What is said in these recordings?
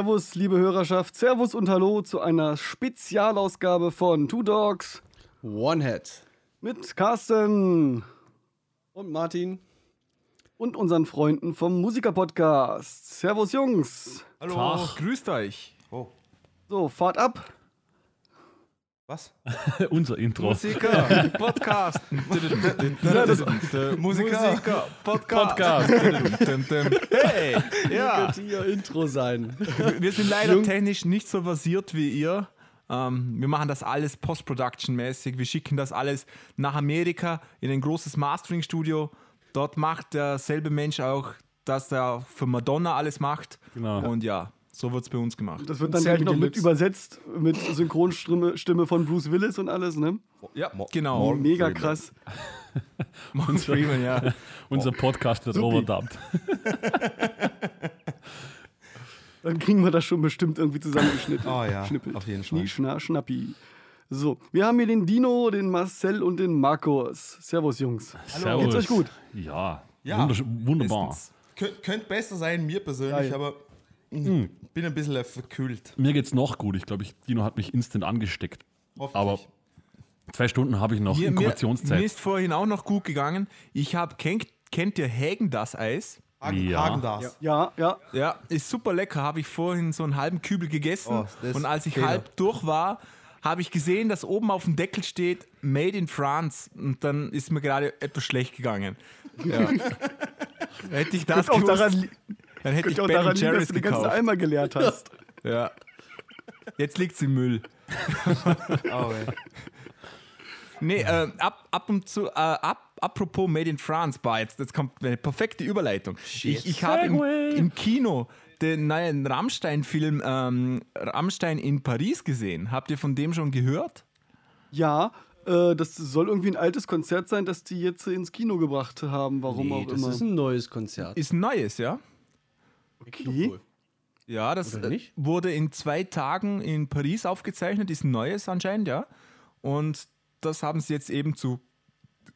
Servus, liebe Hörerschaft, Servus und Hallo zu einer Spezialausgabe von Two Dogs One Head. mit Carsten Und Martin. und unseren Freunden vom Musiker-Podcast. Servus, Jungs. Hallo. Tag, grüßt euch. Oh, So, Fahrt ab. Was? Unser Intro. Musiker, Podcast. Musiker. Musiker, Podcast. Podcast. Hey, ja. Könnte ihr Intro sein. Wir sind leider Jung- technisch nicht so versiert wie ihr. Ähm, wir machen das alles Post-Production-mäßig. Wir schicken das alles nach Amerika in ein großes Mastering-Studio. Dort macht derselbe Mensch auch, dass der für Madonna alles macht. Genau. Und ja, so wird es bei uns gemacht. Das wird dann gleich noch mit übersetzt mit Synchronstimme Stimme von Bruce Willis und alles, ne? Ja, Mo- genau. Morgan Mega Freeman. krass. Morgan Freeman, ja. Unser Podcast wird overdubbt. Dann kriegen wir das schon bestimmt irgendwie zusammengeschnitten. Oh ja, Schnippelt. auf jeden Schnie, Fall. schna, schnappi. So, wir haben hier den Dino, den Marcel und den Markus. Servus, Jungs. Servus. Geht's euch gut? Ja, Ja, wunderbar. Bestens. Könnt, könnte besser sein, mir persönlich, Geil. aber mm, bin ein bisschen verkühlt. Mir geht's noch gut. Ich glaube, ich, Dino hat mich instant angesteckt. Hoffentlich. Aber zwei Stunden habe ich noch Mir, mir, mir Inkubationszeit. ist vorhin auch noch gut gegangen. Ich habe, kennt, kennt ihr Hagen das Eis? Hagen, Ja. Hagen das. Ja, ja. Ja, ist super lecker. Habe ich vorhin so einen halben Kübel gegessen. Oh, das und als ich Fehler. halb durch war, habe ich gesehen, dass oben auf dem Deckel steht Made in France. Und dann ist mir gerade etwas schlecht gegangen. Ja. hätte ich das auch gewusst, daran, dann hätte ich auch Ben daran liegen, dass du den ganzen gekauft. Eimer geleert hast. Ja. Jetzt liegt's im Müll. Oh, ey. Nee, äh, ab, ab und zu, äh, ab, apropos Made in France, bah, jetzt, jetzt kommt eine perfekte Überleitung. Ich, ich habe im, im Kino den neuen Rammstein-Film ähm, Rammstein in Paris gesehen. Habt ihr von dem schon gehört? Ja, äh, das soll irgendwie ein altes Konzert sein, das die jetzt ins Kino gebracht haben, warum Nee, auch das immer. ist ein neues Konzert. Ist ein neues, ja? Okay. Ja, das äh, nicht? wurde in zwei Tagen in Paris aufgezeichnet, ist ein neues anscheinend, ja. Und das haben sie jetzt eben zu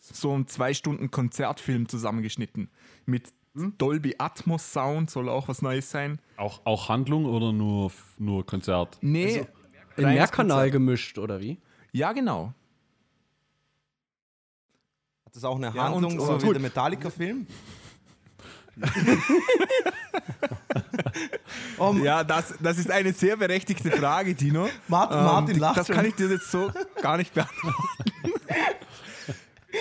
so einem zwei Stunden Konzertfilm zusammengeschnitten. Mit Dolby Atmos Sound soll auch was Neues sein. Auch, auch Handlung oder nur, nur Konzert? Nee, Also, In Mehrkanal Konzert. gemischt, oder wie? Ja, genau. Hat das auch eine Ja, Handlung, und- so und- wie der Metallica-Film? oh, Ja, das, das ist eine sehr berechtigte Frage, Dino. Martin, Ähm, Martin lacht Das schon. kann ich dir jetzt so gar nicht beantworten.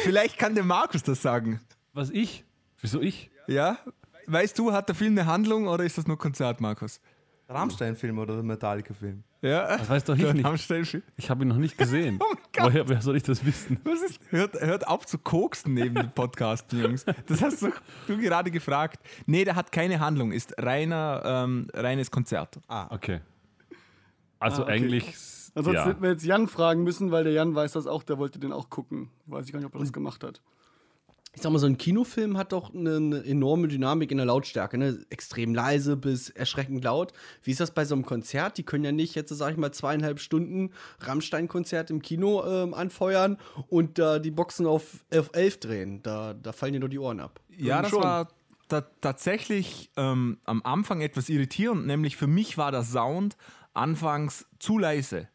Vielleicht kann der Markus das sagen. Was ich? Wieso ich? Ja? Weißt du, hat der Film eine Handlung oder ist das nur Konzert, Markus? Rammstein-Film oder der Metallica-Film? Ja. Das weiß doch ich nicht. Ich habe ihn noch nicht gesehen. Oh Gott. Woher wer soll ich das wissen? Was ist? Hört, hört auf zu koksen neben dem Podcast, Jungs. Das hast du, du gerade gefragt. Nee, der hat keine Handlung, ist reiner, ähm, reines Konzert. Okay. Also Ah, okay. eigentlich. Ansonsten ja. hätten wir jetzt Jan fragen müssen, weil der Jan weiß das auch, der wollte den auch gucken. Weiß ich gar nicht, ob er das gemacht hat. Ich sag mal, so ein Kinofilm hat doch eine, eine enorme Dynamik in der Lautstärke, ne? Extrem leise bis erschreckend laut. Wie ist das bei so einem Konzert? Die können ja nicht jetzt, sag ich mal, zweieinhalb Stunden Rammstein-Konzert im Kino ähm, anfeuern und da die Boxen auf, auf elf drehen. Da, da fallen dir nur die Ohren ab. Ja, das schon. war ta tatsächlich ähm, am Anfang etwas irritierend, nämlich für mich war der Sound anfangs zu leise.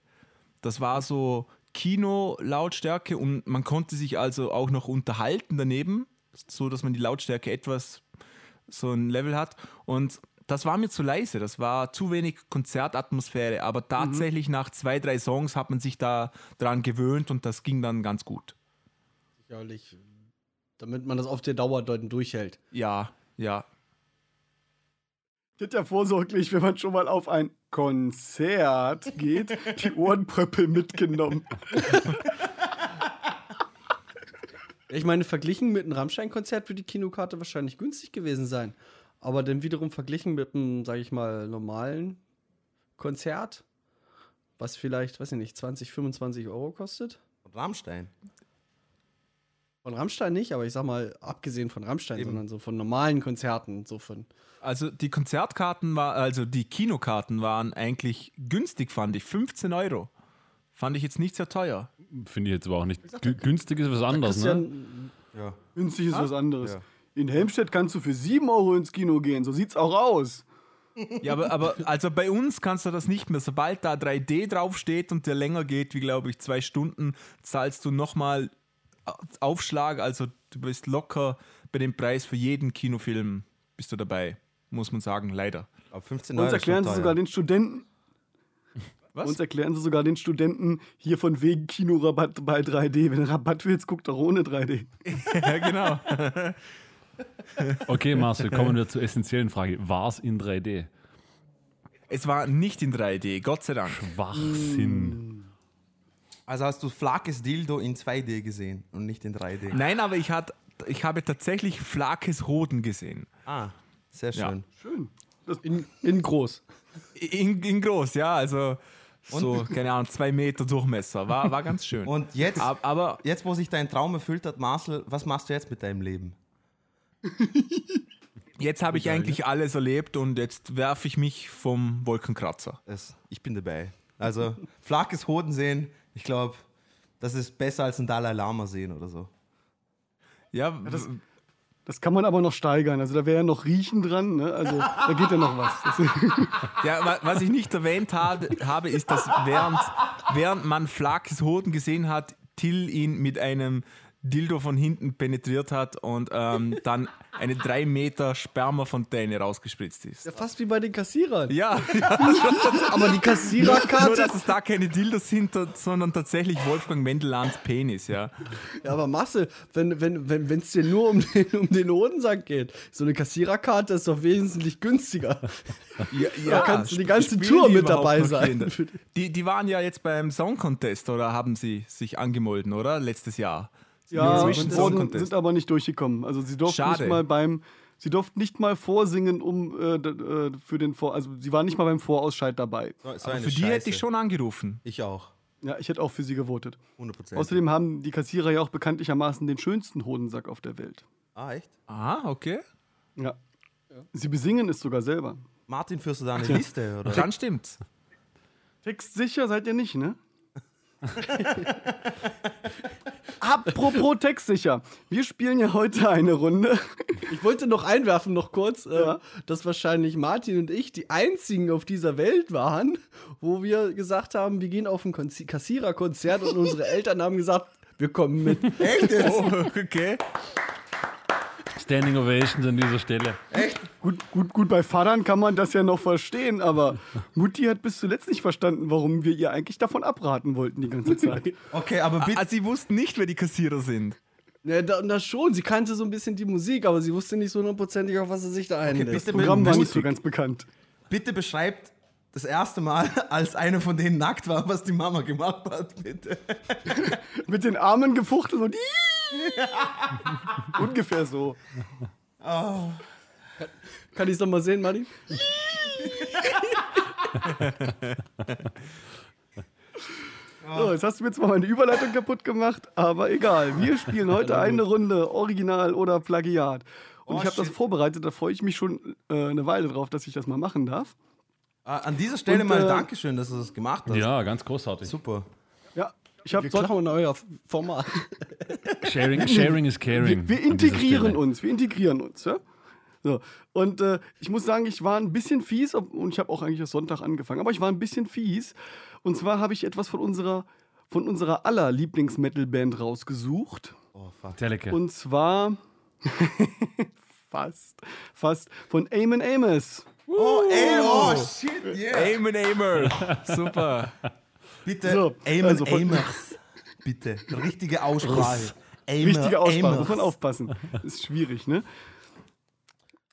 Das war so Kino-Lautstärke und man konnte sich also auch noch unterhalten daneben, so dass man die Lautstärke etwas so ein Level hat. Und das war mir zu leise, das war zu wenig Konzertatmosphäre, aber tatsächlich nach zwei, drei Songs hat man sich da dran gewöhnt und das ging dann ganz gut. Sicherlich, damit man das auf der Dauer durchhält. Ja, ja. Geht ja vorsorglich, wenn man schon mal auf ein Konzert geht, die Ohrenpröppel mitgenommen. Ich meine, verglichen mit einem Rammstein-Konzert wird die Kinokarte wahrscheinlich günstig gewesen sein. Aber dann wiederum verglichen mit einem, sage ich mal, normalen Konzert, was vielleicht, weiß ich nicht, 20, 25 Euro kostet. Rammstein. Von Rammstein nicht, aber ich sag mal, abgesehen von Rammstein, Eben. sondern so von normalen Konzerten, so von. Also die Konzertkarten war, also die Kinokarten waren eigentlich günstig, fand ich. 15 Euro. Fand ich jetzt nicht sehr teuer. Finde ich jetzt aber auch nicht. Gü- Günstig ist was anderes, ne? Ja. Günstig ist was anderes. Ja. In Helmstedt kannst du für 7 Euro ins Kino gehen, so sieht's auch aus. Ja, aber, aber also bei uns kannst du das nicht mehr. Sobald da 3D draufsteht und der länger geht, wie glaube ich, zwei Stunden, zahlst du nochmal Aufschlag. Also du bist locker bei dem Preis für jeden Kinofilm bist du dabei, muss man sagen, leider. Aber 15 Uns erklären sie sogar den Studenten, Was? uns erklären sie sogar den Studenten hier von wegen Kinorabatt bei 3D. Wenn du Rabatt willst, guck doch ohne 3D. ja, genau. Okay, Marcel, kommen wir zur essentiellen Frage. War es in 3D? Es war nicht in 3D, Gott sei Dank. Schwachsinn. Also hast du Flakes Dildo in 2D gesehen und nicht in 3D. Nein, aber ich, hat, ich habe tatsächlich Flakes Hoden gesehen. Ah, sehr Ja. schön. Schön. In, in groß. In, in groß, ja, also so, keine Ahnung, zwei Meter Durchmesser. War, war ganz schön. Und jetzt, Ab- aber jetzt, wo sich dein Traum erfüllt hat, Marcel, was machst du jetzt mit deinem Leben? jetzt habe ich eigentlich alles erlebt und jetzt werfe ich mich vom Wolkenkratzer. Das, ich bin dabei. Also, Flakes Hoden sehen, ich glaube, das ist besser als ein Dalai Lama sehen oder so. Ja, das- Das kann man aber noch steigern. Also da wäre ja noch Riechen dran. Ne? Also da geht ja noch was. Ja wa- was ich nicht erwähnt habe, habe ist, dass während, während man Flakes Hoden gesehen hat, Till ihn mit einem Dildo von hinten penetriert hat und ähm, dann eine 3 Meter Spermafontäne rausgespritzt ist. Ja, fast wie bei den Kassierern. Ja, Aber die nur Kassiererkarte. dass es da keine Dildos sind, sondern tatsächlich Wolfgang Mendelans Penis, ja. Ja, aber Marcel, wenn wenn wenn wenn, es dir nur um den, um den Hodensack geht, so eine Kassiererkarte ist doch wesentlich günstiger. Ja, Da kannst du die ganze Tour die mit dabei sein. Die, die waren ja jetzt beim Song Contest oder haben sie sich angemolden, oder? Letztes Jahr. Ja, wurden, sind aber nicht durchgekommen. Also sie durften Schade. nicht mal beim, sie durften nicht mal vorsingen, um äh, äh, für den Vor, also sie waren nicht mal beim Vorausscheid dabei. So, so für die hätte Scheiße. ich schon angerufen. Ich auch. Ja, ich hätte auch für sie gewotet. 100%. Außerdem haben die Kassierer ja auch bekanntlichermaßen den schönsten Hodensack auf der Welt. ah, echt? Ah, okay. Ja. Sie besingen es sogar selber. Martin, führst du da eine Liste? Oder? Dann stimmt's. Textsicher seid ihr nicht, ne? Apropos textsicher. Wir spielen ja heute eine Runde. Ich wollte noch einwerfen, noch kurz, äh, dass wahrscheinlich Martin und ich die einzigen auf dieser Welt waren, wo wir gesagt haben, wir gehen auf ein Kassiererkonzert und unsere Eltern haben gesagt, wir kommen mit. Echt jetzt? Oh, okay. Standing Ovations an dieser Stelle. Gut, gut, gut, bei Vatern kann man das ja noch verstehen, aber Mutti hat bis zuletzt nicht verstanden, warum wir ihr eigentlich davon abraten wollten die ganze Zeit. Okay, aber bitte. Also sie wussten nicht, wer die Kassierer sind. Ja, da, das schon, sie kannte so ein bisschen die Musik, aber sie wusste nicht so hundertprozentig, auf was sie sich da einlässt. bitte Das Programm war nicht so ganz bekannt. Bitte beschreibt das erste Mal, als einer von denen nackt war, was die Mama gemacht hat, bitte. Mit den Armen gefuchtelt und ungefähr so. Kann ich es noch mal sehen, Martin? So, jetzt hast du mir zwar meine Überleitung kaputt gemacht, aber egal. Wir spielen heute eine Runde Original oder Plagiat. Und Oh, ich habe das vorbereitet, da freue ich mich schon äh, eine Weile drauf, dass ich das mal machen darf. Ah, An dieser Stelle Und, mal äh, Dankeschön, dass du das gemacht hast. Ja, ganz großartig. Super. Ja, ich habe Wir klauen euer Format. Sharing, sharing is caring. Wir, wir integrieren uns, wir integrieren uns, ja. So. Und äh, ich muss sagen, ich war ein bisschen fies und ich habe auch eigentlich erst Sonntag angefangen, aber ich war ein bisschen fies. Und zwar habe ich etwas von unserer, von unserer aller Lieblings-Metal-Band rausgesucht. Oh, fuck. Teleke. Und zwar fast, fast von Eamon Amos. Oh, ey, oh, shit, yeah. Aimen Aimer. Super. Bitte, So, Amen, also Amers. Bitte, richtige Aussprache. Aimer, Richtige Aussprache, Amers. muss man aufpassen. Ist schwierig, ne?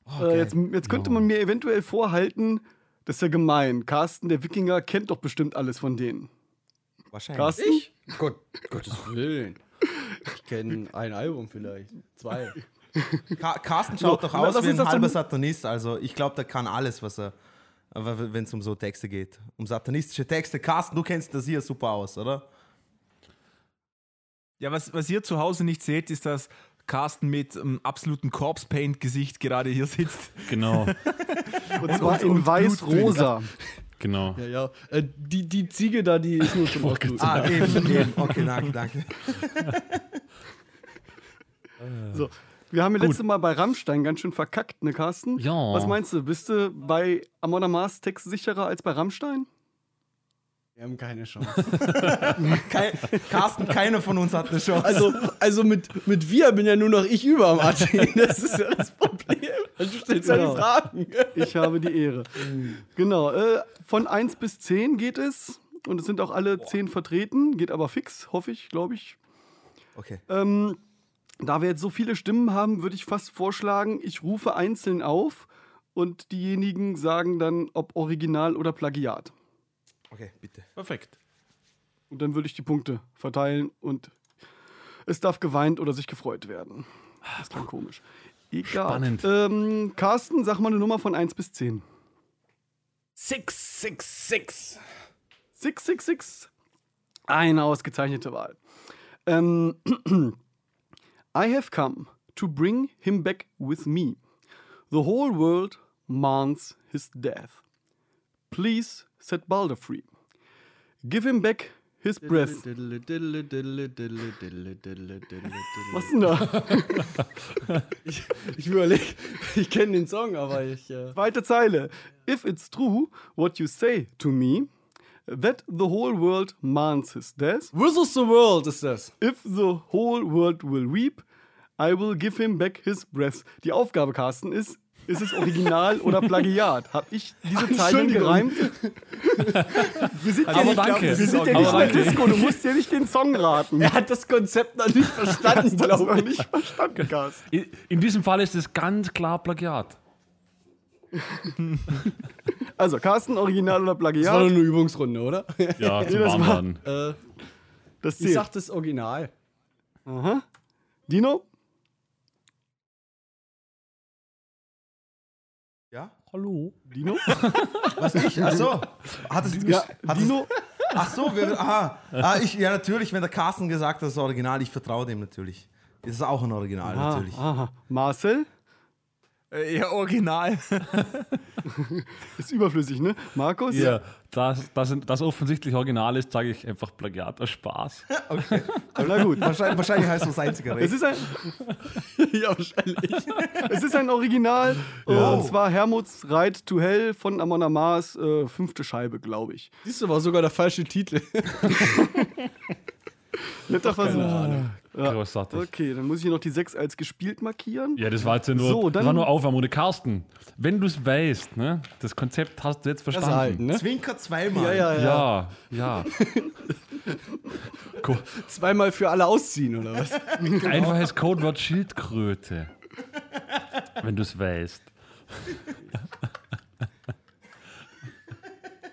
Okay. Äh, jetzt, jetzt könnte man mir eventuell vorhalten, das ist ja gemein. Carsten, der Wikinger, kennt doch bestimmt alles von denen. Wahrscheinlich. Carsten? Ich? Gott, Gottes Willen. Ich kenne ein Album vielleicht. Zwei. Carsten schaut doch aus wie ein halber Satanist. Also ich glaube, der kann alles, was er, wenn es um so Texte geht. Um satanistische Texte. Carsten, du kennst das hier super aus, oder? Ja, was, was ihr zu Hause nicht seht, ist, dass Carsten mit einem absoluten Corpse Paint Gesicht gerade hier sitzt. Genau, Und zwar in weiß-rosa. genau. Ja, ja. Äh, die, die Ziege da, die ist nur Ausblut. Ah, eben, eben. Okay, danke, danke. So. Wir haben ja letztes Mal bei Rammstein ganz schön verkackt, ne, Carsten? Ja. Was meinst du? Bist du bei Amon Amarth textsicherer als bei Rammstein? Wir haben keine Chance. Kein, Carsten, keiner von uns hat eine Chance. Also, also mit, mit wir bin ja nur noch ich über, Martin. Das ist ja das Problem. Du stellst ja Genau. die Fragen. Ich habe die Ehre. genau. Äh, von 1 bis 10 geht es. Und es sind auch alle 10 vertreten. Geht aber fix, hoffe ich, glaube ich. okay. Ähm, da wir jetzt so viele Stimmen haben, würde ich fast vorschlagen, ich rufe einzeln auf und diejenigen sagen dann, ob Original oder Plagiat. Okay, bitte. Perfekt. Und dann würde ich die Punkte verteilen und es darf geweint oder sich gefreut werden. Das klingt komisch. Egal. Spannend. Ähm, Carsten, sag mal eine Nummer von 1 bis 10. 666. 666. Eine ausgezeichnete Wahl. Ähm, I have come to bring him back with me. The whole world mourns his death. Please said Balder free. Give him back his breath. Was denn da? Ich überlege, ich kenne den Song, aber ich. Äh Zweite Zeile. If it's true what you say to me, that the whole world mourns his death. Versus the World ist das. If the whole world will weep, I will give him back his breath. Die Aufgabe, Carsten, ist, ist es Original oder Plagiat? Hab ich diese Zeilen gereimt? Wir sind ja Aber nicht, danke. Wir sind ja nicht in der. Disco, du musst ja nicht den Song raten. Er hat das Konzept noch nicht verstanden, glaube ich. nicht verstanden, Carsten. In- In diesem Fall ist es ganz klar Plagiat. Also, Carsten, Original oder Das war doch Plagiat? eine Übungsrunde, oder? Ja, zum das war- Warmladen. äh, Das ich sag das Original. Aha. Dino? Ja? Hallo. Dino? Was ich? Achso. Hat es, Ja, hat es, Dino? ach so, wir, aha. Ah, ich, ja, natürlich, wenn der Carsten gesagt hat, das ist Original, ich vertraue dem natürlich. Das ist auch ein Original, Ah, natürlich. aha. Marcel? Äh, ja, original. Ist überflüssig, ne? Markus? Ja, das, das, das offensichtlich Original ist, sage ich einfach Plagiat aus Spaß. Na gut. Wahrscheinlich, wahrscheinlich heißt das einzige Es Recht. ist ein, ja, wahrscheinlich. es ist ein Original. Und zwar Hermuts Ride to Hell von Amon Amarth, äh, fünfte Scheibe, glaube ich. Siehst du, war sogar der falsche Titel. Netter Versuch. Ja. Großartig. Okay, dann muss ich hier noch die 6 als gespielt markieren. Ja, das war jetzt ja nur, So, das dann- war nur Aufwärmung. Carsten, wenn du es weißt, ne, das Konzept hast du jetzt Das verstanden. halt, ne? Zwinker zweimal. Ja, ja, ja. Ja, ja. Zweimal für alle ausziehen, oder was? Einfaches Codewort Schildkröte. Wenn du es weißt.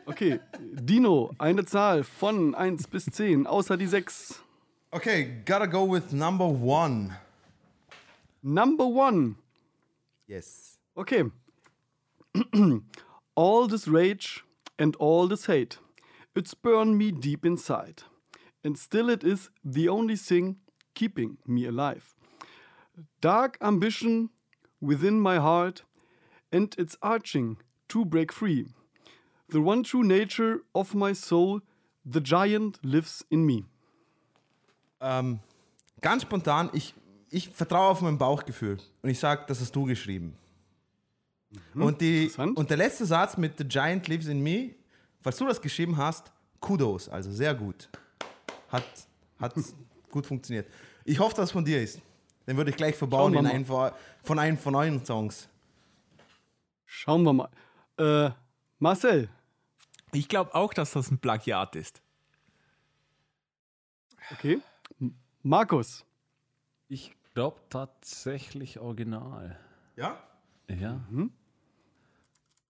Okay, Dino, eine Zahl von 1 bis 10, außer die 6. Okay, gotta go with number one. Number one. Yes. Okay. all this rage and all this hate, it's burned me deep inside. And still it is the only thing keeping me alive. Dark ambition within my heart, and it's arching to break free. The one true nature of my soul, the giant lives in me. Ähm, ganz spontan, ich, ich vertraue auf mein Bauchgefühl und ich sage, das hast du geschrieben. und, die, und der letzte Satz mit The Giant Lives in Me, falls du das geschrieben hast, Kudos, also sehr gut. Hat, hat gut funktioniert. Ich hoffe, dass es von dir ist. Den würde ich gleich verbauen in einen von, von einem von euren Songs. Schauen wir mal. Äh, Marcel, Ich glaube auch, dass das ein Plagiat ist. okay. Markus, Ich glaube tatsächlich Original. Ja? Ja.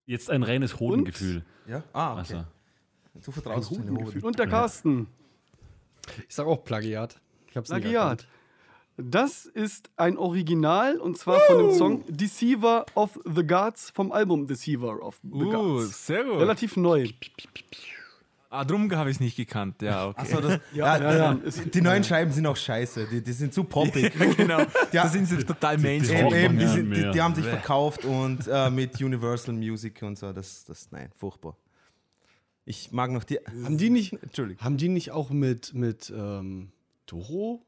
Jetzt ein reines Hodengefühl. Ja? Ah, okay. Also, Du vertraust auf deine Hoden. und der Carsten. Ich sag auch Plagiat. Ich hab's Plagiat. Das ist ein Original und zwar von dem Song Deceiver of the Gods vom Album Deceiver of the Uh, Gods. sehr gut. Relativ neu. Ah, drum habe ich es nicht gekannt. Ja, okay. Achso, das, ja, ja, ja. Die, die neuen Scheiben sind auch scheiße. Die, die sind zu poppig. genau. Da sind sie total Mainstream. braucht eben, die, sind, die, die haben sich verkauft und äh, mit Universal Music und so. Das, das, nein, furchtbar. Ich mag noch die. Haben die nicht, Entschuldigung. haben die nicht auch mit, mit ähm, Doro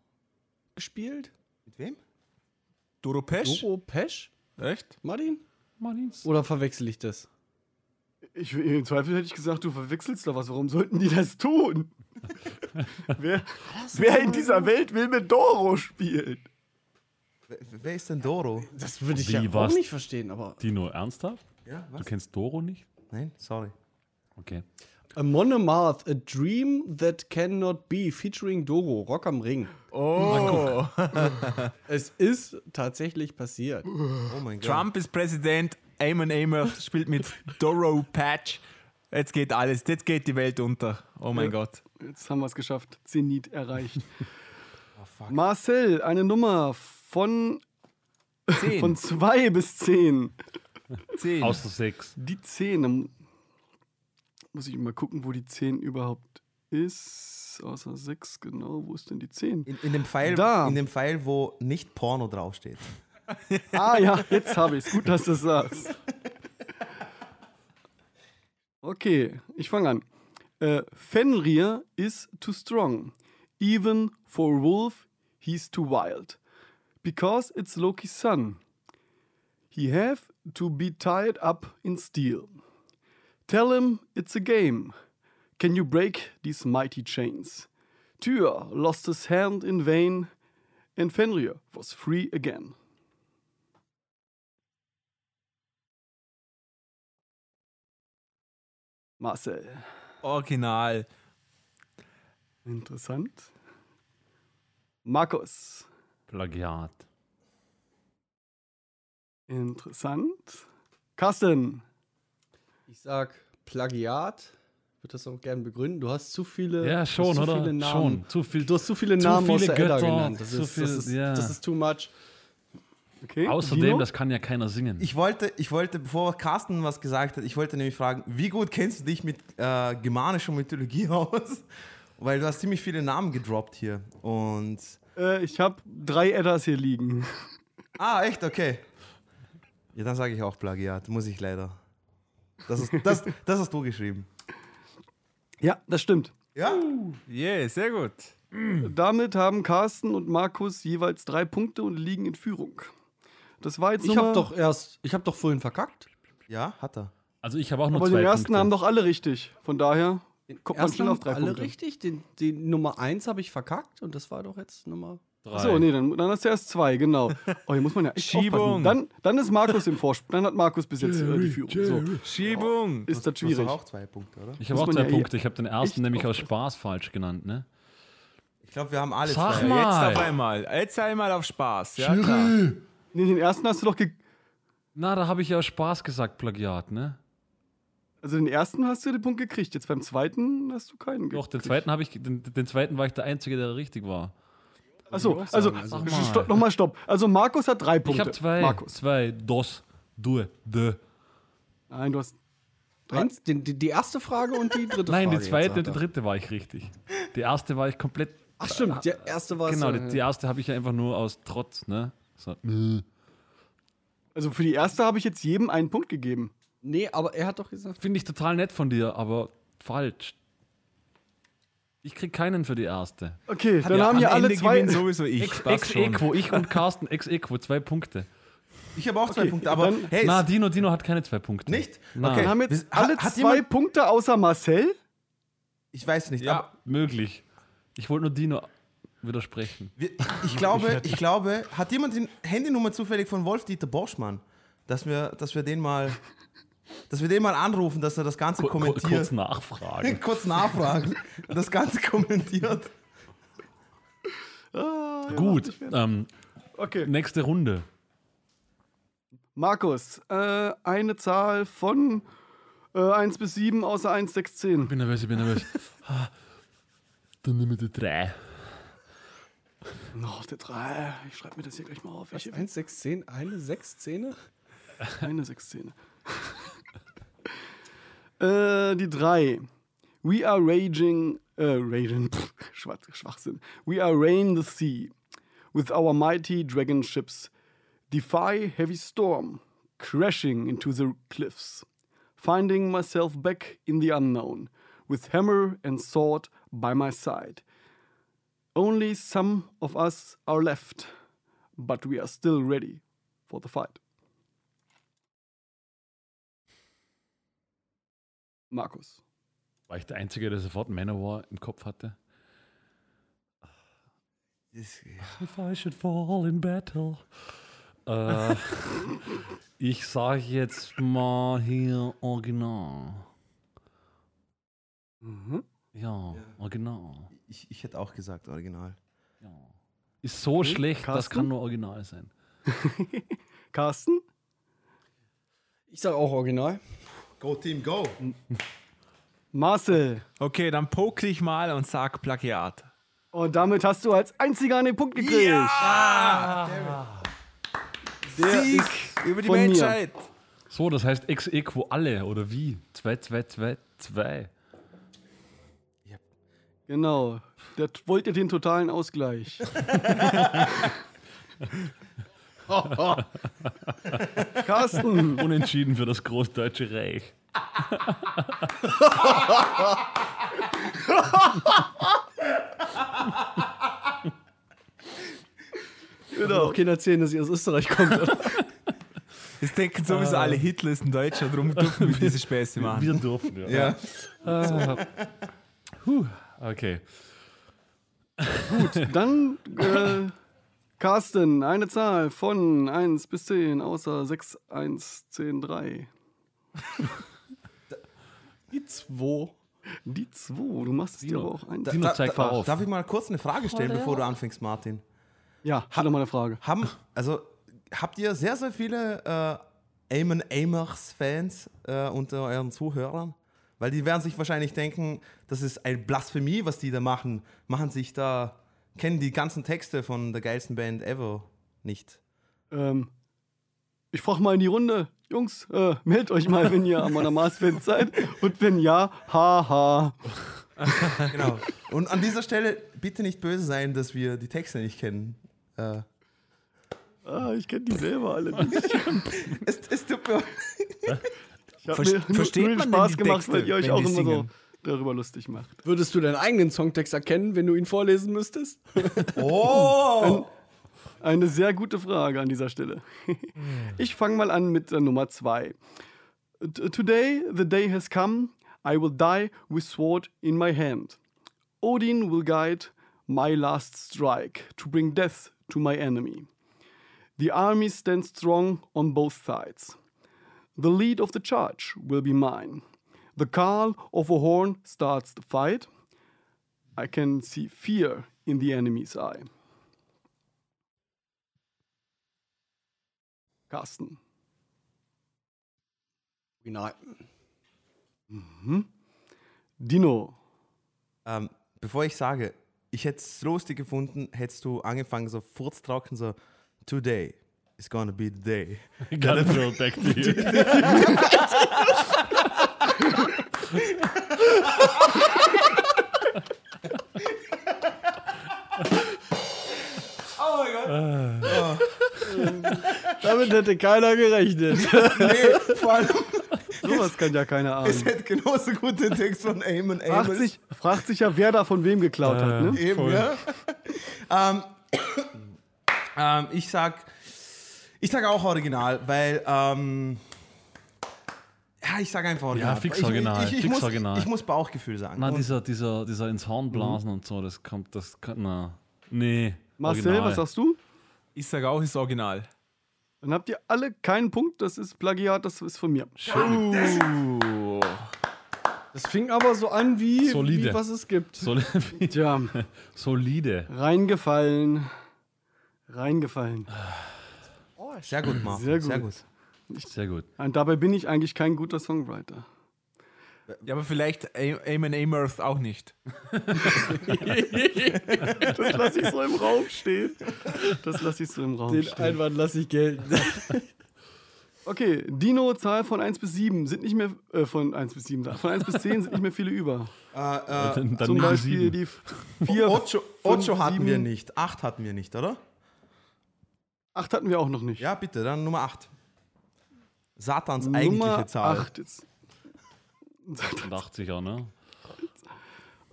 gespielt? Mit wem? Doro Pesch? Doro Pesch? Echt? Martin? Martins. Oder verwechsel ich das? Ich, Im Zweifel hätte ich gesagt, du verwechselst da was. Warum sollten die das tun? wer, wer in dieser Welt will mit Doro spielen? Wer- Wer ist denn Doro? Das würde ich Wie, ja auch was? nicht verstehen, aber. Dino, ernsthaft? Ja, Du kennst Doro nicht? Nein, sorry. Okay. A Monomath, a dream that cannot be, featuring Doro, Rock am Ring. Oh. Es ist tatsächlich passiert. Oh mein Gott. Trump ist Präsident, Eamon Amer spielt mit Doro Patch. Jetzt geht alles, jetzt geht die Welt unter. Oh mein Ja. Gott. Jetzt haben wir es geschafft. Zenit erreicht. Marcel, eine Nummer von, Zehn. von 2 bis 10. Zehn. Außer sechs. Die 10. Dann muss ich mal gucken, wo die 10 überhaupt ist. Außer 6, genau. Wo ist denn die 10? In, in, dem Pfeil, Da. in dem Pfeil, wo nicht Porno draufsteht. Ah ja, jetzt habe ich es. Gut, dass du es sagst. Okay, ich fange an. Äh, Fenrir is too strong. Even for wolf, he's too wild. Because it's Loki's son. He have to be tied up in steel. Tell him it's a game. Can you break these mighty chains? Tyr lost his hand in vain, and Fenrir was free again. Marcel. Original. Interessant. Markus. Plagiat. Interessant. Carsten. Ich sag Plagiat. Ich würde das auch gerne begründen. Du hast zu viele. Ja, schon, zu oder? Viele Namen. Schon. Zu viel. Du hast zu viele Zu Namen aus viele der Edda Götter, genannt. Das zu ist, viel- das, ist, ja. das ist too much. Okay. Außerdem, Dino? das kann ja keiner singen. Ich wollte, ich wollte, bevor Carsten was gesagt hat, ich wollte nämlich fragen, wie gut kennst du dich mit äh, germanischer Mythologie aus? Weil du hast ziemlich viele Namen gedroppt hier. Und. äh, ich habe drei Eddas hier liegen. Ah, echt? Okay. Ja, dann sage ich auch Plagiat. Muss ich leider. Das, ist, das, das hast du geschrieben. Ja, das stimmt. Ja? Yeah, sehr gut. Damit haben Carsten und Markus jeweils drei Punkte und liegen in Führung. Das war jetzt Ich habe doch erst. Ich habe doch vorhin verkackt. Ja, hat er. Also ich habe auch nur Aber zwei den ersten Punkte. haben doch alle richtig. Von daher kommt man schnell haben auf drei alle Punkte. richtig. Den, die Nummer 1 habe ich verkackt und das war doch jetzt Nummer. Drei. Achso, nee, dann, dann hast du erst zwei, genau. Oh, hier muss man ja echt Schiebung. aufpassen. Dann, dann ist Markus im Vorsprung. Dann hat Markus bis jetzt äh, die Führung. So, Schiebung. ist das Du hast schwierig. doch auch zwei Punkte, oder? Ich habe muss auch man zwei ja eh Punkte. Ich habe den ersten nämlich aus. Spaß falsch genannt, ne? Ich glaube, wir haben alle Sag zwei. mal. Jetzt auf einmal. Jetzt einmal auf Spaß. Ja, klar. Nee, den ersten hast du doch ge Na, da habe ich ja aus Spaß gesagt, Plagiat, ne? Also den ersten hast du den Punkt gekriegt. Jetzt beim zweiten hast du keinen Doch, den gekriegt. zweiten habe ich, den, den zweiten war ich der Einzige, der richtig war. Achso, also, also- Sag mal. stopp, nochmal stopp. Also Markus hat drei Punkte. Ich habe zwei, Markus. zwei, dos, du, de. Nein, du hast. Eins, die, die, erste Frage und die dritte Nein, Frage. die zweite und die dritte war ich richtig. Die erste war ich komplett. Ach, stimmt. Die erste war Genau, so, die, die erste habe ich ja einfach nur aus Trotz, ne? So. Also für die erste habe ich jetzt jedem einen Punkt gegeben. Nee, aber er hat doch gesagt. Finde ich total nett von dir, aber falsch. Ich krieg keinen für die erste. Okay, dann Ja, haben hier alle Ende zwei. sowieso ich. Ex. Equo, ich und Carsten, ex Equo, zwei Punkte. Ich habe auch zwei Okay, Punkte, aber dann- hey, Na, Dino, Dino hat keine zwei Punkte. nicht? Nein. Dann haben jetzt Hat- alle hat zwei jemand- Punkte außer Marcel. Ich weiß nicht, Ja. aber Möglich. Ich wollte nur Dino widersprechen. Wir, ich, glaube, ich glaube, hat jemand die Handynummer zufällig von Wolf-Dieter Borschmann? Dass wir, dass wir den mal. Dass wir den mal anrufen, dass er das Ganze Kur kommentiert. Kurz nachfragen. kurz nachfragen. Das Ganze kommentiert. Ah, Gut. Ähm, okay. Nächste Runde. Markus, äh, eine Zahl von äh, 1 bis 7 außer 1, 6, 10. Ich bin nervös, ich bin nervös. Ah, dann nehmen wir die 3. Noch der 3. Ich schreibe mir das hier gleich mal auf. Was, 1, 6, 10, eine Sechszähne? Eine Sechszähne. äh, die 3. We are raging, äh, raging, pff, Schwachsinn. We are rain the sea. With our mighty dragon ships defy heavy storm, crashing into the cliffs. Finding myself back in the unknown, with hammer and sword by my side. Only some of us are left, but we are still ready for the fight. Markus. War ich der Einzige, der sofort Manowar im Kopf hatte? If I should fall in battle. Äh, ich sage jetzt mal hier Original. Mhm. Ja, Original. Ich, ich hätte auch gesagt, original. Ja. Ist so schlecht, das Carsten? kann nur Original sein. Carsten? Ich sage auch original. Go Team, go! Marcel. Okay, dann poke ich mal und sag Plagiat. Und damit hast du als einziger den Punkt gekriegt. Der Sieg ist über die von mir. Menschheit. So, das heißt ex equo alle, oder wie? 2, 2, 2, 2. Genau. Der wollte den totalen Ausgleich. Carsten. Unentschieden für das Großdeutsche Reich. Genau. Auch keiner erzählen, dass ihr aus Österreich kommt. Das denken sowieso alle Hitler ist ein Deutscher, darum dürfen wir diese Späße machen. Wir durften, ja. Ja. Puh, okay. Dann, äh, Carsten, eine Zahl von 1 bis 10, außer 6, 1, 10, 3. Die zwei. Die 2, du machst es dir aber auch ein. Dino, zeig mal auf. Darf ich mal kurz eine Frage stellen, bevor du anfängst, Martin? Ja, hat noch mal eine Frage. Haben, also, habt ihr sehr, sehr viele äh, Eamon Amers-Fans äh, unter euren Zuhörern? Weil die werden sich wahrscheinlich denken, das ist eine Blasphemie, was die da machen. Machen sich da, kennen die ganzen Texte von der geilsten Band ever nicht. Ähm, ich frage mal in die Runde. Jungs, äh, meldet euch mal, wenn ihr am Mars-Fan seid. Und wenn ja, haha. Genau. Und an dieser Stelle bitte nicht böse sein, dass wir die Texte nicht kennen. Äh, Ah, ich kenne die selber alle nicht. es, es tut mir Ich habe mir versteht nur man Spaß die gemacht, Texte, weil ihr euch auch immer so singen? Darüber lustig macht. Würdest du deinen eigenen Songtext erkennen, wenn du ihn vorlesen müsstest? Oh! Eine sehr gute Frage an dieser Stelle. Ich fange mal an mit der Nummer zwei. Today the day has come, I will die with sword in my hand. Odin will guide my last strike to bring death to my enemy. The army stands strong on both sides. The lead of the charge will be mine. The call of a horn starts the fight. I can see fear in the enemy's eye. Carsten. Original. Dino. Ähm, bevor ich sage, ich hätte es lustig gefunden, hättest du angefangen so furztrocken, so Today is gonna be the day. Gotta protect you. Damit hätte keiner gerechnet. Nee, vor allem, Sowas kann ja keiner ahnen. es hätte genauso gut den Text von Eamon Fragt Amos. sich, fragt sich ja, wer da von wem geklaut hat. Ne? Eben, ja. ähm, ähm, ich sag, ich sag auch Original, weil, ähm, ja, ich sag einfach Original. Ja, fix Ich- Original, Ich, ich, fix muss, Original. ich muss Bauchgefühl sagen. Na, Und dieser, dieser, dieser ins Horn blasen und so, das kommt, das kann, na. Nee. Marcel, Original. was sagst du? Ich sage auch, ist Original. Dann habt ihr alle keinen Punkt. Das ist Plagiat, das ist von mir. Das fing aber so an wie, Solide. wie was es gibt. Sol Tja, Solide. reingefallen. Reingefallen. Sehr gut, Martin. Sehr gut. Sehr gut. Sehr gut. Und dabei bin ich eigentlich kein guter Songwriter. Ja, aber vielleicht Eamon Amirth auch nicht. Das lasse ich so im Raum stehen. Das lasse ich so im Raum Den stehen. Einwand lasse ich gelten. Okay, Dino, Zahl von 1 bis 7 sind nicht mehr, äh, von 1 bis 7, von 1 bis 10 sind nicht mehr viele über. Äh, äh, Dann, dann Zum Beispiel sieben. die 4, Ocho, Ocho hatten sieben. wir nicht. Acht hatten wir nicht, oder? 8 hatten wir auch noch nicht. Ja, bitte, dann Nummer acht. Satans eigentliche Nummer Zahl. 8 jetzt. 80er, ne?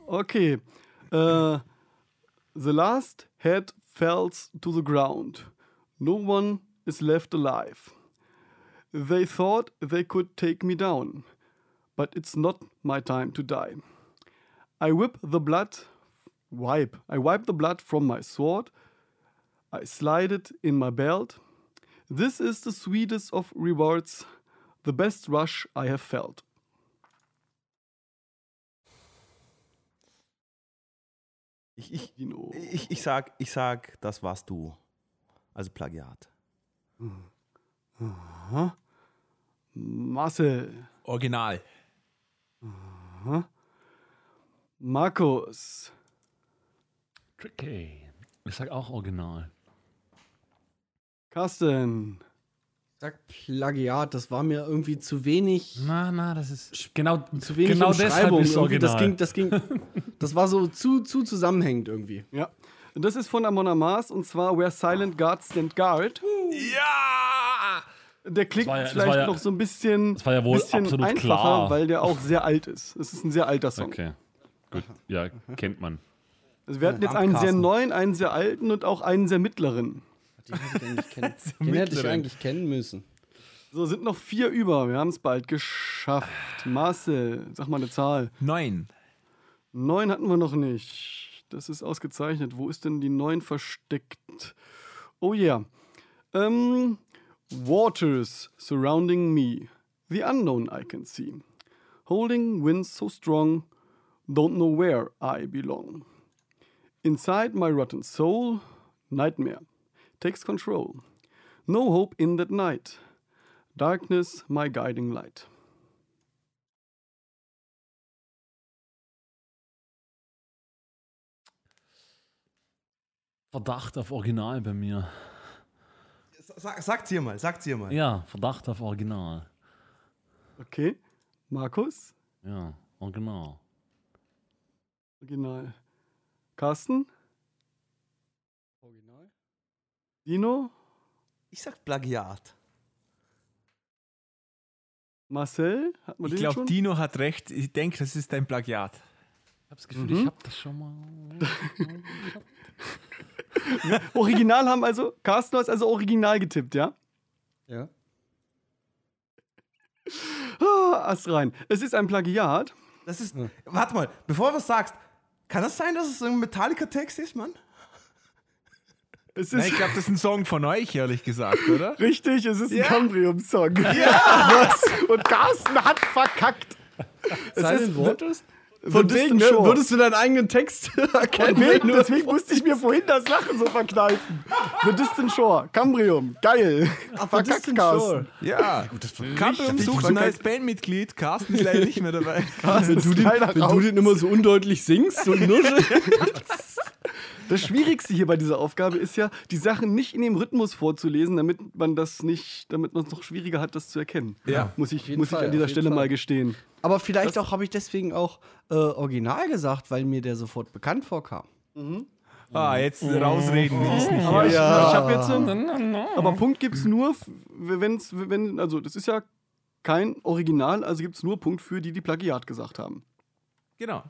Okay. Äh, the last head falls to the ground. No one is left alive. They thought they could take me down, but it's not my time to die. I whip the blood, wipe, I wipe the blood from my sword. I slide it in my belt. This is the sweetest of rewards, the best rush I have felt. Ich, ich, ich, ich, sag, ich sag, das warst du. Also Plagiat. Marcel, Original. Markus, Tricky. Ich sag auch original. Carsten, Sag Plagiat, das war mir irgendwie zu wenig. Na, na, das ist genau, Zu wenig genau deshalb ist original. Das ging, das ging, das war so zu, zu zusammenhängend irgendwie. ja. Das ist von Amon Amas und zwar Where Silent Guards Stand Guard. Ja! Der klingt ja- vielleicht ja- noch so ein bisschen, das war ja wohl bisschen absolut einfacher, klar. weil der auch sehr alt ist. Es ist ein sehr alter Song. Okay. Gut. Ja, kennt man. Also wir hatten jetzt einen sehr neuen, einen sehr alten und auch einen sehr mittleren. Den hätte ich eigentlich kennen, den hätte ich eigentlich kennen müssen. So, sind noch vier über. Wir haben es bald geschafft. Marcel, sag mal eine Zahl. Neun. Neun hatten wir noch nicht. Das ist ausgezeichnet. Wo ist denn die neun versteckt? Oh yeah. Ähm, waters surrounding me. The unknown I can see. Holding winds so strong. Don't know where I belong. Inside my rotten soul, nightmare takes control. No hope in that night. Darkness, my guiding light. Verdacht auf Original bei mir. Sag, sagt's ihr mal, sagt's ihr mal. Ja, Verdacht auf Original. Okay. Markus? Ja, Original. Original. Carsten? Original? Dino? Ich sag Plagiat. Marcel? Hat man Ich glaube? Dino hat recht. Ich denke, das ist ein Plagiat. Ich habe das Gefühl, ich habe das schon mal. Original haben also, Carsten hat also original getippt, ja? Ja. Ah, Ast rein. Es ist ein Plagiat. Das ist. Warte mal, bevor du was sagst, kann das sein, dass es ein Metallica-Text ist, Mann? Es Nein, ich glaube, das ist ein Song von euch, ehrlich gesagt, oder? richtig, es ist ein Cambrium-Song. Ja! Was? Und Carsten hat verkackt. Es Silent ist Waters? Von wegen, ne, würdest du deinen eigenen Text erkennen? Deswegen, du- deswegen musste ich mir vorhin das Lachen so verkneifen. The Distant Shore, Cambrium, geil. Verkackt, Distant Carsten. Shore. Ja. Cambrium sucht ein neues Bandmitglied. Carsten ist leider nicht mehr dabei. Carsten Wenn du, den, wenn du den immer so undeutlich singst und nuschelst. Das Schwierigste hier bei dieser Aufgabe ist ja, die Sachen nicht in dem Rhythmus vorzulesen, damit man das nicht, damit man es noch schwieriger hat, das zu erkennen. Ja. Muss ich, muss ich Fall, an dieser Stelle Fall. mal gestehen. Aber vielleicht auch habe ich deswegen auch äh, Original gesagt, weil mir der sofort bekannt vorkam. Ah, jetzt rausreden ist nicht Aber hier. ich, ich habe jetzt. ähm, Aber Punkt gibt es nur, wenn's, wenn, also das ist ja kein Original, also gibt es nur Punkt für die, die Plagiat gesagt haben. Genau.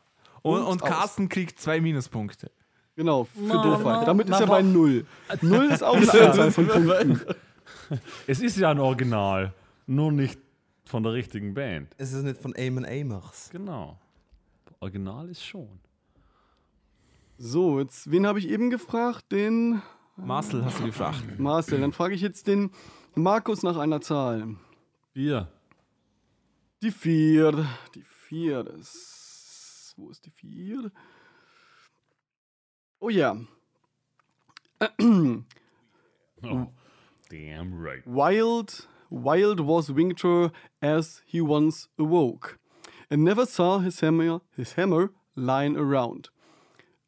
Und, Und und aus. Carsten kriegt zwei Minuspunkte. Genau, für Na, Doofheit. na, Damit ist na, er bei Null. Null ist auch eine Anzahl von Punkten. Es ist ja ein Original, nur nicht von der richtigen Band. Es ist nicht von Eamon Amers. Genau. Original ist schon. So, jetzt, wen habe ich eben gefragt? Den Marcel hast du gefragt. Marcel. Dann frage ich jetzt den Markus nach einer Zahl. Bier. Die vier. Die vier. Das, wo ist die vier? Oh yeah. Oh, damn right. Wild, wild was Winter as he once awoke, and never saw his hammer, his hammer lying around.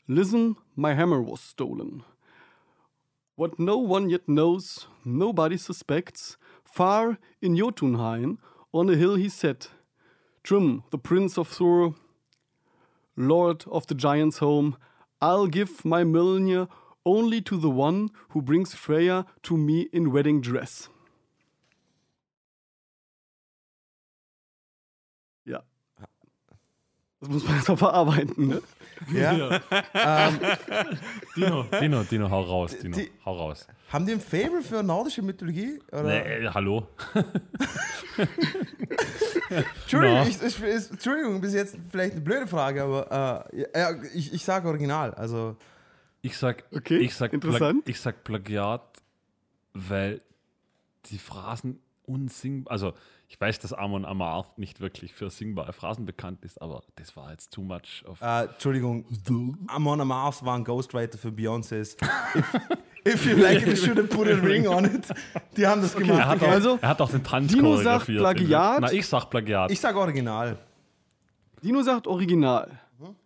Listen, my hammer was stolen. What no one yet knows, nobody suspects. Far in Jotunheim, on a hill he sat. Trim, the prince of Thor, lord of the giants' home, I'll give my Mjolnir only to the one who brings Freya to me in wedding dress. Das muss man erstmal verarbeiten, ne? Ja? Dino, Dino, Dino, hau raus, Dino, die- hau raus. Haben die ein Fable für nordische Mythologie? Oder? Nee, äh, hallo? Entschuldigung, Na. ich, ich, ist, Entschuldigung, bis jetzt vielleicht eine blöde Frage, aber äh, ja, ich, ich sage Original. Also, Ich sag, Okay, ich sag, interessant. Ich sag Plagiat, weil die Phrasen unsingbar, also ich weiß, dass Amon Amarth nicht wirklich für singbare Phrasen bekannt ist, aber das war jetzt too much of äh, Entschuldigung, Amon Amarth war ein Ghostwriter für Beyoncé's. If, you like it, you should have put a ring on it. Die haben das er gemacht. hat, okay. auch, Also, er hat auch den Tanz Dino sagt. Plagiat. Na, ich sag Plagiat. Ich sage Original. Dino sagt Original.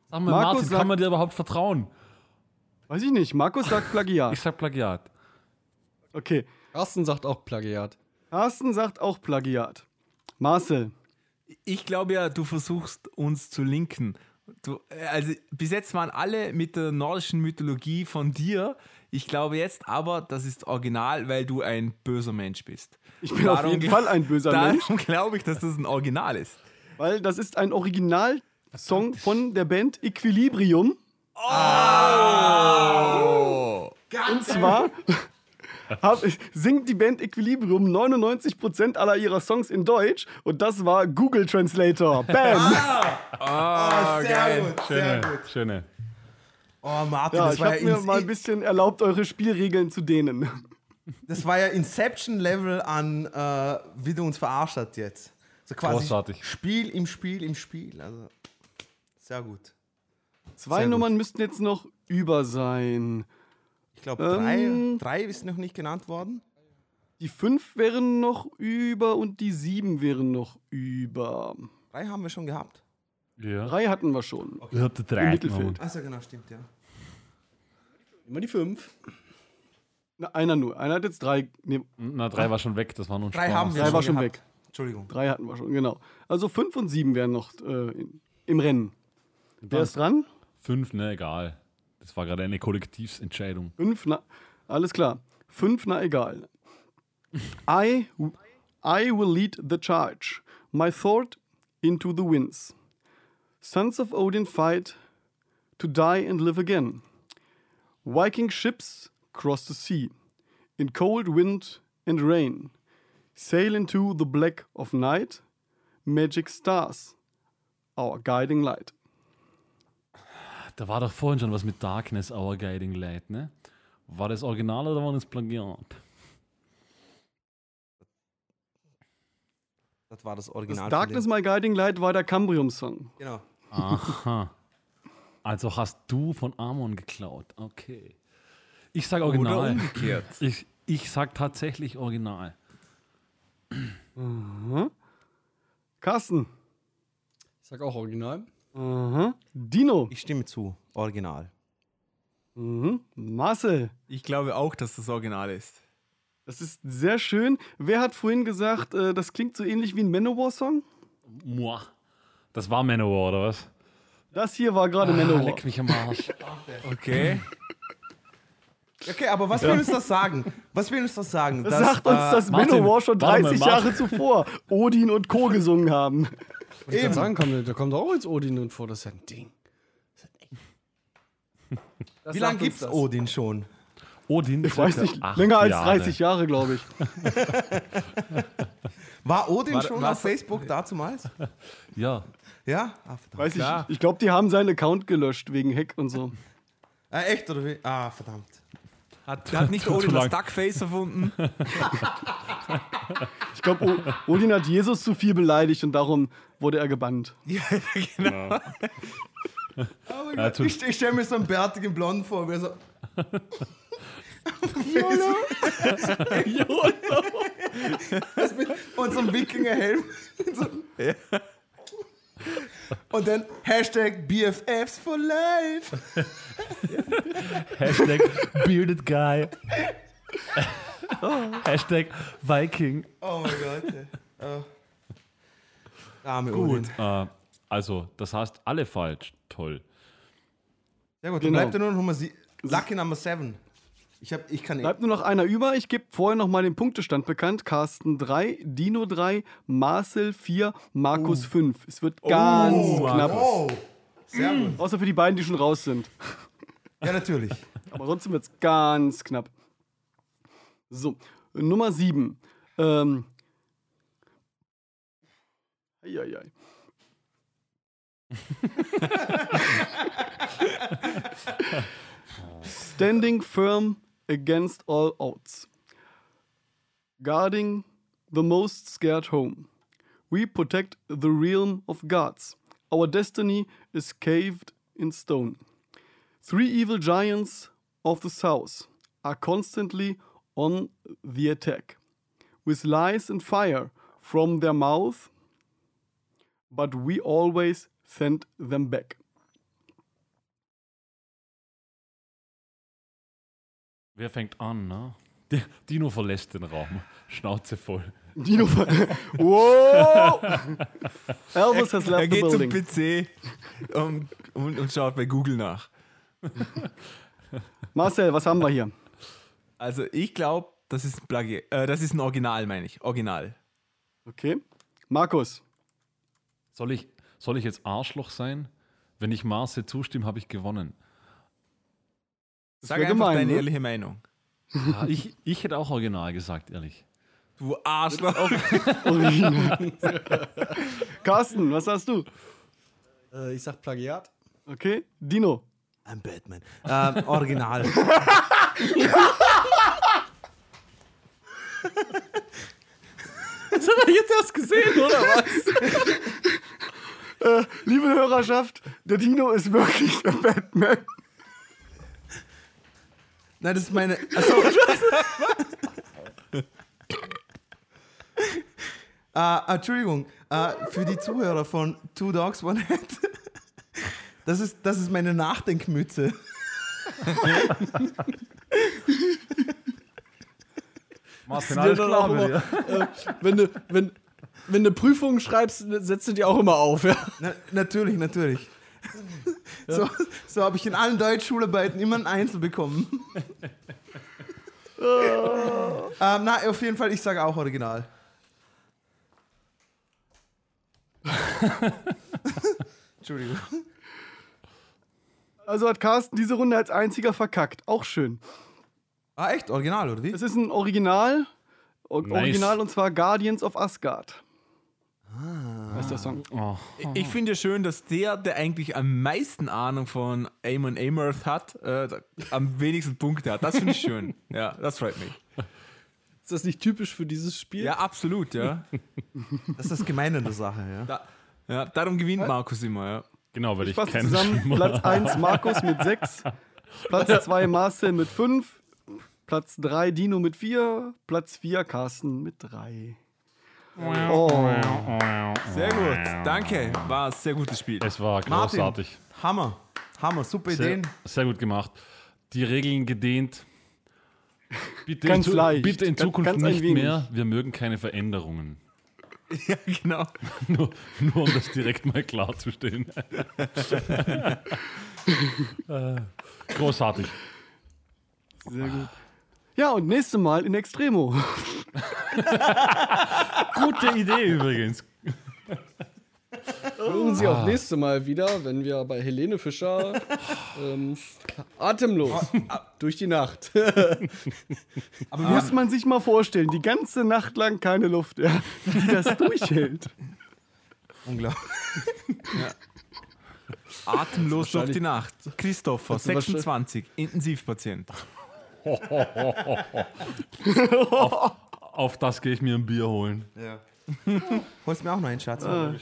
sag mal, Markus Martin, sagt- kann man dir überhaupt vertrauen? Weiß ich nicht. Markus sagt Plagiat. Ich sag Plagiat. Okay. Carsten sagt auch Plagiat. Carsten sagt auch Plagiat. Marcel. Ich glaube ja, du versuchst uns zu linken. Du, äh, also bis jetzt waren alle mit der nordischen Mythologie von dir. Ich glaube jetzt aber, das ist original, weil du ein böser Mensch bist. Ich bin auf jeden Fall ein böser Mensch, Darum glaube ich, dass das ein Original ist. weil das ist ein Originalsong von der Band Equilibrium. Und zwar hab, singt die Band Equilibrium 99% aller ihrer Songs in Deutsch und das war Google Translator. Bam! Ah, sehr gut, sehr Schöne, gut. schöne. Oh, Martin, Ja, das, ich war habe ja mir mal ein bisschen erlaubt, eure Spielregeln zu dehnen. das war ja Inception-Level an, äh, wie du uns verarscht hast jetzt. So quasi Großartig. Spiel im Spiel im Spiel. Also, sehr gut. Zwei Sehr gut. Nummern müssten jetzt noch über sein. Ich glaube, Ähm. drei, drei ist noch nicht genannt worden. Die fünf wären noch über und die sieben wären noch über. Drei haben wir schon gehabt. Ja. Drei hatten wir schon. Ich hab die Im drei Mittelfeld. Achso, genau, stimmt, ja. Immer die fünf. Na, einer nur. Einer hat jetzt drei. Nee, Na, drei war schon weg, das war nur ein Drei Spaß. haben wir drei war schon gehabt. weg. Entschuldigung. Drei hatten wir schon, genau. Also fünf und sieben wären noch äh, in, im Rennen. Wer ist dran? Fünf, ne, egal. Das war gerade eine Kollektivsentscheidung. Fünf, na, alles klar. Fünf, na egal. I, I will lead the charge, my thought into the winds. Sons of Odin fight to die and live again. Viking ships cross the sea in cold wind and rain. Sail into the black of night, magic stars, our guiding light. Da war doch vorhin schon was mit Darkness, Our Guiding Light, ne? War das Original oder war das Plagiat? Das war das Das Original. Darkness von My Guiding Light war der Cambrium-Song. Genau. Aha. Also hast du von Amon geklaut. Okay. Ich sag Oder Original. umgekehrt. Ich, ich sag tatsächlich Original. Carsten. Ich sag auch Original. Aha. Dino. Ich stimme zu. Original. Mhm. Marcel. Ich glaube auch, dass das Original ist. Das ist sehr schön. Wer hat vorhin gesagt, äh, das klingt so ähnlich wie ein Manowar-Song? Muah. Das war Manowar, oder was? Das hier war gerade Ah, Manowar. leck mich am Arsch. Okay. Okay, aber was will uns das sagen? Was will uns das sagen? Das Dass, sagt uns, äh, dass Martin, Manowar schon warte mal, 30 Martin. Jahre zuvor Odin und Co. gesungen haben. Ich kann sagen, kommt, da kommt auch jetzt Odin drin vor. Das ist ja ein Ding. Das Wie lange gibt's das. Odin schon? Odin. Ich weiß nicht, länger als Jahre. 30 Jahre, glaube ich. War Odin War- schon war- auf Facebook damals? Ja. Ja? Ah, verdammt. Weiß ich ich glaube, die haben seinen Account gelöscht wegen Hack und so. Ah, echt oder wie? Ah, verdammt. Hat, hat nicht Odin das. Duckface erfunden? Ich glaube, Odin hat Jesus zu viel beleidigt und darum wurde er gebannt. ja, genau. Oh mein Ja, Gott, zu- ich ich stelle mir so einen bärtigen Blond vor, wie er so. Das mit- Und so ein Wikingerhelm. So. Und dann Hashtag BFFs for life. Hashtag Bearded Guy. Hashtag Viking. Oh mein Gott. Oh. Arme Gut. Odin. Äh, also, das heißt, alle falsch. Toll. Sehr gut, dann Genau. bleibt ja nur noch Nummer sie Lucky Number 7. Ich, hab, ich kann Bleibt nur noch einer über. Ich gebe vorher noch mal den Punktestand bekannt. Carsten 3, Dino 3, Marcel 4, Markus 5. Es wird ganz knapp. Oh, sehr gut. Außer für die beiden, die schon raus sind. Ja, natürlich. Aber trotzdem wird es ganz knapp. So, Nummer 7. Ähm. Eieiei. Standing firm against all odds. Guarding the most scared home. We protect the realm of gods. Our destiny is caved in stone. Three evil giants of the south are constantly on the attack, with lies and fire from their mouth, but we always send them back. Wer fängt an, ne? Der Dino verlässt den Raum. Schnauze voll. Dino. wow! Elvis has Er left the geht zum. PC und, und, und schaut bei Google nach. Marcel, was haben wir hier? Also ich glaube, das ist ein Plagi äh, das ist ein Original, meine ich. Original. Okay. Markus. Soll ich, soll ich jetzt Arschloch sein? Wenn ich Marcel zustimme, habe ich gewonnen. Sag wär einfach gemein, deine ne? ehrliche Meinung. Ah, ich, ich hätte auch Original gesagt, ehrlich. Du Arschloch. Carsten, was hast du? Äh, ich sag Plagiat. Okay. Dino. I'm Batman. Ähm, Original. Das hat er jetzt erst gesehen, oder was? Äh, liebe Hörerschaft, der Dino ist wirklich der Batman. Nein, das ist meine. Achso. äh, Entschuldigung, äh, für die Zuhörer von Two Dogs, One Head. Das ist, das ist meine Nachdenkmütze. Marcel, dir dann auch immer, äh, wenn du wenn, wenn du Prüfungen schreibst, setzt du die auch immer auf, ja? Na, natürlich, natürlich. So, so habe ich in allen Deutschschularbeiten immer ein Einzel bekommen. ähm, na, auf jeden Fall, ich sage auch Original. Entschuldigung. Also hat Carsten diese Runde als einziger verkackt. Auch schön. Ah, echt? Original, oder wie? Es ist ein Original. O Nice. Original und zwar Guardians of Asgard. Ah. ist der Song. Oh, Ich finde ja schön, dass der, der eigentlich am meisten Ahnung von Amon Amarth hat, äh, am wenigsten Punkte hat. Das finde ich schön. Ja, das freut mich. Ist das nicht typisch für dieses Spiel? Ja, absolut, ja. Das ist das Gemeine an der Sache, ja. Da, ja darum gewinnt Markus immer, ja. genau, weil ich, Ich kenne zusammen. Platz 1 Markus mit 6. Platz 2 Marcel mit 5. Platz 3 Dino mit 4. Platz 4 Carsten mit 3. Oh. Sehr gut, danke. War ein sehr gutes Spiel. Es war Martin. großartig. Hammer. Hammer, super Sehr, Ideen. sehr gut gemacht. Die Regeln gedehnt. Bitte, Ganz in, leicht. bitte in Ganz- Zukunft ganz ein nicht mehr. Wir mögen keine Veränderungen. Ja, genau. Nur, nur um das direkt mal klarzustellen. Äh, Großartig. Sehr gut. Ja, und nächstes Mal in Extremo. Gute Idee übrigens. Hören Sie auch nächste Mal wieder, wenn wir bei Helene Fischer ähm, atemlos durch die Nacht. Aber Muss man sich mal vorstellen, die ganze Nacht lang keine Luft, ja, wie die das durchhält. Unglaublich. Atemlos durch die Nacht. Christopher, du wahrscheinlich- 26, Intensivpatient. Auf das gehe ich mir ein Bier holen. Ja. Holst mir auch noch einen Schatz? Danke.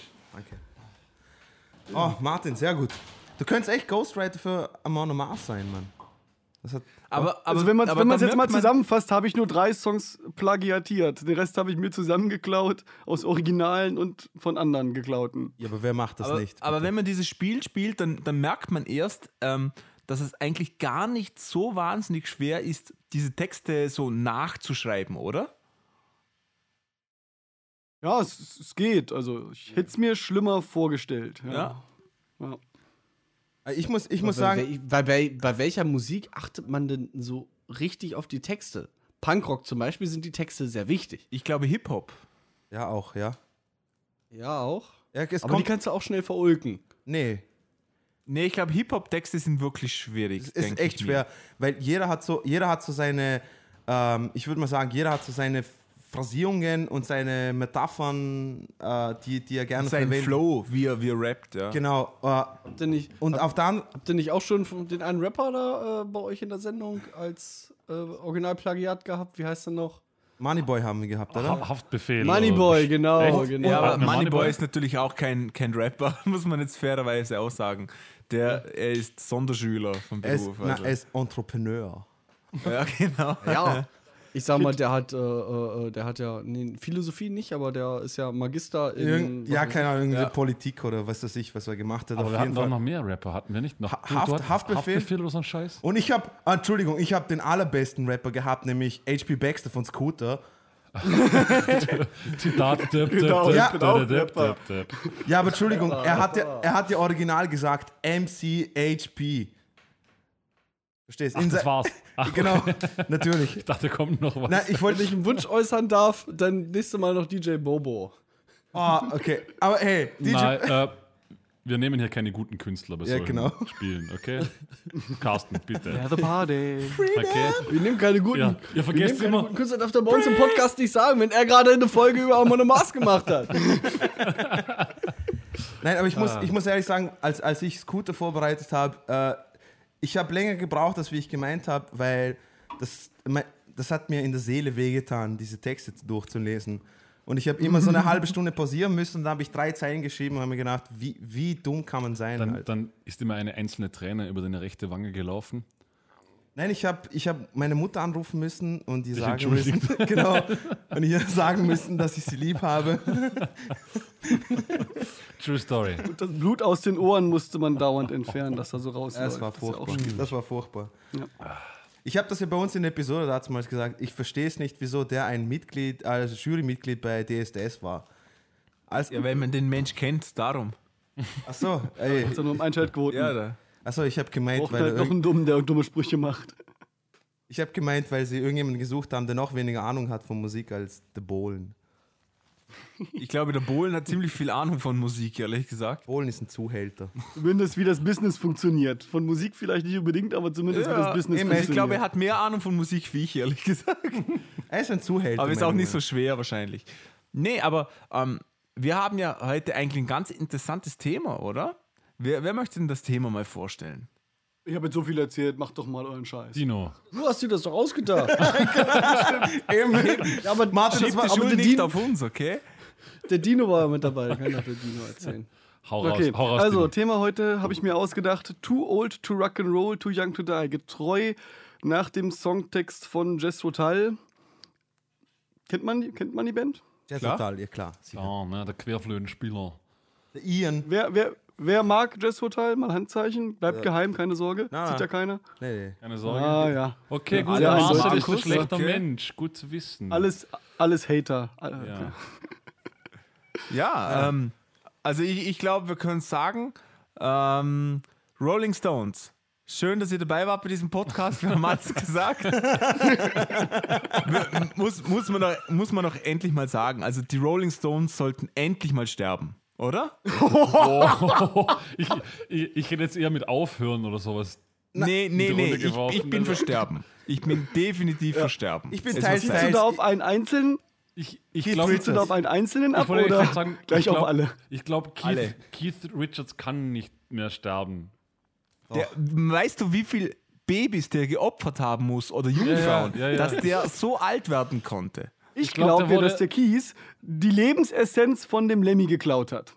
Oh, Martin, sehr gut. Du könntest echt Ghostwriter für Amon Mars sein, Mann. Das hat, Aber, aber, Also wenn man es aber jetzt mal zusammenfasst, habe ich nur drei Songs plagiatiert. Den Rest habe ich mir zusammengeklaut aus Originalen und von anderen geklauten. ja, aber wer macht das aber, nicht? aber bitte? wenn man dieses Spiel spielt, dann, dann merkt man erst, ähm, dass es eigentlich gar nicht so wahnsinnig schwer ist, diese Texte so nachzuschreiben, oder? Ja, es, es geht. Also ich hätte es mir schlimmer vorgestellt. Ja. Ja. Ja. ich muss, ich muss bei, sagen, bei, bei, bei welcher Musik achtet man denn so richtig auf die Texte. Punkrock zum Beispiel sind die Texte sehr wichtig. Ich glaube Hip-Hop. Ja, auch, ja. Ja, auch. ja es Aber die kannst du auch schnell verulken. nee, Nee, ich glaube Hip-Hop-Texte sind wirklich schwierig. es ist echt mir. schwer, weil jeder hat so, jeder hat so seine, ähm, ich würde mal sagen, jeder hat so seine Phrasierungen und seine Metaphern, äh, die, die er gerne Sein verwendet. Flow, wie er, wie er rappt, ja. Genau. Äh, Habt ihr nicht, und auf der anderen, habt ihr nicht auch schon von den einen Rapper da äh, bei euch in der Sendung als äh, Originalplagiat gehabt? Wie heißt er noch? Moneyboy haben wir gehabt, oder? Ha- Haftbefehl. Moneyboy, genau, Echt? genau. Ja, aber Moneyboy ist natürlich auch kein, kein Rapper, muss man jetzt fairerweise auch sagen. Der, er ist Sonderschüler vom Er ist, Beruf. na, also. er ist Entrepreneur. ja, genau. Ja. Ich sag mal, der hat, äh, äh, der hat ja, nee, Philosophie nicht, aber der ist ja Magister in. Irgend, ja, keine Ahnung, irgendwie Ja. Politik oder was weiß ich, was er gemacht hat. Aber auf wir jeden hatten doch Fall. noch mehr Rapper, hatten wir nicht? Noch, Ha- Haft- Haftbefehl? Haftbefehl oder so ein Scheiß? Und ich habe, Entschuldigung, ich habe den allerbesten Rapper gehabt, nämlich HP Baxter von Scooter. Zitat. Dip, dip, Genau, dip, ja, genau. Ja, aber Entschuldigung, er hat ja, er hat ja original gesagt MCHP. Verstehst? Ach, In das war's. Ach, Genau, natürlich. Ich dachte, kommt noch was. Na, ich wollte Wenn ich einen Wunsch äußern darf, dann nächste Mal noch DJ Bobo. Oh, okay. Aber hey, DJ. Nein, äh, wir nehmen hier keine guten Künstler bei Ja, solchen genau. Spielen, okay? Carsten, bitte. the party. Okay. Wir nehmen keine guten. Ja, ihr vergesst wir nehmen keine immer- guten Künstler, darf der bei uns im Podcast nicht sagen, wenn er gerade eine Folge über Amon Mars gemacht hat. Nein, aber ich Ah. muss, ich muss ehrlich sagen, als, als ich Scooter vorbereitet habe, äh, ich habe länger gebraucht, als wie ich gemeint habe, weil das, das hat mir in der Seele wehgetan, diese Texte durchzulesen. Und ich habe immer so eine halbe Stunde pausieren müssen und dann habe ich drei Zeilen geschrieben und habe mir gedacht, wie, wie dumm kann man sein? Dann, halt. dann ist immer eine einzelne Träne über deine rechte Wange gelaufen. Nein, ich habe ich hab meine Mutter anrufen müssen und die sagen müssen, genau, und ihr sagen müssen, dass ich sie lieb habe. True Story. Das Blut aus den Ohren musste man dauernd entfernen, dass da so rausläuft. Das war ja furchtbar. schwierig. Das war furchtbar. Ja. Ich habe das ja bei uns in der Episode damals gesagt, ich verstehe es nicht, wieso der ein Mitglied, also Jurymitglied bei DSDS war. Als, Ja, weil man den Mensch kennt, darum. achso, ey, Also nur um Einschaltquoten. Ja, da. Achso, ich habe gemeint, Braucht weil, halt noch einen Dummen, der dumme Sprüche macht. ich hab gemeint, weil sie irgendjemanden gesucht haben, der noch weniger Ahnung hat von Musik als The Bohlen. Ich glaube, der Bohlen hat ziemlich viel Ahnung von Musik, ehrlich gesagt. Bohlen ist ein Zuhälter. Zumindest wie das Business funktioniert. Von Musik vielleicht nicht unbedingt, aber zumindest wie das Business eben, funktioniert. ich glaube, er hat mehr Ahnung von Musik wie ich, ehrlich gesagt. Er ist ein Zuhälter. Aber ist auch nicht so schwer wahrscheinlich. Nee, aber ähm, wir haben ja heute eigentlich ein ganz interessantes Thema, oder? Wer, wer möchte denn das Thema mal vorstellen? Ich habe jetzt so viel erzählt, macht doch mal euren Scheiß. Dino. Du hast dir das doch ausgedacht. Eben. ja, aber Martin, das war, die aber Schuld der nicht Dino- auf uns, okay? der Dino war ja mit dabei, da kann doch der Dino erzählen. Hau raus. Okay, hau raus also Dino. Thema heute habe ich mir ausgedacht: Too old to rock and roll, too young to die. Getreu nach dem Songtext von Jess Rotal. Kennt man, die- kennt man die Band? Ja, Klar. total, ja klar. sicher. Ja, ne, der Querflötenspieler. Der Ian. Wer, wer, wer mag Jess Rotal? Mal Handzeichen. Bleibt geheim, keine Sorge. Na, Sieht ja keiner. Nee, nee. Keine Sorge. Ah, ja. Okay, gut. alle Marcel ist ein schlechter Okay. Mensch. Gut zu wissen. Alles, alles Hater. Ja. Ja, Ähm, also ich, ich glaube, wir können sagen, ähm, Rolling Stones. Schön, dass ihr dabei wart bei diesem Podcast. Wir haben alles gesagt. Muss, muss, man doch, muss man doch endlich mal sagen. Also die Rolling Stones sollten endlich mal sterben, oder? Oh, ich, ich, ich hätte jetzt eher mit aufhören oder sowas. nee, nee, nee. Runde Ich, ich bin also. für Sterben. Ich bin definitiv für Sterben. Ich bin Es teils, sein. du teils. da auf einen Einzelnen? Ich, ich Keith glaube, Bist du da auf einen Einzelnen ab ich oder gerade sagen, gleich ich glaub, auf alle? Ich glaube, Keith, Alle. Keith Richards kann nicht mehr sterben. Der, weißt du, wie viele Babys der geopfert haben muss oder ja, Jungfrauen, ja, ja. dass der so alt werden konnte? Ich glaub, glaube der wurde- dass der Kies die Lebensessenz von dem Lemmy geklaut hat.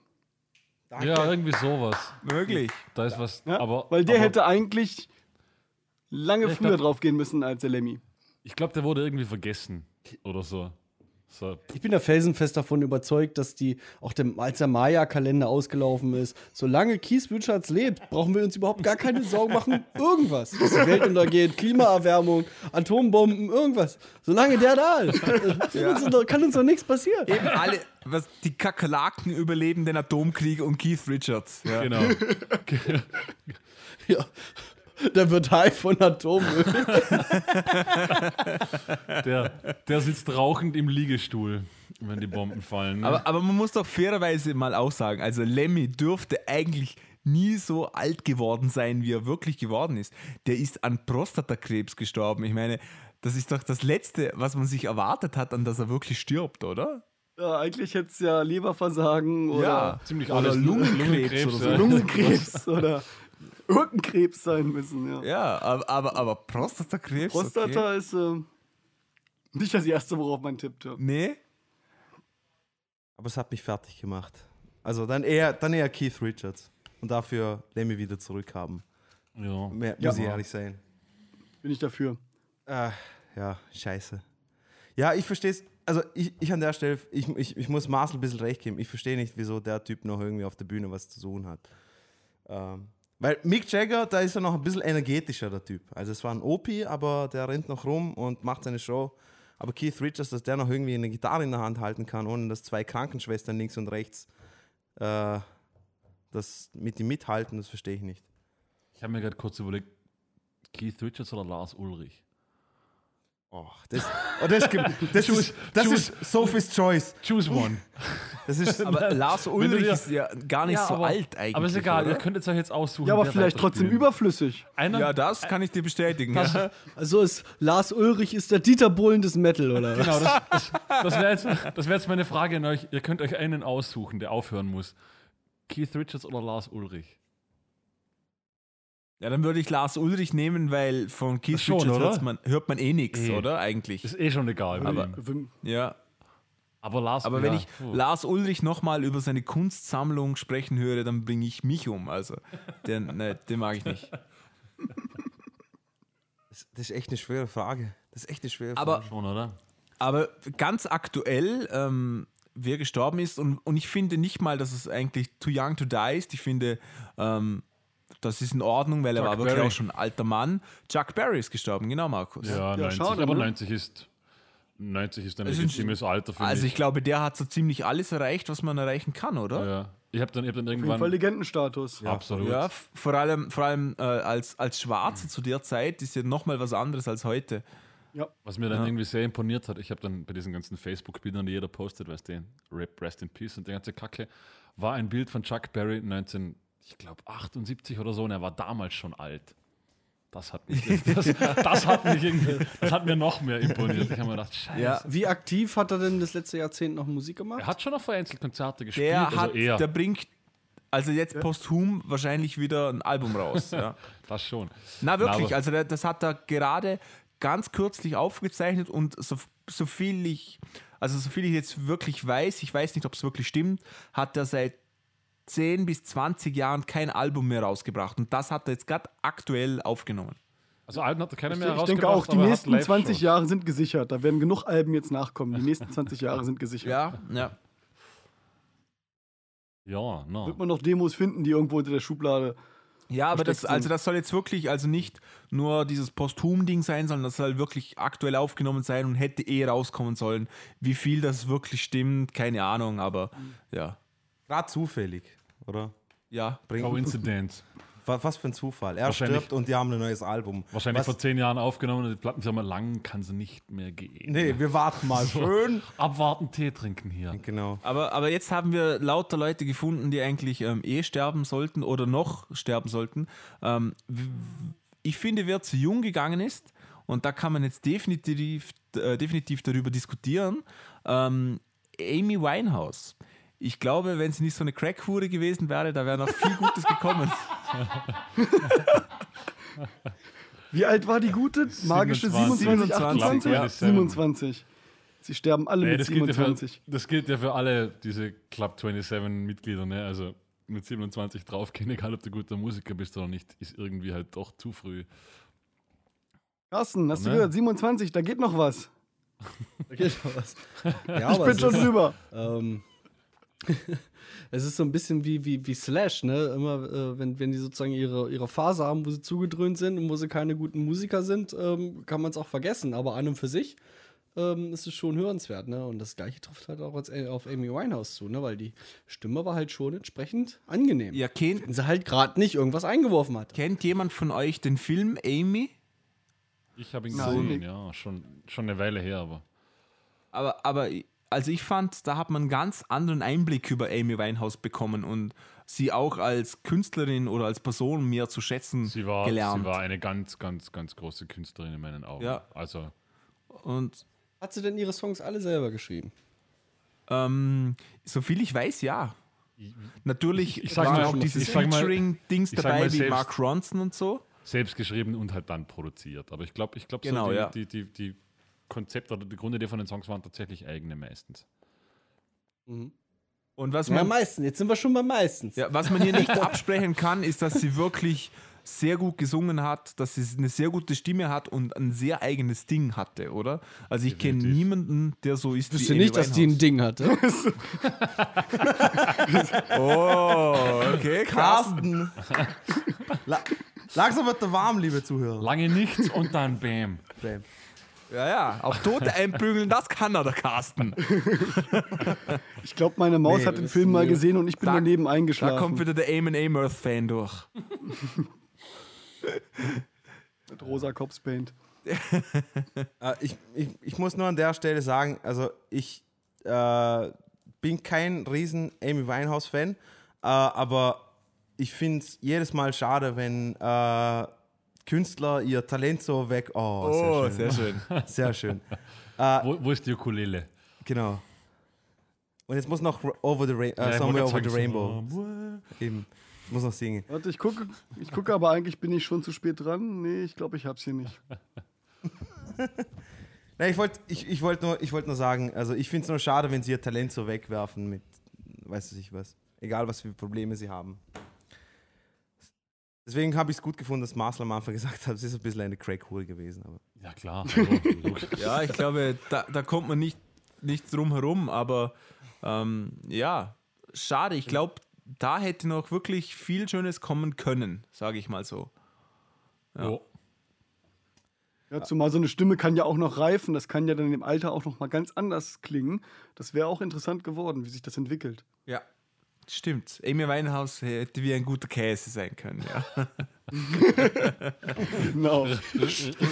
Ja, irgendwie sowas. Wirklich? Da ist was. Ja? aber, Weil der aber hätte eigentlich lange früher glaub- drauf gehen müssen als der Lemmy. Ich glaube, der wurde irgendwie vergessen. Oder so. So. Ich bin da felsenfest davon überzeugt, dass die, auch dem, als der Maya-Kalender ausgelaufen ist, solange Keith Richards lebt, brauchen wir uns überhaupt gar keine Sorgen machen, irgendwas. Dass die Welt untergeht, Klimaerwärmung, Atombomben, irgendwas. Solange der da ist, kann, uns, doch- kann uns doch nichts passieren. Eben alle, was, die Kakerlaken überleben den Atomkrieg und Keith Richards. Ja. Genau. Ja. Der wird high von Atommüll. Der, der sitzt rauchend im Liegestuhl, wenn die Bomben fallen. Ne? Aber, aber man muss doch fairerweise mal auch sagen, also Lemmy dürfte eigentlich nie so alt geworden sein, wie er wirklich geworden ist. Der ist an Prostatakrebs gestorben. Ich meine, das ist doch das Letzte, was man sich erwartet hat, an dass er wirklich stirbt, oder? Ja, eigentlich hätte es ja Leberversagen oder ziemlich oder alles Lungenkrebs oder so. ja. Lungenkrebs oder Rückenkrebs sein müssen. Ja. Ja, aber, aber, aber Prostatakrebs? Prostata Okay. ist äh, nicht das erste, worauf man tippt. Ja. Nee? Aber es hat mich fertig gemacht. Also dann eher, dann eher Keith Richards. Und dafür Lemmy wieder zurückhaben. Ja. Mehr, Ja. muss ich ehrlich sein. Bin ich dafür. Äh, ja, scheiße. Ja, ich verstehe es. Also ich, ich an der Stelle, ich, ich, ich muss Marcel ein bisschen recht geben. Ich verstehe nicht, wieso der Typ noch irgendwie auf der Bühne was zu suchen hat. Ähm, weil Mick Jagger, da ist er noch ein bisschen energetischer, der Typ. Also es war ein OP, aber der rennt noch rum und macht seine Show. Aber Keith Richards, dass der noch irgendwie eine Gitarre in der Hand halten kann, ohne dass zwei Krankenschwestern links und rechts äh, das mit ihm mithalten, das verstehe ich nicht. Ich habe mir gerade kurz überlegt, Keith Richards oder Lars Ulrich? Oh, das, oh, das, gibt- das, ist, das ist Sophie's Choice. Choose one. Das ist, Aber Lars Ulrich dir- ist ja gar nicht Ja, so aber- alt eigentlich. Aber ist egal, oder? ihr könnt jetzt euch jetzt aussuchen. Ja, aber vielleicht trotzdem überflüssig. Einer, Ja, das kann ich dir bestätigen. Ja. Also ist Lars Ulrich ist der Dieter Bohlen des Metal, oder was? Genau, das, das, das wäre jetzt, das wär jetzt meine Frage an euch. Ihr könnt euch einen aussuchen, der aufhören muss. Keith Richards oder Lars Ulrich? Ja, dann würde ich Lars Ulrich nehmen, weil von Keith Schon, Richards man, hört man eh nichts, Eh. oder? Eigentlich. Ist eh schon egal. Aber- Ja. aber Lars Aber wenn ja, ich puh. Lars Ulrich nochmal über seine Kunstsammlung sprechen höre, dann bringe ich mich um. Also, den, ne, den mag ich nicht. das ist echt eine schwere Frage. Das ist echt eine schwere Aber- Frage. Schon, oder? Aber ganz aktuell, ähm, wer gestorben ist, und, und ich finde nicht mal, dass es eigentlich too young to die ist. Ich finde, ähm, das ist in Ordnung, weil er Chuck war wirklich auch schon ein alter Mann. Chuck Berry ist gestorben, genau, Markus. Ja, 90. schade, aber ne? 90 ist, 90 ist ein ist- legitimes Alter für Also ich mich. glaube, der hat so ziemlich alles erreicht, was man erreichen kann, oder? ja. Ich habe dann, ich hab dann Auf jeden irgendwann. Fall Legendenstatus. absolut. Ja, vor allem, vor allem äh, als, als Schwarze zu der Zeit ist ja nochmal was anderes als heute. Was mir dann Ja. irgendwie sehr imponiert hat, ich habe dann bei diesen ganzen Facebook-Bildern, die jeder postet, weißt du, Rip, Rest in Peace und die ganze Kacke, war ein Bild von Chuck Berry 19, ich glaube 78 oder so und er war damals schon alt. Das hat mich, das, das hat mich irgendwie, das hat mir noch mehr imponiert. Ich habe mir gedacht, scheiße. Ja, Wie aktiv hat er denn das letzte Jahrzehnt noch Musik gemacht? Er hat schon noch vereinzelt Konzerte gespielt, der also hat, er, der bringt also jetzt posthum wahrscheinlich wieder ein Album raus. ja. das schon. Na wirklich, aber- also das hat er gerade ganz kürzlich aufgezeichnet und so, so viel ich, also so viel ich jetzt wirklich weiß, ich weiß nicht, ob es wirklich stimmt, hat er seit 10 bis 20 Jahren kein Album mehr rausgebracht und das hat er jetzt gerade aktuell aufgenommen. Also Alben hat er keine Ich, mehr ich denke auch, die nächsten Live-Shows. 20 Jahre sind gesichert. Da werden genug Alben jetzt nachkommen. Die nächsten 20 Jahre sind gesichert. Ja, ja. Ja, no. Wird man noch Demos finden, die irgendwo unter der Schublade. Ja, aber das, also das soll jetzt wirklich also nicht nur dieses Posthum-Ding sein, sondern das soll wirklich aktuell aufgenommen sein und hätte eh rauskommen sollen. Wie viel das wirklich stimmt, keine Ahnung, aber ja. Gerade zufällig, oder? Ja, Bring, Coincidence. Wa- Was für ein Zufall. Er Wahrscheinlich- stirbt und die haben ein neues Album. Wahrscheinlich Was, vor zehn Jahren aufgenommen und die Plattenfirma lang kann sie nicht mehr gehen. Nee, wir warten mal schön. Abwarten, Tee trinken hier. Genau. aber, aber jetzt haben wir lauter Leute gefunden, die eigentlich ähm, eh sterben sollten oder noch sterben sollten. Ähm, ich finde, wer zu jung gegangen ist, und da kann man jetzt definitiv, äh, definitiv darüber diskutieren, ähm, Amy Winehouse. Ich glaube, wenn sie nicht so eine Crackhure gewesen wäre, da wäre noch viel Gutes gekommen. Wie alt war die gute? Magische 27, 27, 28? ja. 27. Sie sterben alle Nee, mit das, gilt ja für, 27. das gilt ja für alle diese Club 27-Mitglieder. Ne? Also mit 27 draufgehen, egal ob du guter Musiker bist oder nicht, ist irgendwie halt doch zu früh. Carsten, hast du Ne? gehört? 27, da geht noch was. Da geht noch was. Ja, Ich aber bin schon drüber. ähm, es ist so ein bisschen wie, wie, wie Slash, ne? Immer, äh, wenn, wenn die sozusagen ihre, ihre Phase haben, wo sie zugedröhnt sind und wo sie keine guten Musiker sind, ähm, kann man es auch vergessen. Aber an und für sich ähm, ist es schon hörenswert, ne? Und das gleiche trifft halt auch als, auf Amy Winehouse zu, ne? Weil die Stimme war halt schon entsprechend angenehm. Ja, kennt, Wenn sie halt gerade nicht irgendwas eingeworfen hat. kennt jemand von euch den Film Amy? Ich habe ihn Nein. gesehen, ja, schon, schon eine Weile her, aber Aber, aber also ich fand, da hat man einen ganz anderen Einblick über Amy Winehouse bekommen und sie auch als Künstlerin oder als Person mehr zu schätzen sie war, gelernt. sie war eine ganz, ganz, ganz große Künstlerin in meinen Augen. Ja. Also, und Hat sie denn ihre Songs alle selber geschrieben? ähm, soviel ich weiß, ja. Natürlich ich waren mal- auch diese ich sag mal- Featuring-Dings ich dabei mal wie selbst- Mark Ronson und so. selbst geschrieben und halt dann produziert. Aber ich glaube, ich glaube, Genau, so die, ja. die, die, die Konzepte oder die Grundidee von den Songs waren tatsächlich eigene meistens. Und was Ja, man, meistens. Jetzt sind wir schon bei meistens. ja, was man ihr nicht absprechen kann, ist, dass sie wirklich sehr gut gesungen hat, dass sie eine sehr gute Stimme hat und ein sehr eigenes Ding hatte, oder? Also ich kenne niemanden, der so ist Wüsste nicht, dass die ein. Ding hatte. Oh, okay, krass. Carsten. La Langsam wird er warm, liebe Zuhörer. Lange nichts und dann Bam. Bam. Ja, ja, auf Tote einprügeln, das kann er, der Carsten. Ich glaube, meine Maus Nee, hat den Film mal gesehen und ich bin Da- daneben Da eingeschlafen. kommt wieder der Eamon Amorth-Fan durch. mit rosa Copspaint. Äh, ich, ich, ich muss nur an der Stelle sagen, also ich äh, bin kein riesen Amy Winehouse-Fan, äh, aber ich finde es jedes Mal schade, wenn äh, Künstler ihr Talent so weg. Oh, sehr schön. schön. Sehr schön. Wo, wo ist die Ukulele? Genau. Und jetzt muss noch Over the Rain Ja, äh, ich Somewhere Over the Rainbow. Eben. Ich muss noch singen. Warte, ich gucke, ich gucke aber eigentlich bin ich schon zu spät dran. Nee, ich glaube, ich hab's hier nicht. Nein, ich wollte ich, ich wollt nur, ich wollt nur sagen, also ich finde es nur schade, wenn sie ihr Talent so wegwerfen mit, weiß ich was, egal was für Probleme sie haben. Deswegen habe ich es gut gefunden, dass Marcel am Anfang gesagt hat, es ist ein bisschen eine Crack-Hure gewesen. Aber Ja, klar. Ja, ich glaube, da, da kommt man nicht, nicht drum herum, aber ähm, ja, schade. Ich glaube, da hätte noch wirklich viel Schönes kommen können, sage ich mal so. ja. Ja, zumal so eine Stimme kann ja auch noch reifen. Das kann ja dann im Alter auch noch mal ganz anders klingen. Das wäre auch interessant geworden, wie sich das entwickelt. Ja. Stimmt. Amy Winehouse hätte wie ein guter Käse sein können, ja. Genau.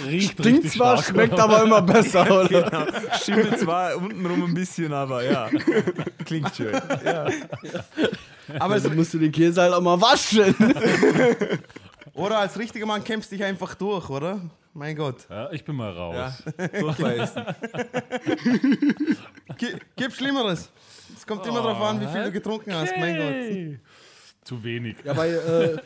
Riecht richtig zwar, stark, schmeckt aber immer besser, oder? genau. Schimmelt zwar untenrum ein bisschen, aber ja. Klingt schön. Ja. Aber Also musst du den Käse halt auch mal waschen. oder als richtiger Mann kämpfst dich einfach durch, oder? Mein Gott. Ja, ich bin mal raus. ja. Durchbeißen. Gi- Gibt Schlimmeres. Es kommt immer darauf an, wie viel du getrunken hast. Mein Gott. Zu wenig. Ja, bei, äh,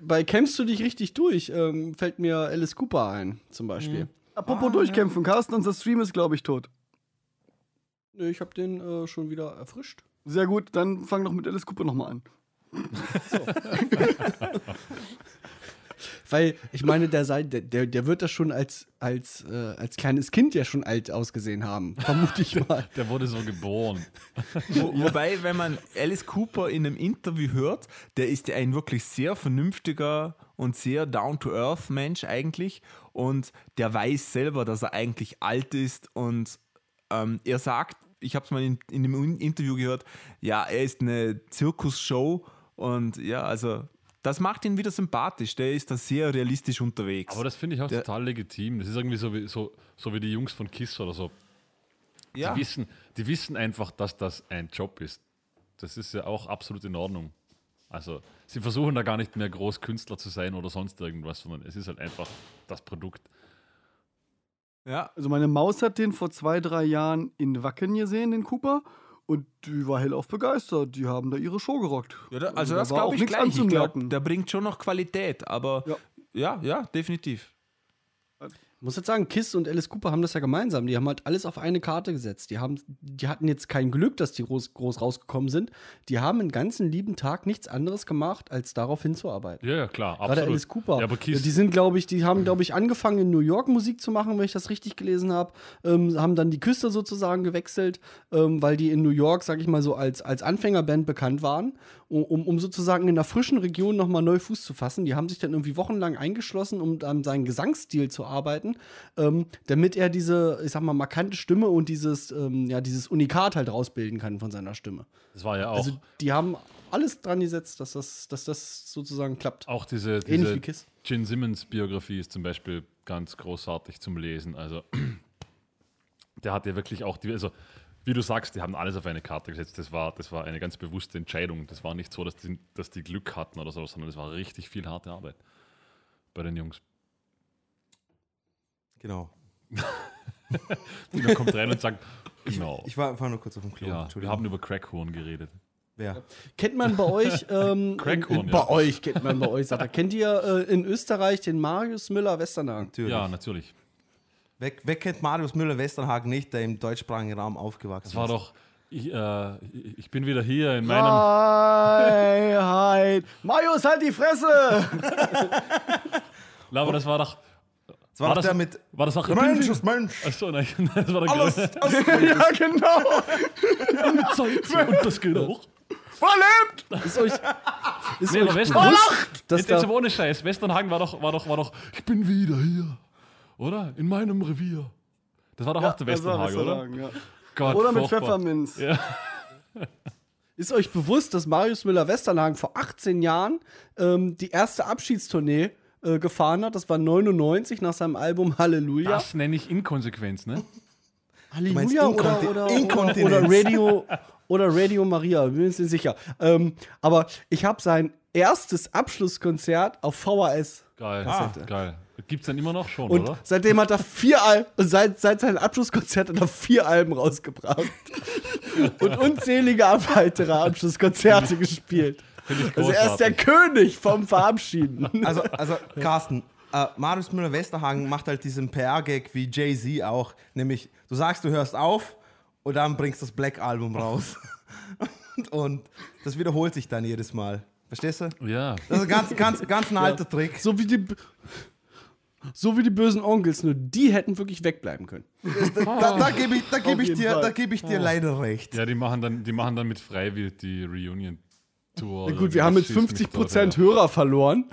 bei Kämpfst du dich richtig durch, ähm, fällt mir Alice Cooper ein, zum Beispiel. Apropos durchkämpfen. Carsten, unser Stream ist, glaube ich, tot. Nö, ich habe den äh, schon wieder erfrischt. Sehr gut, dann fang doch mit Alice Cooper nochmal an. Weil, ich meine, der, sei, der, der, wird das schon als, als, äh, als kleines Kind ja schon alt ausgesehen haben. Vermute ich mal. Der wurde so geboren. Wo, Wobei, wenn man Alice Cooper in einem Interview hört, der ist ja ein wirklich sehr vernünftiger und sehr down-to-earth Mensch eigentlich. Und der weiß selber, dass er eigentlich alt ist. Und ähm, er sagt, ich habe es mal in, in dem Interview gehört, ja, er ist eine Zirkusshow. Und ja, also das macht ihn wieder sympathisch. Der ist da sehr realistisch unterwegs. Aber das finde ich auch Der- total legitim. Das ist irgendwie so wie, so, so wie die Jungs von KISS oder so. ja. Die, wissen, die wissen einfach, dass das ein Job ist. Das ist ja auch absolut in Ordnung. Also, sie versuchen da gar nicht mehr groß Künstler zu sein oder sonst irgendwas, sondern es ist halt einfach das Produkt. ja. Also meine Maus hat den vor zwei, drei Jahren in Wacken gesehen, den Cooper. Und die war hellauf begeistert. Die haben da ihre Show gerockt. Ja, da, also da das glaube ich gleich. Ich anzumerken. der bringt schon noch Qualität, aber Ja. ja, ja, definitiv. Ich muss jetzt sagen, Kiss und Alice Cooper haben das ja gemeinsam. Die haben halt alles auf eine Karte gesetzt. Die, haben, die hatten jetzt kein Glück, dass die groß, groß rausgekommen sind. Die haben den ganzen lieben Tag nichts anderes gemacht, als darauf hinzuarbeiten. Ja, ja, klar. Ah, Gerade absolut. Alice Cooper. Ja, aber KISS, die sind, glaube ich, die haben, glaube ich, angefangen in New York Musik zu machen, wenn ich das richtig gelesen habe. Ähm, haben dann die Küste sozusagen gewechselt, ähm, weil die in New York, sag ich mal so, als, als Anfängerband bekannt waren. Um, um sozusagen in einer frischen Region nochmal neu Fuß zu fassen. Die haben sich dann irgendwie wochenlang eingeschlossen, um an seinen Gesangsstil zu arbeiten, ähm, damit er diese, ich sag mal, markante Stimme und dieses, ähm, ja, dieses Unikat halt rausbilden kann von seiner Stimme. Das war ja auch, Also die haben alles dran gesetzt, dass das, dass das sozusagen klappt. auch diese, Ähnlich diese wie Kiss. Gene Simmons Biografie ist zum Beispiel ganz großartig zum Lesen. Also der hat ja wirklich auch die, also wie du sagst, die haben alles auf eine Karte gesetzt. Das war, das war eine ganz bewusste Entscheidung. Das war nicht so, dass die, dass die Glück hatten oder so, sondern das war richtig viel harte Arbeit bei den Jungs. Genau. Dino kommt rein und sagt, genau. Ich war, war nur kurz auf dem Klo. ja, wir haben über Crackhorn geredet. ja. Kennt man bei euch, ähm, Crackhorn, in, ja. bei euch kennt man bei euch, sagt er. Kennt ihr äh, in Österreich den Marius Müller Westernhagen? Natürlich. Ja, natürlich. Wer, wer kennt Marius Müller-Westernhagen nicht, der im deutschsprachigen Raum aufgewachsen Das war ist? doch, ich, äh, ich bin wieder hier in meinem. Freiheit. Marius, halt die Fresse! Na, aber das war doch. Das war, war doch das- der mit War das auch Mensch ist Mensch. Achso, nein, das war der Alles, Größte. alles ja, genau. Zeit. Und das geht auch. Verlebt! Ist euch, ist Nee, euch Western- dass Jetzt, jetzt aber ohne Scheiß. Westernhagen war doch, war doch, war doch, ich bin wieder hier. Oder? In meinem Revier. Das war doch auch der Westernhagen, oder? Ja. Gott, Oder mit furchtbar. Pfefferminz. Ja. ist euch bewusst, dass Marius Müller Westernhagen vor 18 Jahren ähm, die erste Abschiedstournee äh, gefahren hat? Das war 99 nach seinem Album Halleluja. Das nenne ich Inkonsequenz, ne? Halleluja oder, oder, oder, oder Radio oder Radio Maria, bin mir nicht sicher. Ähm, aber ich habe sein erstes Abschlusskonzert auf VHS. Geil. Kassette. Geil. Gibt's dann immer noch schon, Und oder? seitdem hat er vier Alben, seit, seit seinem Abschlusskonzert hat er vier Alben rausgebracht. und unzählige weitere Abschlusskonzerte gespielt. Finde ich Also er ist der. König vom Verabschieden. Also, also Carsten, äh, Marius Müller-Westerhagen macht halt diesen PR-Gag wie Jay-Z auch. Nämlich, du sagst, du hörst auf und dann bringst das Black-Album raus. und, und das wiederholt sich dann jedes Mal. Verstehst du? Ja. Das ist ein ganz, ganz, ganz ein alter Trick. So wie die. So wie die bösen Onkels, nur die hätten wirklich wegbleiben können. Da, da gebe ich, da geb ich dir, da geb ich dir leider recht. Ja, die machen dann, die machen dann mit Freiwild die Reunion-Tour. Na gut, wir haben jetzt 50% Hörer verloren.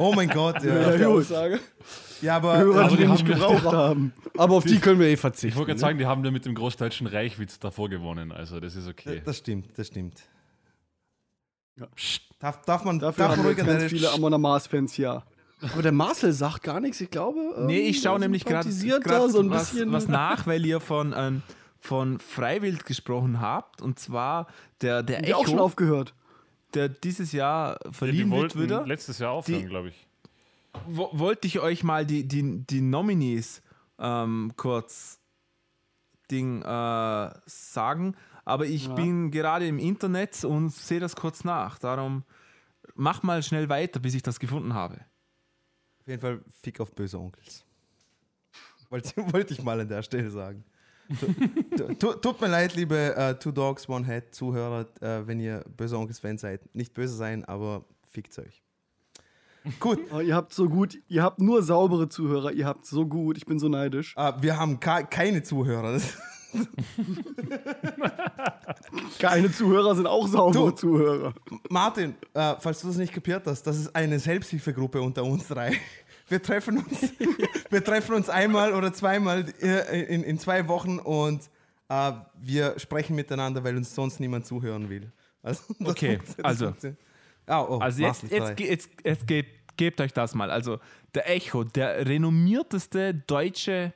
Oh mein Gott, ja. Ja, Aussage. Ja, aber Hörer, die die wir nicht haben- gebraucht haben. Aber auf die können wir eh Ich verzichten. wollte gerade sagen, die haben ja mit dem großdeutschen Reichwitz davor gewonnen. Also, das ist okay. das stimmt, das stimmt. Ja. Darf, darf man, Dafür darf haben ruhig ganz viele Amon Amarth-Fans hier. Aber der Marcel sagt gar nichts, ich glaube. ähm, Nee, ich schaue er nämlich gerade so ein was, bisschen. was nach, weil ihr von, ähm, von Freiwild gesprochen habt. Und zwar der, der wir auch schon Echo, aufgehört. der dieses Jahr Die verliehen wird wollten wieder. letztes Jahr aufhören, glaube ich. Wo, wollte ich euch mal die, die, die Nominees ähm, kurz Ding äh, sagen. Aber ich bin gerade im Internet und sehe das kurz nach. Darum mach mal schnell weiter, bis ich das gefunden habe. Auf jeden Fall Fick auf böse Onkels. Wollte, wollte ich mal an der Stelle sagen. Tu- tu- Tut mir leid, liebe äh, Two Dogs, One Head Zuhörer, äh, wenn ihr böse Onkels-Fan seid. Nicht böse sein, aber fickt euch. Gut, Oh, ihr habt so gut, ihr habt nur saubere Zuhörer, ihr habt so gut, ich bin so neidisch. äh, wir haben keine Zuhörer. Keine Zuhörer sind auch saubere Du. Zuhörer. Martin, äh, falls du das nicht kapiert hast, das ist eine Selbsthilfegruppe unter uns drei. Wir treffen uns, wir treffen uns einmal oder zweimal äh, in, in zwei Wochen und äh, wir sprechen miteinander, weil uns sonst niemand zuhören will. Also, Okay, also-. Ah, oh, Also jetzt, jetzt, jetzt, jetzt gebt, gebt euch das mal. Also der Echo, der renommierteste deutsche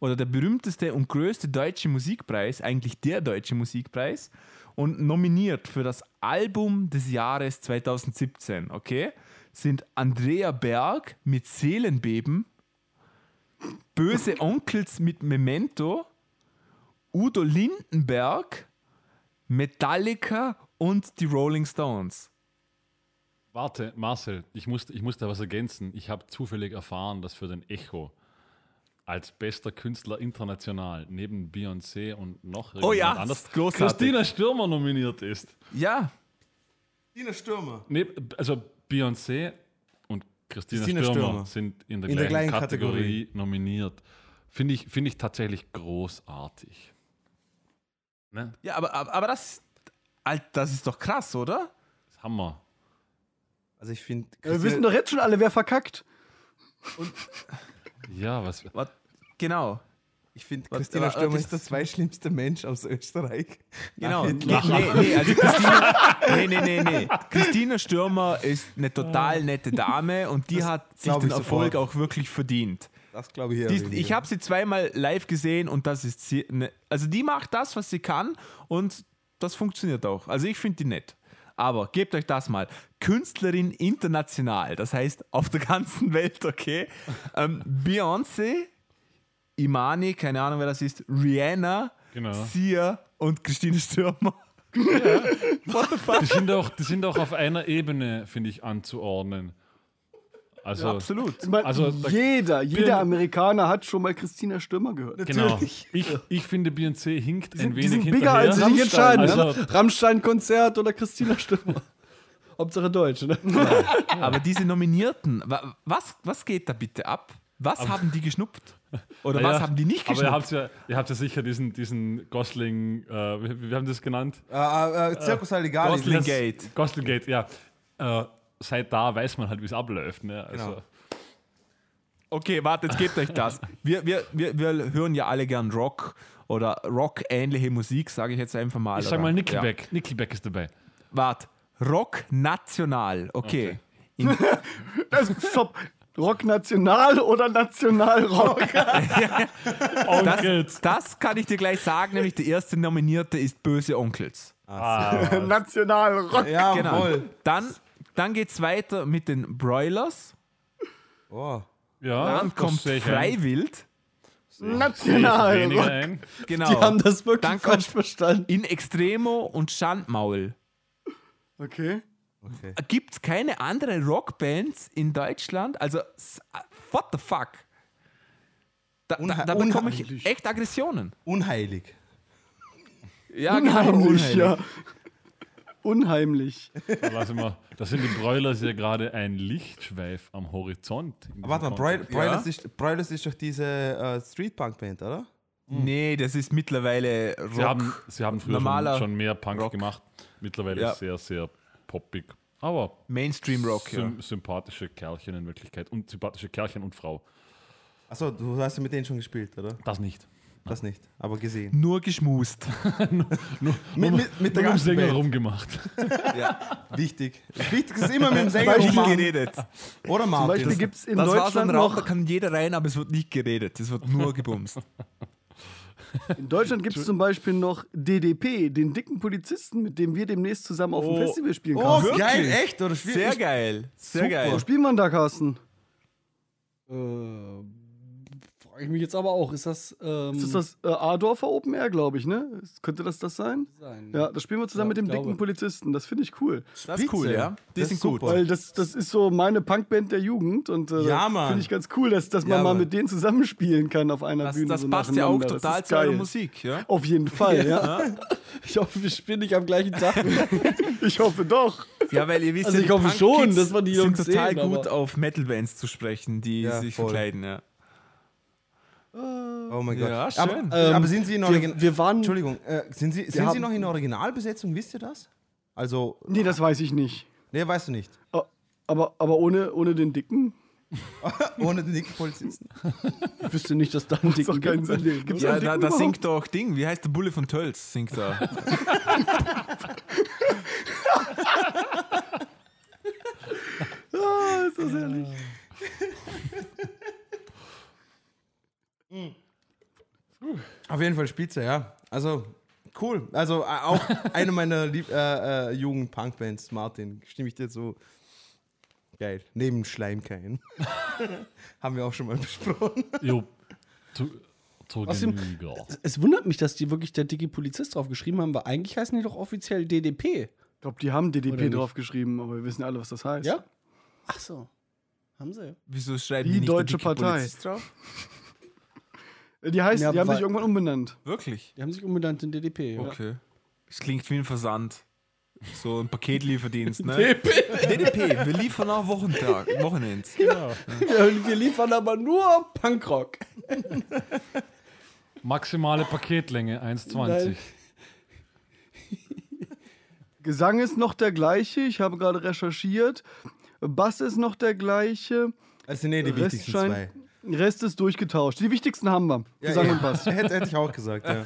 oder der berühmteste und größte deutsche Musikpreis, eigentlich der deutsche Musikpreis, und nominiert für das Album des Jahres 2017, okay, sind Andrea Berg mit Seelenbeben, Böse Onkels mit Memento, Udo Lindenberg, Metallica und die Rolling Stones. Warte, Marcel, ich muss, ich muss da was ergänzen. Ich habe zufällig erfahren, dass für den Echo als bester Künstler international neben Beyoncé und noch Oh ja, anders großartig. Christina Stürmer nominiert ist. Ja, Dina Stürmer. Nee, also Beyoncé und Christina, Christina Stürmer, Stürmer. sind in der In der gleichen gleichen Kategorie, nominiert. Finde ich, find ich tatsächlich großartig. Ne? ja aber, aber, aber das, das ist doch krass, oder? Hammer. Also ich finde. Wir wissen doch jetzt schon alle, wer verkackt. Ja, was. Was? Genau. Ich finde, Christina was- Stürmer was ist der zweitschlimmste Mensch aus Österreich. Genau. Nee, nee, nee, also Christina, nee, nee, nee, nee. Christina Stürmer ist eine total nette Dame und die Das hat sich den Erfolg sofort. auch wirklich verdient. Das glaube ich eher Die, ich habe sie zweimal live gesehen und das ist sie, ne, also die macht das, was sie kann und das funktioniert auch. Also ich finde die nett. Aber gebt euch das mal. Künstlerin international, das heißt auf der ganzen Welt, okay? Ähm, Beyoncé, Imani, keine Ahnung wer das ist, Rihanna, Genau. Sia und Christine Stürmer. Die sind auch, die sind auch auf einer Ebene, finde ich, anzuordnen. Also, Absolut. Ich meine, Also, jeder, jeder Amerikaner hat schon mal Christina Stürmer gehört. genau. Ich, ich finde, Beyoncé hinkt ein die wenig sind bigger hinterher. als Sie sich entscheiden, Also- ne? Rammstein-Konzert oder Christina Stürmer. Hauptsache Deutsch, ne? Aber diese Nominierten, wa- was, was geht da bitte ab? Was haben die geschnupft? Oder Ja, was haben die nicht Aber ihr geschnupft? habt ja, ihr habt ja sicher diesen, diesen Gosling, äh, wie, wie haben das genannt? Äh, äh, äh, Circus Halligalli. Gosling Gate. Gosling Gate, ja. Äh, seit da weiß man halt, wie es abläuft. Ne? Also, Genau. Okay, warte, jetzt gebt euch das. Wir, wir, wir, wir hören ja alle gern Rock oder Rock-ähnliche Musik, sage ich jetzt einfach mal. Ich sag oder? mal Ja. Nickelback. Nickelback ist dabei. Wart, Rock national, okay. Also, stopp. Rock National oder Nationalrock? Das, das kann ich dir gleich sagen, nämlich der erste Nominierte ist Böse Onkels. Nationalrock. Ja, Genau. voll. Dann, dann geht es weiter mit den Broilers. Oh. Ja, Dann das kommt. Freiwild. Ein. Genau. Die haben das wirklich Dann falsch verstanden. In Extremo und Schandmaul. Okay. Okay. Gibt es keine andere Rockbands in Deutschland? Also, what the fuck? Da, da, da bekomme ich echt Aggressionen. Unheilig. Ja, Unheimlich, unheimlich. ja. Unheimlich. Da, lassen wir, da sind die Broilers ja gerade ein Lichtschweif am Horizont. in Warte mal, Broil-. Broilers, ist, Broilers ist doch diese äh, Street-Punk-Band, oder? Nee, das ist mittlerweile Rock. Sie haben, sie haben früher schon, schon mehr Punk Rock. gemacht. Mittlerweile Ja. sehr, sehr poppig. Aber Mainstream Rock, ja. sym sympathische Kerlchen in Wirklichkeit. Und sympathische Kerlchen und Frau. Achso, du hast ja mit denen schon gespielt, oder? Das nicht. Das nicht, aber gesehen. Nur geschmust. Mit, mit, mit der Nur im ganzen Sänger Band. rumgemacht. Wichtig. Wichtig ist immer mit dem Sänger Beispiel rummachen. geredet. Oder Zum Martin. Beispiel gibt es in Das Deutschland Raum, da noch. kann jeder rein, aber es wird nicht geredet. Es wird nur gebumst. In Deutschland gibt es zum Beispiel noch DDP, den dicken Polizisten, mit dem wir demnächst zusammen auf dem Oh. Festival spielen oh, können. geil, echt? Oder Sehr geil. Sehr Super. geil. Wo spielen wir da, Carsten? Äh, Frage ich mich jetzt aber auch, ist das. Ähm, Ist das das äh, Adorfer Open Air, glaube ich, ne? Könnte das das sein? sein? Ja, das spielen wir zusammen Ja, mit dem glaube. dicken Polizisten. Das finde ich cool. Das ist cool, Spitze. ja. Die Das sind ist gut. Weil das, das ist so meine Punkband der Jugend und äh, Ja, finde ich ganz cool, dass, dass man Ja, mal mit denen zusammenspielen kann auf einer Das, Bühne. das so passt ja auch total zu eurer. Musik, ja. Auf jeden Fall, ja. Ich hoffe, wir spielen nicht am gleichen Tag. Ich hoffe doch. Ja, weil ihr wisst Also ja, ich hoffe schon, dass wir die sind Jungs total sehen, gut auf Metal-Bands zu sprechen, die Ja, sich voll. verkleiden, ja. Oh mein Gott. Ja, schön. Aber, Ähm, aber sind Sie in Origin wir, wir waren. Entschuldigung, äh, sind, Sie, sind Sie noch in Originalbesetzung? Wisst ihr das? Also, Nee, das weiß ich nicht. nee, weißt du nicht. Oh, Aber, aber ohne, ohne den Dicken? Ohne den dicken Polizisten. Ich wüsste nicht, dass da ein dicken keinen Sinn. gibt. Gibt's Ja, da, da singt doch Ding, wie heißt der Bulle von Tölz? Singt da. Ah, ist das herrlich. Auf jeden Fall Spitze, ja. Also, cool. Also, äh, auch eine meiner Lieb äh, äh, jungen Punkbands, Martin, stimme ich dir zu. Geil. Neben Schleimkein. Haben wir auch schon mal besprochen. Jo, zu, zur Außerdem-. Es wundert mich, dass die wirklich der dicke Polizist drauf geschrieben haben, weil eigentlich heißen die doch offiziell DDP. Ich glaube, die haben DDP nicht? draufgeschrieben, aber wir wissen alle, was das heißt. Ja? Ach so. Haben sie. Wieso schreiben Die die, nicht Deutsche der dicke Partei. Polizist drauf? Die heißt, Ja, die haben sich irgendwann umbenannt. Wirklich? Die haben sich umbenannt in DDP. Ja. Okay. Das klingt wie ein Versand. So ein Paketlieferdienst, ne? DDP, wir liefern auch Wochentag, Wochenends. Ja, wir liefern aber nur Punkrock. Maximale Paketlänge 1,20. Nein. Gesang ist noch der gleiche, ich habe gerade recherchiert. Bass ist noch der gleiche. Sind eh die Rest wichtigsten zwei. Rest ist durchgetauscht. Die wichtigsten haben wir. Gesang ja, und Bass. Hätte, hätte ich auch gesagt, ja.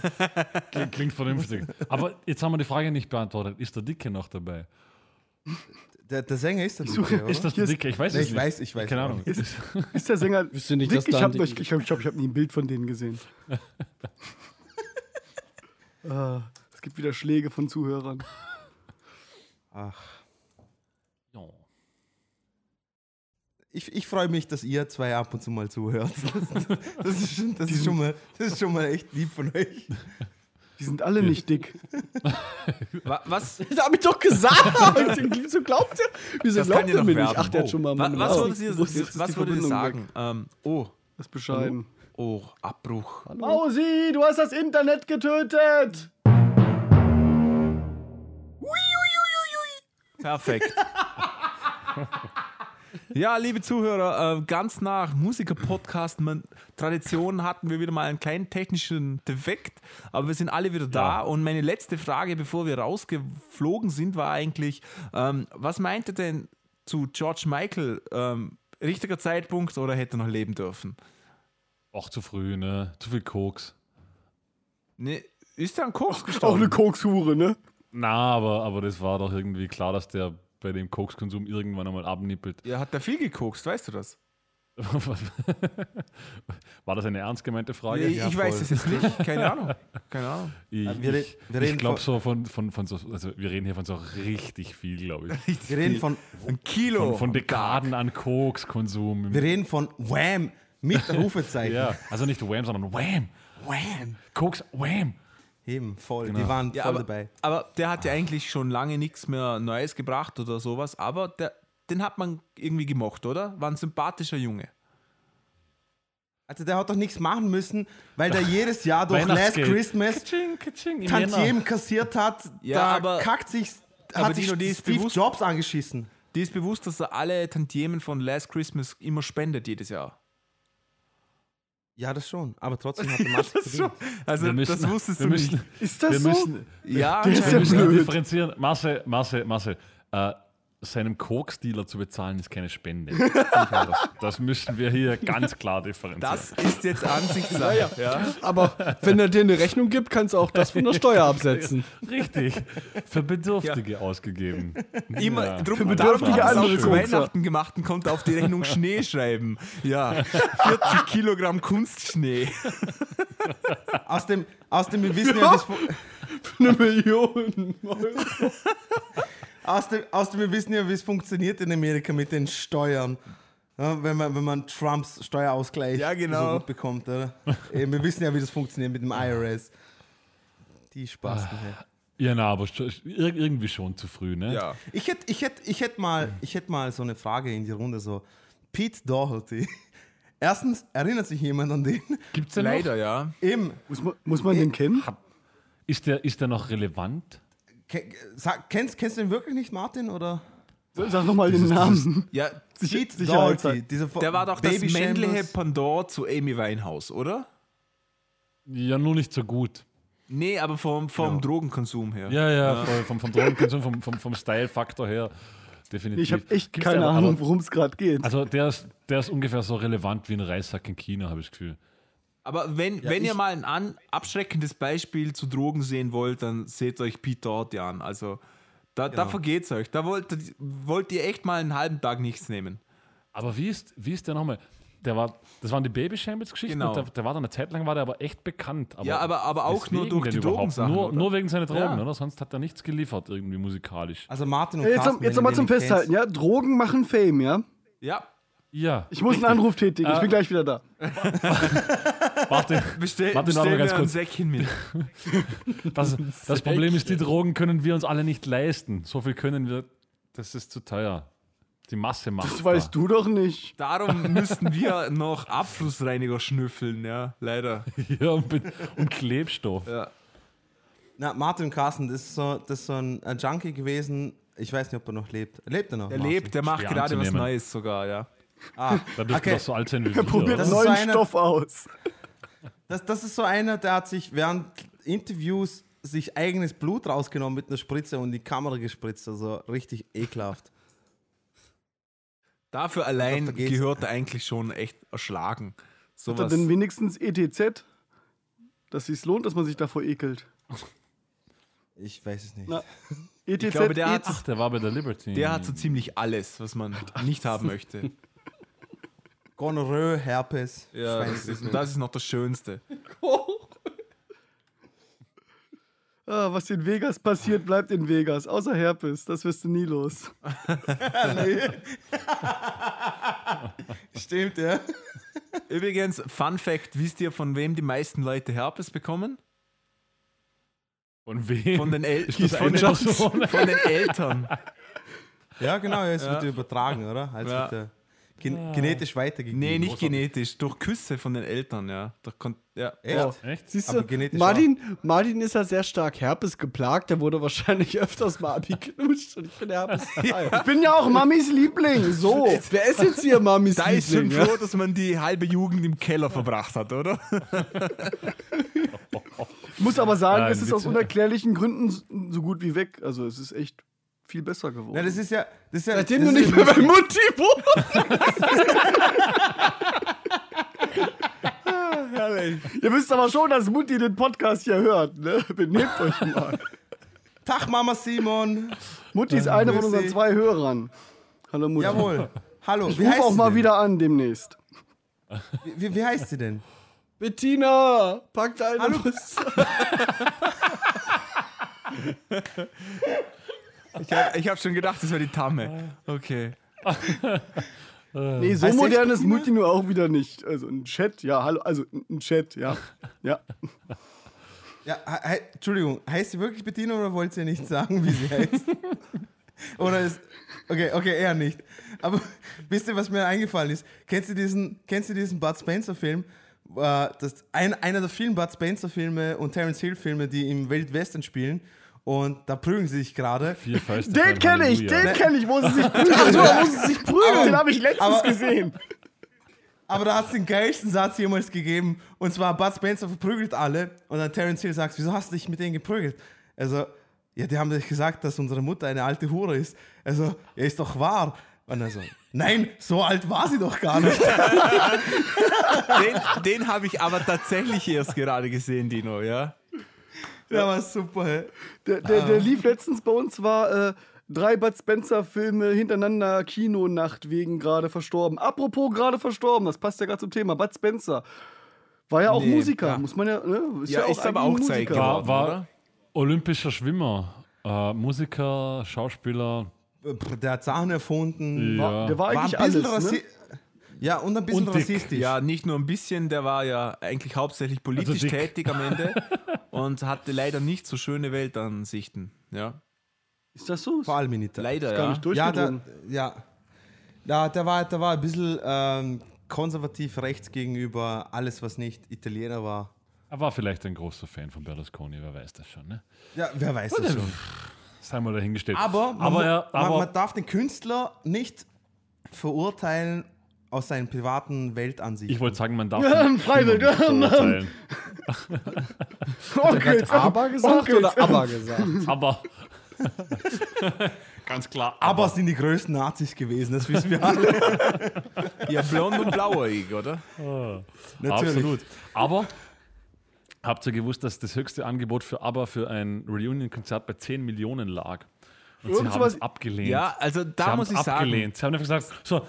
Klingt, klingt vernünftig. Aber jetzt haben wir die Frage nicht beantwortet. Ist der Dicke noch dabei? Der, der Sänger ist der suche- Dicke, oder? Ist das der Dicke? Ich weiß Nee, es ich nicht. weiß, ich weiß Keine Ahnung. nicht. Ist der Sänger. Wüsste nicht, dick? ich habe ich, ich, glaub, ich hab nie ein Bild von denen gesehen. ah, es gibt wieder Schläge von Zuhörern. Ach, Ja. Ich, ich freue mich, dass ihr zwei ab und zu mal zuhört. Das, das, ist, schon, das, ist, schon mal, das ist schon mal echt lieb von euch. Die sind alle nicht dick. Wa- Was? Das hab ich doch gesagt! Wieso glaubt ihr? Wieso Das glaubt ja ihr mir nicht? Ach, der hat Oh. schon mal Was Oh. würdet ihr, was würdet ihr sagen? Ähm, oh, Das ist bescheiden. oh, Abbruch. Mausi, du hast das Internet getötet! Perfekt. Ja, liebe Zuhörer, äh, ganz nach Musiker-Podcast man- Tradition hatten wir wieder mal einen kleinen technischen Defekt, aber wir sind alle wieder da. Ja. Und meine letzte Frage, bevor wir rausgeflogen sind, war eigentlich, ähm, was meint ihr denn zu George Michael? Ähm, richtiger Zeitpunkt oder hätte er noch leben dürfen? Auch zu früh, ne? Zu viel Koks. Ne, ist er an Koks Auch gestorben? eine Kokshure, ne? Na, aber, aber das war doch irgendwie klar, dass der bei dem Kokskonsum irgendwann einmal abnippelt. Ja, hat er viel gekokst, weißt du das? War das eine ernst gemeinte Frage? ich ich weiß es jetzt nicht, keine Ahnung. Keine Ahnung. Ich, Wir re- ich, wir ich glaube so von, von, von so, also wir reden hier von so richtig viel, glaube ich. Wir reden von, Ein Kilo. Von, von Dekaden an Kokskonsum. wir reden von Wham mit Rufezeichen. Ja, also nicht Wham, sondern Wham. Wham. Koks, Wham. Eben, voll. Genau. Die waren Ja, voll aber, dabei. aber der hat ja eigentlich schon lange nichts mehr Neues gebracht oder sowas, aber der, den hat man irgendwie gemocht, oder? War ein sympathischer Junge. Also der hat doch nichts machen müssen, weil der jedes Jahr durch Last. Christmas Jänner. Tantiemen kassiert hat. Ja, da aber- kackt sich, aber hat sich Dino, die ist Steve bewusst- Jobs angeschissen. Die ist bewusst, dass er alle Tantiemen von Last Christmas immer spendet jedes Jahr. Ja, das schon. Aber trotzdem hat er massig verdient. Also Wir müssen, das wusstest du müssen, nicht. Ist das wir so? müssen, Ja, Der ist ja wir müssen blöd. differenzieren. Masse, Masse, Masse. Äh, seinem Koks-Dealer zu bezahlen ist keine Spende. das, das müssen wir hier ganz klar differenzieren. Das ist jetzt Ansichtssache. ja. Aber wenn er dir eine Rechnung gibt, kannst du auch das von der Steuer absetzen. Richtig. Für Bedürftige ausgegeben. Immer Ja. drum, Für bedürftige er andere zu. Weihnachten gemacht und konnte auf die Rechnung Schnee schreiben. Ja, 40 Kilogramm Kunstschnee. Aus dem, aus dem, wir wissen ja, wie's fu- Eine Million Euro. Aus dem, aus dem, wir wissen ja, wie es funktioniert in Amerika mit den Steuern. Ja, wenn, man, wenn man Trumps Steuerausgleich Ja, genau. so gut bekommt, oder? Eben, wir wissen ja, wie das funktioniert mit dem IRS. Die Spaß. Ah. Ja, na, aber irgendwie schon zu früh, ne? Ja. Ich hätte ich hätt, ich hätt mal, ich hätt mal so eine Frage in die Runde: so, Pete Doherty. Erstens, erinnert sich jemand an den? Gibt's denn noch? Leider, ja. Eben, Muss man, muss man den kennen? Ist der, ist der noch relevant? Kennst, kennst du den wirklich nicht, Martin? Oder? Sag nochmal den Namen. Ja, Pete. Dieser der war doch das Baby männliche Shambles. Pendant zu Amy Winehouse, oder? Ja, nur nicht so gut. Nee, aber vom, vom Drogenkonsum her. Ja, ja, voll, vom, vom Drogenkonsum, vom, vom, vom Style-Faktor her. Definitiv. Ich habe echt Gibt's keine aber- Ahnung, worum es gerade geht. Also der ist, der ist ungefähr so relevant wie ein Reissack in China, habe ich das Gefühl. Aber wenn, wenn ihr mal ein an, abschreckendes Beispiel zu Drogen sehen wollt, dann seht euch Pete Doherty an. Also da, da Genau. vergeht's euch. Da wollt, wollt ihr echt mal einen halben Tag nichts nehmen. Aber wie ist, wie ist der nochmal? Der war, das waren die Baby Shambles Geschichten. Genau. und Der, der war dann eine Zeit lang war der aber echt bekannt. Aber Ja, aber- aber auch nur durch die? Drogensachen, Nur, nur wegen seiner Drogen, Ja. oder? Sonst hat er nichts geliefert irgendwie musikalisch. Also Martin und Jetzt, Carsten, jetzt nochmal zum Festhalten, kennst. ja? Drogen machen Fame, ja? Ja, Ja. Ich muss einen Anruf tätigen, ich bin Äh, gleich wieder da. Warte, bestell, Martin, bestell ganz ein kurz. Säckchen mit. das, das Problem ist, die Drogen können wir uns alle nicht leisten. So viel können wir, das ist zu teuer. Die Masse macht Das weißt du doch nicht. Darum müssten wir noch Abflussreiniger schnüffeln, ja, leider. Ja, und, und Klebstoff. Ja. Na, Martin Carsten, das ist so, das ist so ein, ein Junkie gewesen. Ich weiß nicht, ob er noch lebt. Lebt er noch? Er Martin? lebt, der macht Schwer gerade was. Neues sogar, ja. Ah, Da dürfte okay. doch so alt sein wie wir. Probiert? Das neuen so einer- Stoff aus. Das, das ist so einer, der hat sich während Interviews sich eigenes Blut rausgenommen mit einer Spritze und in die Kamera gespritzt. Also richtig ekelhaft. Dafür allein da geht's. gehört er eigentlich schon echt erschlagen. Hat er denn wenigstens ETZ, dass es lohnt, dass man sich davor ekelt? Ich weiß es nicht. Na, ETZ, Ich glaube, der hat, ETZ. Ach, der war bei der Liberty. der hat so ziemlich alles, was man nicht haben möchte. Gonorrhoe, Herpes, Ja, das, ist, das ist noch das Schönste. Ah, was in Vegas passiert, bleibt in Vegas. Außer Herpes, das wirst du nie los. Stimmt, ja. Übrigens, Fun Fact: Wisst ihr, von wem die meisten Leute Herpes bekommen? Von wem? Von den, El von den, von den Eltern. Ja, genau, es Ja. wird übertragen, oder? Also Ja. Gen genetisch weitergegeben. Nee, nicht Großartig. genetisch, durch Küsse von den Eltern, ja. Durch Kon ja. Echt? Echt? Siehst du, genetisch Martin, Martin ist ja sehr stark Herpes geplagt. Der wurde wahrscheinlich öfters mal abgeknutscht. Und ich finde Herpes geil. Ich bin ja auch Mamis Liebling, so. Wer ist jetzt hier Mamis Da ist schon Liebling? Ja? froh, dass man die halbe Jugend im Keller verbracht hat, oder? Ich muss aber sagen, Nein, es ist aus unerklärlichen Gründen so gut wie weg. Also es ist echt viel besser geworden. Na, das ist ja. Das ist ja Seitdem das du ist nicht ja mehr bei Mutti wohnst. Ihr wisst aber schon, dass Mutti den Podcast hier hört. Ne? Benehmt euch mal. Tag, Mama Simon. Mutti ist eine von unseren zwei Hörern. Hallo Mutti. Jawohl. Hallo. Ich rufe auch mal denn? wieder an demnächst. Wie, wie, wie heißt sie denn? Bettina, pack deine Hallo. Ich habe hab schon gedacht, das wäre die Tamme. Okay. Nee, so Heißt modern ist Mutti nur auch wieder nicht. Also ein Chat, ja, hallo, also ein Chat, ja. Ja. Ja, he, he, Entschuldigung, heißt sie wirklich Bettina oder wollt ihr nicht sagen, wie sie heißt? oder ist. Okay, okay, eher nicht. Aber wisst ihr, was mir eingefallen ist? Kennst du diesen, kennst du diesen Bud Spencer-Film? Äh, das ein, einer der vielen Bud Spencer-Filme und Terence Hill-Filme, die im Wildwesten spielen. Und da prügeln sie sich gerade. Den kenne ich, den kenne ich, wo sie sich prügeln. Ach da muss sie sich prügeln. Den habe ich letztens Aber- gesehen. Aber da hat es den geilsten Satz jemals gegeben. Und zwar Bud Spencer verprügelt alle. Und dann Terence Hill sagt, wieso hast du dich mit denen geprügelt? Also, ja, die haben dich gesagt, dass unsere Mutter eine alte Hure ist. Also, ja, ist doch wahr. Und er so, nein, so alt war sie doch gar nicht. Den, den habe ich aber tatsächlich erst gerade gesehen, Dino, ja. Der war super, hä? Der, der, der lief letztens bei uns, war äh, drei Bud Spencer-Filme hintereinander, Kinonacht wegen gerade verstorben. Apropos gerade verstorben, das passt ja gerade zum Thema. Bud Spencer war ja auch Nee, Musiker, ja. muss man ja. Ne? Ja, ist aber eigentlich auch Zeit geworden. War, war oder? olympischer Schwimmer, äh, Musiker, Schauspieler. Der hat Sachen erfunden. War, Ja. der war War ein eigentlich bisschen alles. Ne? Ja, und ein bisschen Und rassistisch. Ja, nicht nur ein bisschen, der war ja eigentlich hauptsächlich politisch dick. tätig am Ende und hatte leider nicht so schöne Weltansichten. Ja, Ist das so? Vor allem in Italien. leider, gar ja. nicht Ja, der, ja. Ja, der war, der war ein bisschen ähm, konservativ rechts gegenüber alles, was nicht Italiener war. Er war vielleicht ein großer Fan von Berlusconi, wer weiß das schon. Ne? Ja, wer weiß das schon. Sei mal dahingestellt. Aber, man, aber, er, man, aber man darf den Künstler nicht verurteilen aus seinen privaten Weltansichten. ich wollte sagen, man darf Ja, Freiwild, immer ja, Mann. verurteilen. Onkels, Aber gesagt Onkels. oder aber gesagt? Aber ganz klar. aber sind die größten Nazis gewesen, das wissen wir alle. Ja, blond und blauäugig, oder? Natürlich. Absolut. Aber habt ihr gewusst, dass das höchste Angebot für ABBA für ein Reunion-Konzert bei 10 Millionen lag? Und sie haben es abgelehnt. Ja, also sie da haben muss ich sagen, abgelehnt. Sie haben einfach gesagt, so,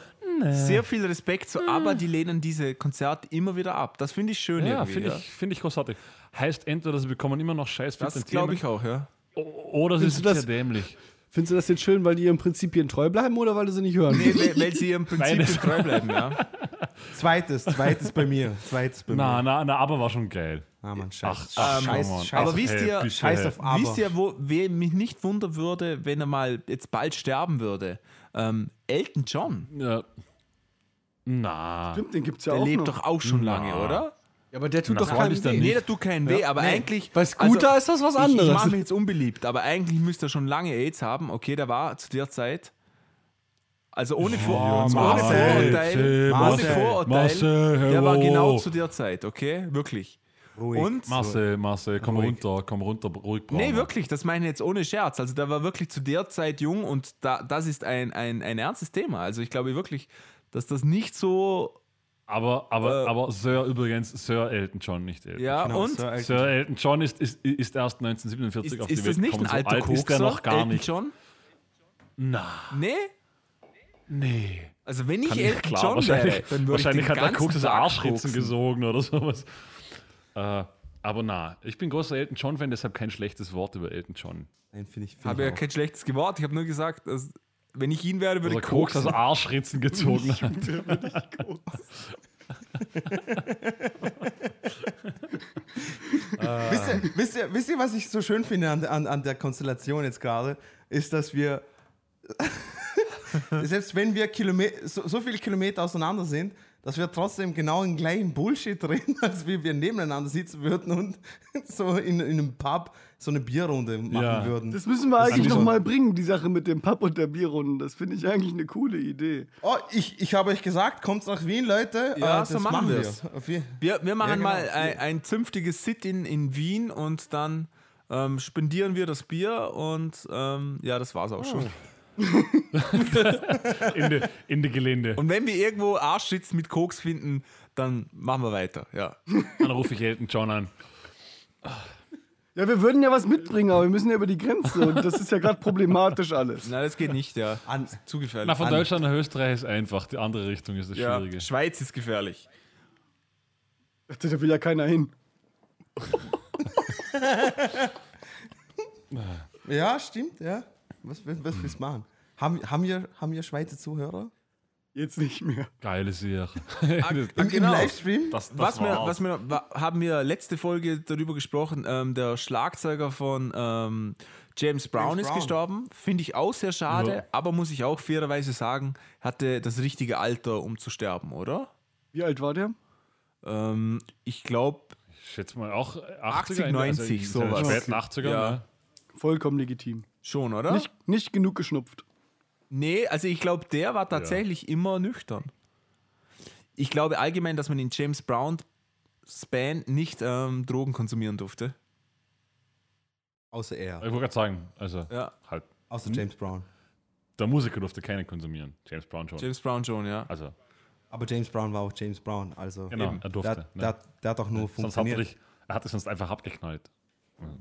sehr viel Respekt zu aber die lehnen diese Konzerte immer wieder ab. Das finde ich schön ja, finde ja. ich, find ich großartig. Heißt entweder, sie bekommen immer noch Scheiß für Das glaube ich auch, ja. Oder sie sind sehr das- dämlich. Findest du das jetzt schön, weil die ihren Prinzipien treu bleiben oder weil du sie nicht hören Nee, weil, weil sie ihrem Prinzip Beides. treu bleiben, ja. Zweites, zweites bei mir. Zweites bei Na, mir. na, na, aber war schon geil. Ah, Mann, scheiß. Ach, scheiß, schau mal. scheiß, Aber wisst Hey, ihr, bitte, scheiß hey. auf Aber. wisst ihr, wo, wer mich nicht wundern würde, wenn er mal jetzt bald sterben würde? Ähm, Elton John, Ja. Na. Stimmt, den gibt's ja der auch lebt noch. doch auch schon lange, Na. oder? Ja, aber der tut Na, doch keinen weh. nicht. Nee, das tut keinen weh, aber eigentlich. Bei Scooter ist das was Ich, ich anderes. mache mich jetzt unbeliebt, aber eigentlich müsste er schon lange AIDS haben. Okay, der war zu der Zeit. Also ohne, Vor ohne Marcel, Vorurteil, ohne Marcel, Vorurteil, Marcel, der war genau zu der Zeit, okay? Wirklich. Ruhig. Und Marcel, Marcel, komm Ruhig. runter, komm runter, ruhig braun. Nee, wirklich, das meine ich jetzt ohne Scherz. Also der war wirklich zu der Zeit jung und da, das ist ein, ein, ein ernstes Thema. Also ich glaube wirklich, dass das nicht so. Aber, aber, Äh. aber Sir übrigens, Sir Elton John, nicht Elton. Ja, Genau, und Sir Elton Sir Elton John ist, ist, ist erst 1947 ist, auf die ist Welt das nicht ein gekommen. So alter alt Kokser? ist der noch gar Elton nicht. John? Na, Nee? nee. Also wenn ich Kann Elton ich, klar, John wahrscheinlich, wäre, dann würde ich wahrscheinlich den hat der ganzen Koks Arschritzen koksen. gesogen oder sowas. Äh, aber na, ich bin großer Elton John-Fan, deshalb kein schlechtes Wort über Elton John. Nein, finde ich. Find Habe ich ja kein schlechtes Wort. Ich habe nur gesagt, dass, wenn ich ihn wäre, würde ich Koks das koksen. Arschritzen gezogen hat. wisst, ihr, wisst, ihr, wisst ihr, was ich so schön finde an, an, an der Konstellation jetzt gerade? Ist, dass wir, selbst wenn wir Kilometer, so, so viele Kilometer auseinander sind, dass wir trotzdem genau den gleichen Bullshit reden, als wie wir nebeneinander sitzen würden und so in, in einem Pub so eine Bierrunde machen Ja. würden. Das müssen wir Das eigentlich ist noch so- mal bringen, die Sache mit dem Pub und der Bierrunden. Das finde ich eigentlich eine coole Idee. Oh, ich, ich habe euch gesagt, kommt nach Wien, Leute. Ja, Äh, so machen. Auf je- Wir, wir machen Ja, genau. mal ein, ein zünftiges Sit-In in Wien und dann ähm, spendieren wir das Bier und ähm, ja, das war's auch schon. In die, in die Gelände. Und wenn wir irgendwo Arschritz mit Koks finden, dann machen wir weiter. Ja. Dann rufe ich Elton John an. Ja, wir würden ja was mitbringen, aber wir müssen ja über die Grenze und das ist ja gerade problematisch alles. Nein, das geht nicht, ja. An, Zu gefährlich. Na, von An- Deutschland nach Österreich ist einfach. Die andere Richtung ist das ja, Schwierige. Schweiz ist gefährlich. Da will ja keiner hin. ja, stimmt, ja. Was, was, was willst du machen? Haben, haben, wir, haben wir Schweizer Zuhörer? Jetzt nicht mehr. Geile Sache. Im, Im Genau. Livestream? Das, das Was wir, was wir, haben wir letzte Folge darüber gesprochen, ähm, der Schlagzeuger von ähm, James Brown James ist Brown. gestorben. Finde ich auch sehr schade, Ja. aber muss ich auch fairerweise sagen, hatte das richtige Alter, um zu sterben, oder? Wie alt war der? Ähm, ich glaube, Ich schätze mal auch 80er, 80, Ende, 90, in den sowas. Späten 80er, Ja. ne? Vollkommen legitim. Schon, oder? Nicht, nicht genug geschnupft. Nee, also ich glaube, der war tatsächlich immer nüchtern. Ich glaube allgemein, dass man in James Brown Band nicht ähm, Drogen konsumieren durfte. Außer er. Ich wollte gerade sagen, also Ja, halt, Außer James Brown. der Musiker durfte keine konsumieren. James Brown schon. James Brown schon, ja. Also, Aber James Brown war auch James Brown. Also genau, Eben. er durfte. der, ne? der, der hat auch nur sonst hat er, funktioniert. dich, er hat es sonst einfach abgeknallt.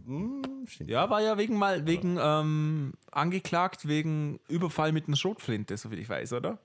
Hm, stimmt. Ja, war ja wegen mal wegen ähm, angeklagt wegen Überfall mit einer Schrotflinte, soviel ich weiß, oder?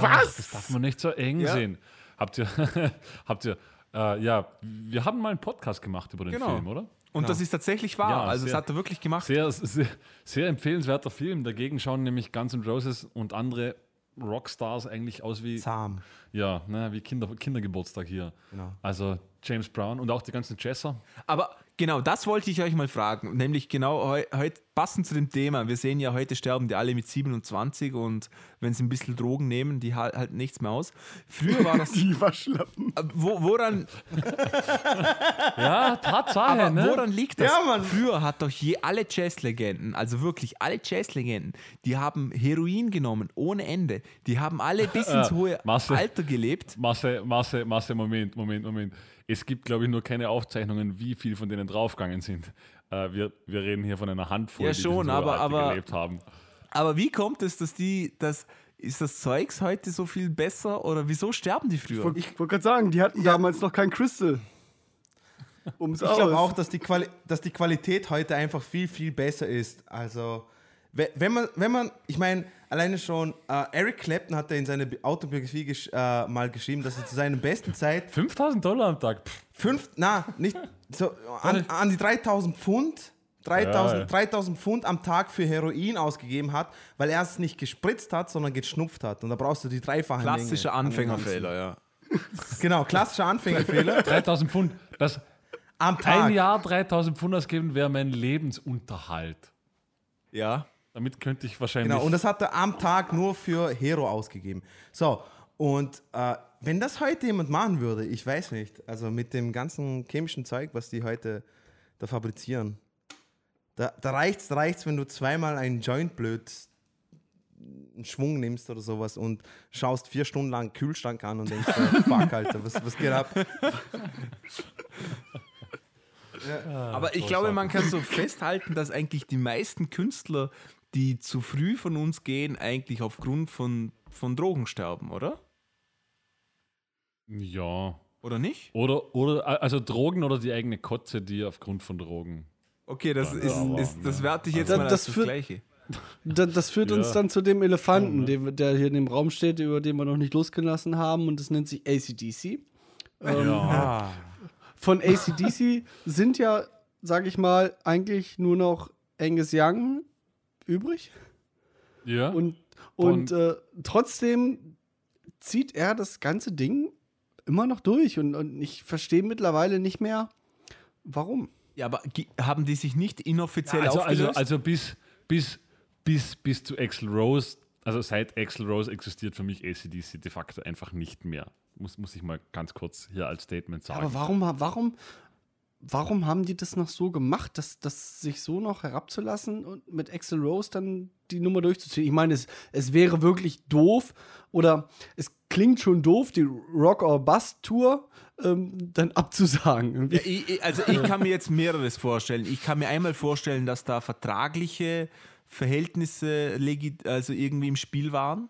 Das darf man nicht so eng Ja. sehen. Habt ihr, habt ihr, äh, ja, wir haben mal einen Podcast gemacht über den Genau. Film, oder? Und das ist tatsächlich wahr. Ja, also, es sehr- hat er wirklich gemacht. Sehr, sehr, sehr empfehlenswerter Film. Dagegen schauen nämlich Guns N' Roses und andere Rockstars eigentlich aus wie, Zahm. ja, ne, wie Kinder, Kindergeburtstag hier. Genau. Also James Brown und auch die ganzen Jesser. Aber genau, das wollte ich euch mal fragen. Nämlich genau heu- heute passend zu dem Thema. Wir sehen ja, heute sterben die alle mit 27 und wenn sie ein bisschen Drogen nehmen, die hal- halten nichts mehr aus. Früher war das. Die Waschlappen. Äh, Wo, woran, Ja, Tatsache, aber ne? woran liegt das? Ja, Mann. Früher hat doch je alle Jazzlegenden, also wirklich alle Jazzlegenden, die haben Heroin genommen ohne Ende. Die haben alle bis ins hohe Marcel. Alter gelebt. Masse, Masse, Masse, Moment, Moment, Moment. Es gibt, glaube ich, nur keine Aufzeichnungen, wie viel von denen draufgegangen sind. Äh, wir, wir reden hier von einer Handvoll, Ja, die schon, hohe aber- aber- gelebt haben. Aber wie kommt es, dass die, das, ist das Zeugs heute so viel besser oder wieso sterben die früher? Ich wollte gerade sagen, die hatten damals noch kein Crystal. Ums Ich glaube auch, dass die, dass die Qualität heute einfach viel, viel besser ist. Also, wenn man, wenn man ich meine, alleine schon, äh, Eric Clapton hat ja in seiner Bi- Autobiografie gesch äh, mal geschrieben, dass er zu seiner besten Zeit 5000 Dollar am Tag. Pff, fünf, na, nicht, so an, an die 3000 Pfund, 3000, Ja, ja. 3000 Pfund am Tag für Heroin ausgegeben hat, weil er es nicht gespritzt hat, sondern geschnupft hat. Und da brauchst du die dreifache Klassischer Anfängerfehler, ja. Genau, klassischer Anfängerfehler 3000 Pfund. Das, am Tag. ein Jahr 3000 Pfund ausgeben wäre mein Lebensunterhalt. Ja. Damit könnte ich wahrscheinlich. Genau, und das hat er am Tag nur für Hero ausgegeben. So, und äh, wenn das heute jemand machen würde, ich weiß nicht, also mit dem ganzen chemischen Zeug, was die heute da fabrizieren, da, da reicht's, da reicht's, wenn du zweimal einen Joint blöd einen Schwung nimmst oder sowas und schaust vier Stunden lang Kühlschrank an und denkst, äh, fuck, Alter, was, was geht ab? Aber ich glaube, man kann so festhalten, dass eigentlich die meisten Künstler, die zu früh von uns gehen, eigentlich aufgrund von, von Drogen sterben, oder? Ja. Oder nicht? Oder, oder, also Drogen oder die eigene Kotze, die aufgrund von Drogen. Okay, das, Ja, ist, aber, ist, das werte ich jetzt Also, mal das als das führt- Gleiche. Da, das führt uns Ja. dann zu dem Elefanten, Ja, den, der hier in dem Raum steht, über den wir noch nicht losgelassen haben, und das nennt sich ACDC. Ähm, Ja. Von ACDC sind ja, sag ich mal, eigentlich nur noch Angus Young übrig. Ja. Und, und Und- äh, trotzdem zieht er das ganze Ding immer noch durch. Und, und ich verstehe mittlerweile nicht mehr, warum. Ja, aber haben die sich nicht inoffiziell also, also, aufgelöst? also bis, bis, bis, bis zu Axel Rose, also seit Axel Rose existiert für mich ACDC de facto einfach nicht mehr. Muss, muss ich mal ganz kurz hier als Statement sagen. Aber warum, warum, warum haben die das noch so gemacht, dass das sich so noch herabzulassen und mit Axel Rose dann die Nummer durchzuziehen? Ich meine, es, es wäre wirklich doof oder es klingt schon doof, die Rock or Bust Tour ähm, dann abzusagen. Ja, ich, also ich kann mir jetzt mehreres vorstellen. Ich kann mir einmal vorstellen, dass da vertragliche Verhältnisse also irgendwie im Spiel waren.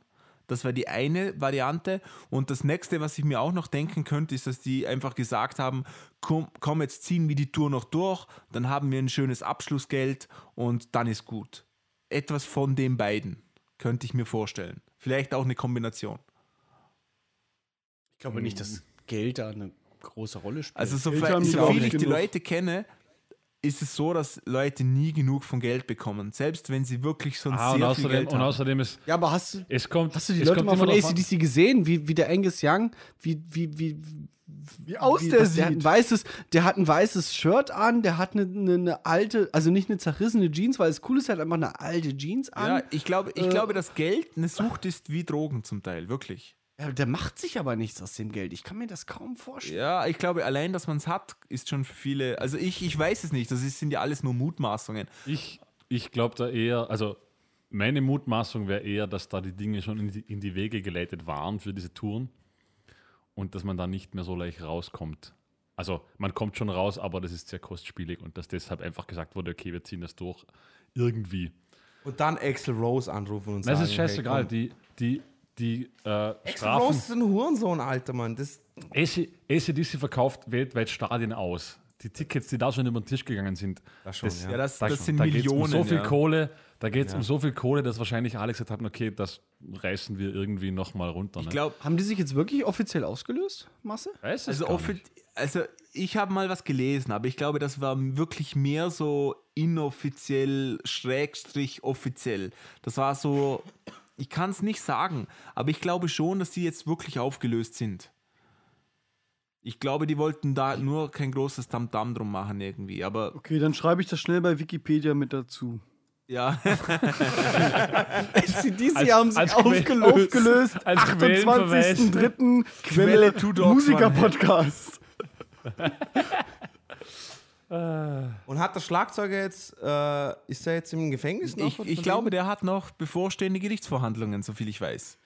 Das war die eine Variante. Und das nächste, was ich mir auch noch denken könnte, ist, dass die einfach gesagt haben, komm, komm jetzt ziehen wir die Tour noch durch, dann haben wir ein schönes Abschlussgeld und dann ist gut. Etwas von den beiden könnte ich mir vorstellen. Vielleicht auch eine Kombination. Ich glaube nicht, dass Geld da eine große Rolle spielt. Also so, so viel ich die genug. Leute kenne, ist es so, dass Leute nie genug von Geld bekommen. Selbst wenn sie wirklich schon ah, sehr und, viel außerdem, Geld und haben. außerdem ist, ja, aber hast du, es kommt. hast du die es Leute kommt mal von ACDC gesehen, wie, wie der Angus Young, wie, wie, wie, Wie aus wie der das- der hat, ein sieht. weißes, der hat ein weißes Shirt an, der hat eine, eine, eine alte, also nicht eine zerrissene Jeans, weil es cool ist, er hat einfach eine alte Jeans an. ja, ich glaube, ich Äh, glaube, dass Geld eine Sucht ist wie Drogen zum Teil, wirklich. Ja, der macht sich aber nichts aus dem Geld. Ich kann mir das kaum vorstellen. Ja, ich glaube, allein, dass man es hat, ist schon für viele. Also ich, ich weiß es nicht. Das ist, sind ja alles nur Mutmaßungen. Ich, ich glaube da eher, also meine Mutmaßung wäre eher, dass da die Dinge schon in die, in die Wege geleitet waren für diese Touren und dass man da nicht mehr so leicht rauskommt. Also man kommt schon raus, aber das ist sehr kostspielig und dass deshalb einfach gesagt wurde, okay, wir ziehen das durch irgendwie. Und dann Axel Rose anrufen und Das sagen, ist scheißegal, Hey, die, die, die äh, Strafen. Ist ein Hurensohn, Alter Mann. Das, AC ACDC verkauft weltweit Stadien aus. Die Tickets, die da schon über den Tisch gegangen sind, das schon, Das- ja. Ja, das, da, das sind da Millionen. um so viel ja. Kohle, da geht es um so viel Kohle, dass wahrscheinlich alle gesagt haben, okay, das reißen wir irgendwie nochmal runter. Ne? Ich glaube, Haben die sich jetzt wirklich offiziell ausgelöst, Masse? Weiß es Also, gar offi- nicht. also ich habe mal was gelesen, aber ich glaube, das war wirklich mehr so inoffiziell, schrägstrich offiziell. Das war so, ich kann es nicht sagen, aber ich glaube schon, dass die jetzt wirklich aufgelöst sind. Ich glaube, die wollten da nur kein großes Tamtam drum machen irgendwie, aber Okay, dann schreibe ich das schnell bei Wikipedia mit dazu. ja. ACDC Als- haben sich aufgelöst. Aufgelöst, Als Quellenverweis. 28.03. Quelle Quelle Musiker-Podcast. Und hat der Schlagzeuger jetzt, äh, ist er jetzt im Gefängnis noch? Ich, ich glaube, der hat noch bevorstehende Gerichtsverhandlungen, soviel ich weiß.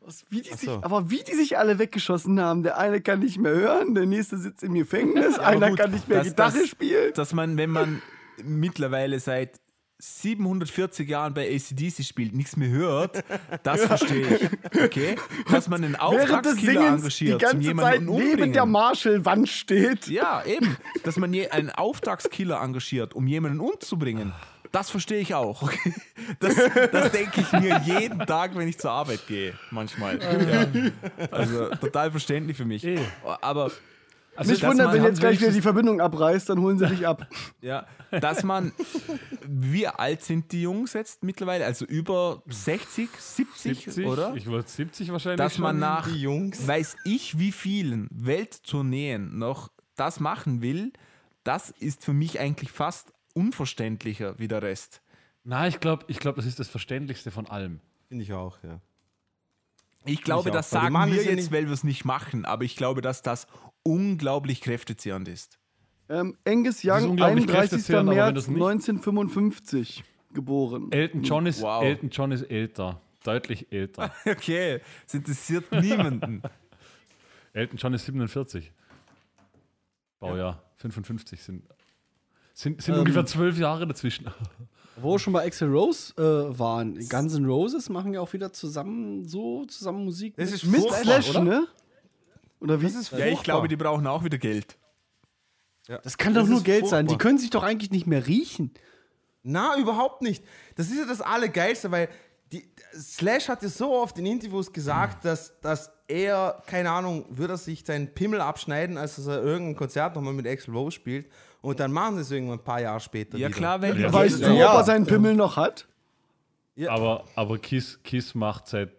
Was, wie die Ach sich, so. aber wie die sich alle weggeschossen haben. Der eine kann nicht mehr hören, der nächste sitzt im Gefängnis, einer gut, kann nicht mehr das- Gitarre das- spielen. dass man, wenn man mittlerweile seit 740 Jahren bei ACDC spielt, nichts mehr hört, das verstehe ich. Okay? Dass man einen Auftragskiller Singens die engagiert, zum ganze jemanden Zeit neben umbringen. der Marshall-Wand steht. ja, eben. Dass man je, einen Auftragskiller engagiert, um jemanden umzubringen. Das verstehe ich auch. Okay? Das, das denke ich mir jeden Tag, wenn ich zur Arbeit gehe, manchmal. Ja. Also total verständlich für mich. Eh. Aber Also, Mich wundert, wenn haben jetzt gleich wieder die Verbindung abreißt, dann holen sie dich ab. Ja, dass man, wie alt sind die Jungs jetzt mittlerweile? Also über 60, 70, 70, oder? Ich wollte 70 wahrscheinlich. Dass man nach, Die Jungs. weiß ich wie vielen Welttourneen noch das machen will, das ist für mich eigentlich fast unverständlicher wie der Rest. Nein, ich glaube, ich glaub, das ist das Verständlichste von allem. Finde ich auch, ja. Ich glaube, auch, das sagen wir jetzt, weil wir es nicht machen, aber ich glaube, dass das unglaublich kräftezehrend ist. Ähm, Angus ist Young, unglaublich 31. kräftezehrend, aber wenn März das nicht- 1955 geboren. Elton John ist, Wow. Elton John ist älter. Deutlich älter. Okay, es interessiert niemanden. Elton John ist 47. Baujahr 55 sind. Sind, sind Ähm. ungefähr zwölf Jahre dazwischen. Wo wir schon bei Axel Rose äh, waren, Guns N' Roses machen ja auch wieder zusammen so zusammen Musik. Das mit ist Mit Slash, oder? ne? Oder wie? Das ist Ja, ich furchtbar. glaube, die brauchen auch wieder Geld. Das kann doch Das nur Geld sein. Die furchtbar. können sich doch eigentlich nicht mehr riechen. Na, überhaupt nicht. Das ist ja das Allergeilste, weil die, Slash hat ja so oft in Interviews gesagt, dass, dass er, keine Ahnung, würde er sich seinen Pimmel abschneiden, als dass er irgendein Konzert nochmal mit Axl Rose spielt. Und dann machen sie es irgendwann ein paar Jahre später. Ja, wieder. klar, wenn Ja, weißt ja, du, ja. ob er seinen Pimmel noch hat? Aber, aber Kiss, Kiss macht seit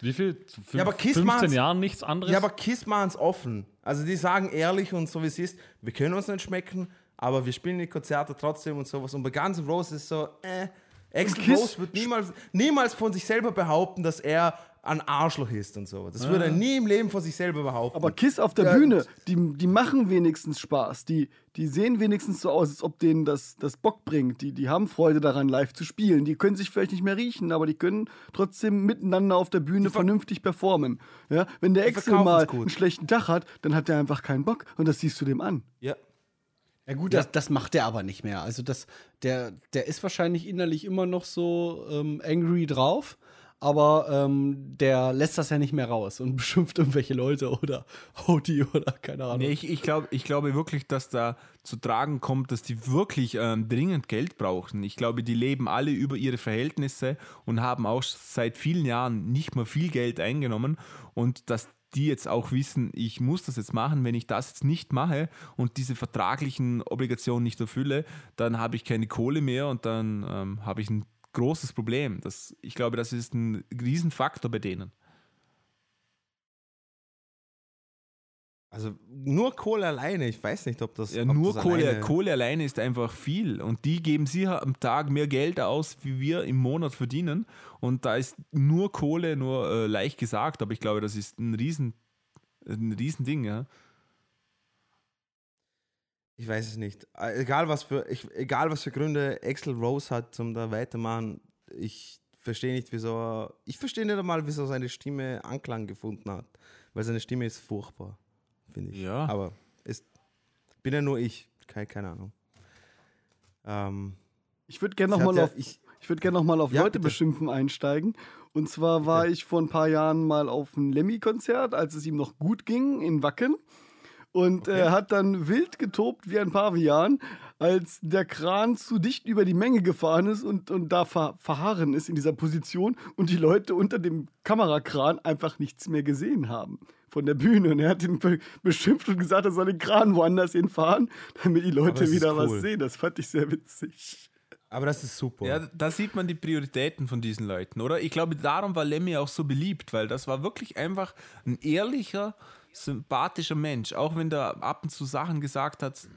wie viel? Fünf, Ja, aber Kiss 15 macht's- Jahren nichts anderes? Ja, aber Kiss machen es offen. Also die sagen ehrlich und so wie es ist, wir können uns nicht schmecken, aber wir spielen die Konzerte trotzdem und sowas. Und bei Guns N' Roses ist so, äh, Axl Kiss Rose wird niemals, niemals von sich selber behaupten, dass er ein Arschloch ist und so. Das würde er nie im Leben von sich selber behaupten. Aber Kiss auf der Ja, Bühne, die, die machen wenigstens Spaß. Die, die sehen wenigstens so aus, als ob denen das, das Bock bringt. Die, die haben Freude daran, live zu spielen. Die können sich vielleicht nicht mehr riechen, aber die können trotzdem miteinander auf der Bühne vernünftig performen. Ja? Wenn der Excel verkaufen's mal gut. einen schlechten Tag hat, dann hat er einfach keinen Bock und das siehst du dem an. ja. Ja gut, Das, das macht er aber nicht mehr. Also das, der, der ist wahrscheinlich innerlich immer noch so ähm, angry drauf, aber ähm, der lässt das ja nicht mehr raus und beschimpft irgendwelche Leute oder haut oder keine Ahnung. Nee, ich, ich, glaub, ich glaube wirklich, dass da zu tragen kommt, dass die wirklich ähm, dringend Geld brauchen. Ich glaube, die leben alle über ihre Verhältnisse und haben auch seit vielen Jahren nicht mehr viel Geld eingenommen und dass die jetzt auch wissen, ich muss das jetzt machen, wenn ich das jetzt nicht mache und diese vertraglichen Obligationen nicht erfülle, dann habe ich keine Kohle mehr und dann ähm, habe ich ein großes Problem. Das, ich glaube, das ist ein Riesenfaktor bei denen. Also nur Kohle alleine, ich weiß nicht, ob das. Ja, ob nur das Kohle, alleine- Kohle alleine ist einfach viel. Und die geben sicher am Tag mehr Geld aus, wie wir im Monat verdienen. Und da ist nur Kohle nur äh, leicht gesagt, aber ich glaube, das ist ein Riesen, ein Riesending, ja. Ich weiß es nicht. Äh, Egal was für, ich, egal was für Gründe Axel Rose hat zum da weitermachen, ich verstehe nicht, wieso er, ich verstehe nicht einmal, wieso seine Stimme Anklang gefunden hat. Weil seine Stimme ist furchtbar, finde ich. Ja. Aber ist, bin ja nur ich, keine, keine Ahnung. Ähm, Ich würde gerne nochmal auf, ich, ich würd gern noch mal auf Ja, Leute bitte. beschimpfen einsteigen. Und zwar war ich vor ein paar Jahren mal auf einem Lemmy-Konzert, als es ihm noch gut ging, in Wacken. Und er hat dann wild getobt wie ein Pavian, als der Kran zu dicht über die Menge gefahren ist und, und da ver verharren ist in dieser Position und die Leute unter dem Kamerakran einfach nichts mehr gesehen haben von der Bühne. Und er hat ihn be beschimpft und gesagt, er soll den Kran woanders hinfahren, damit die Leute wieder cool. was sehen. Das fand ich sehr witzig. aber das ist super. Ja, da sieht man die Prioritäten von diesen Leuten, oder? Ich glaube, darum war Lemmy auch so beliebt, weil das war wirklich einfach ein ehrlicher, sympathischer Mensch. Auch wenn der ab und zu Sachen gesagt hat,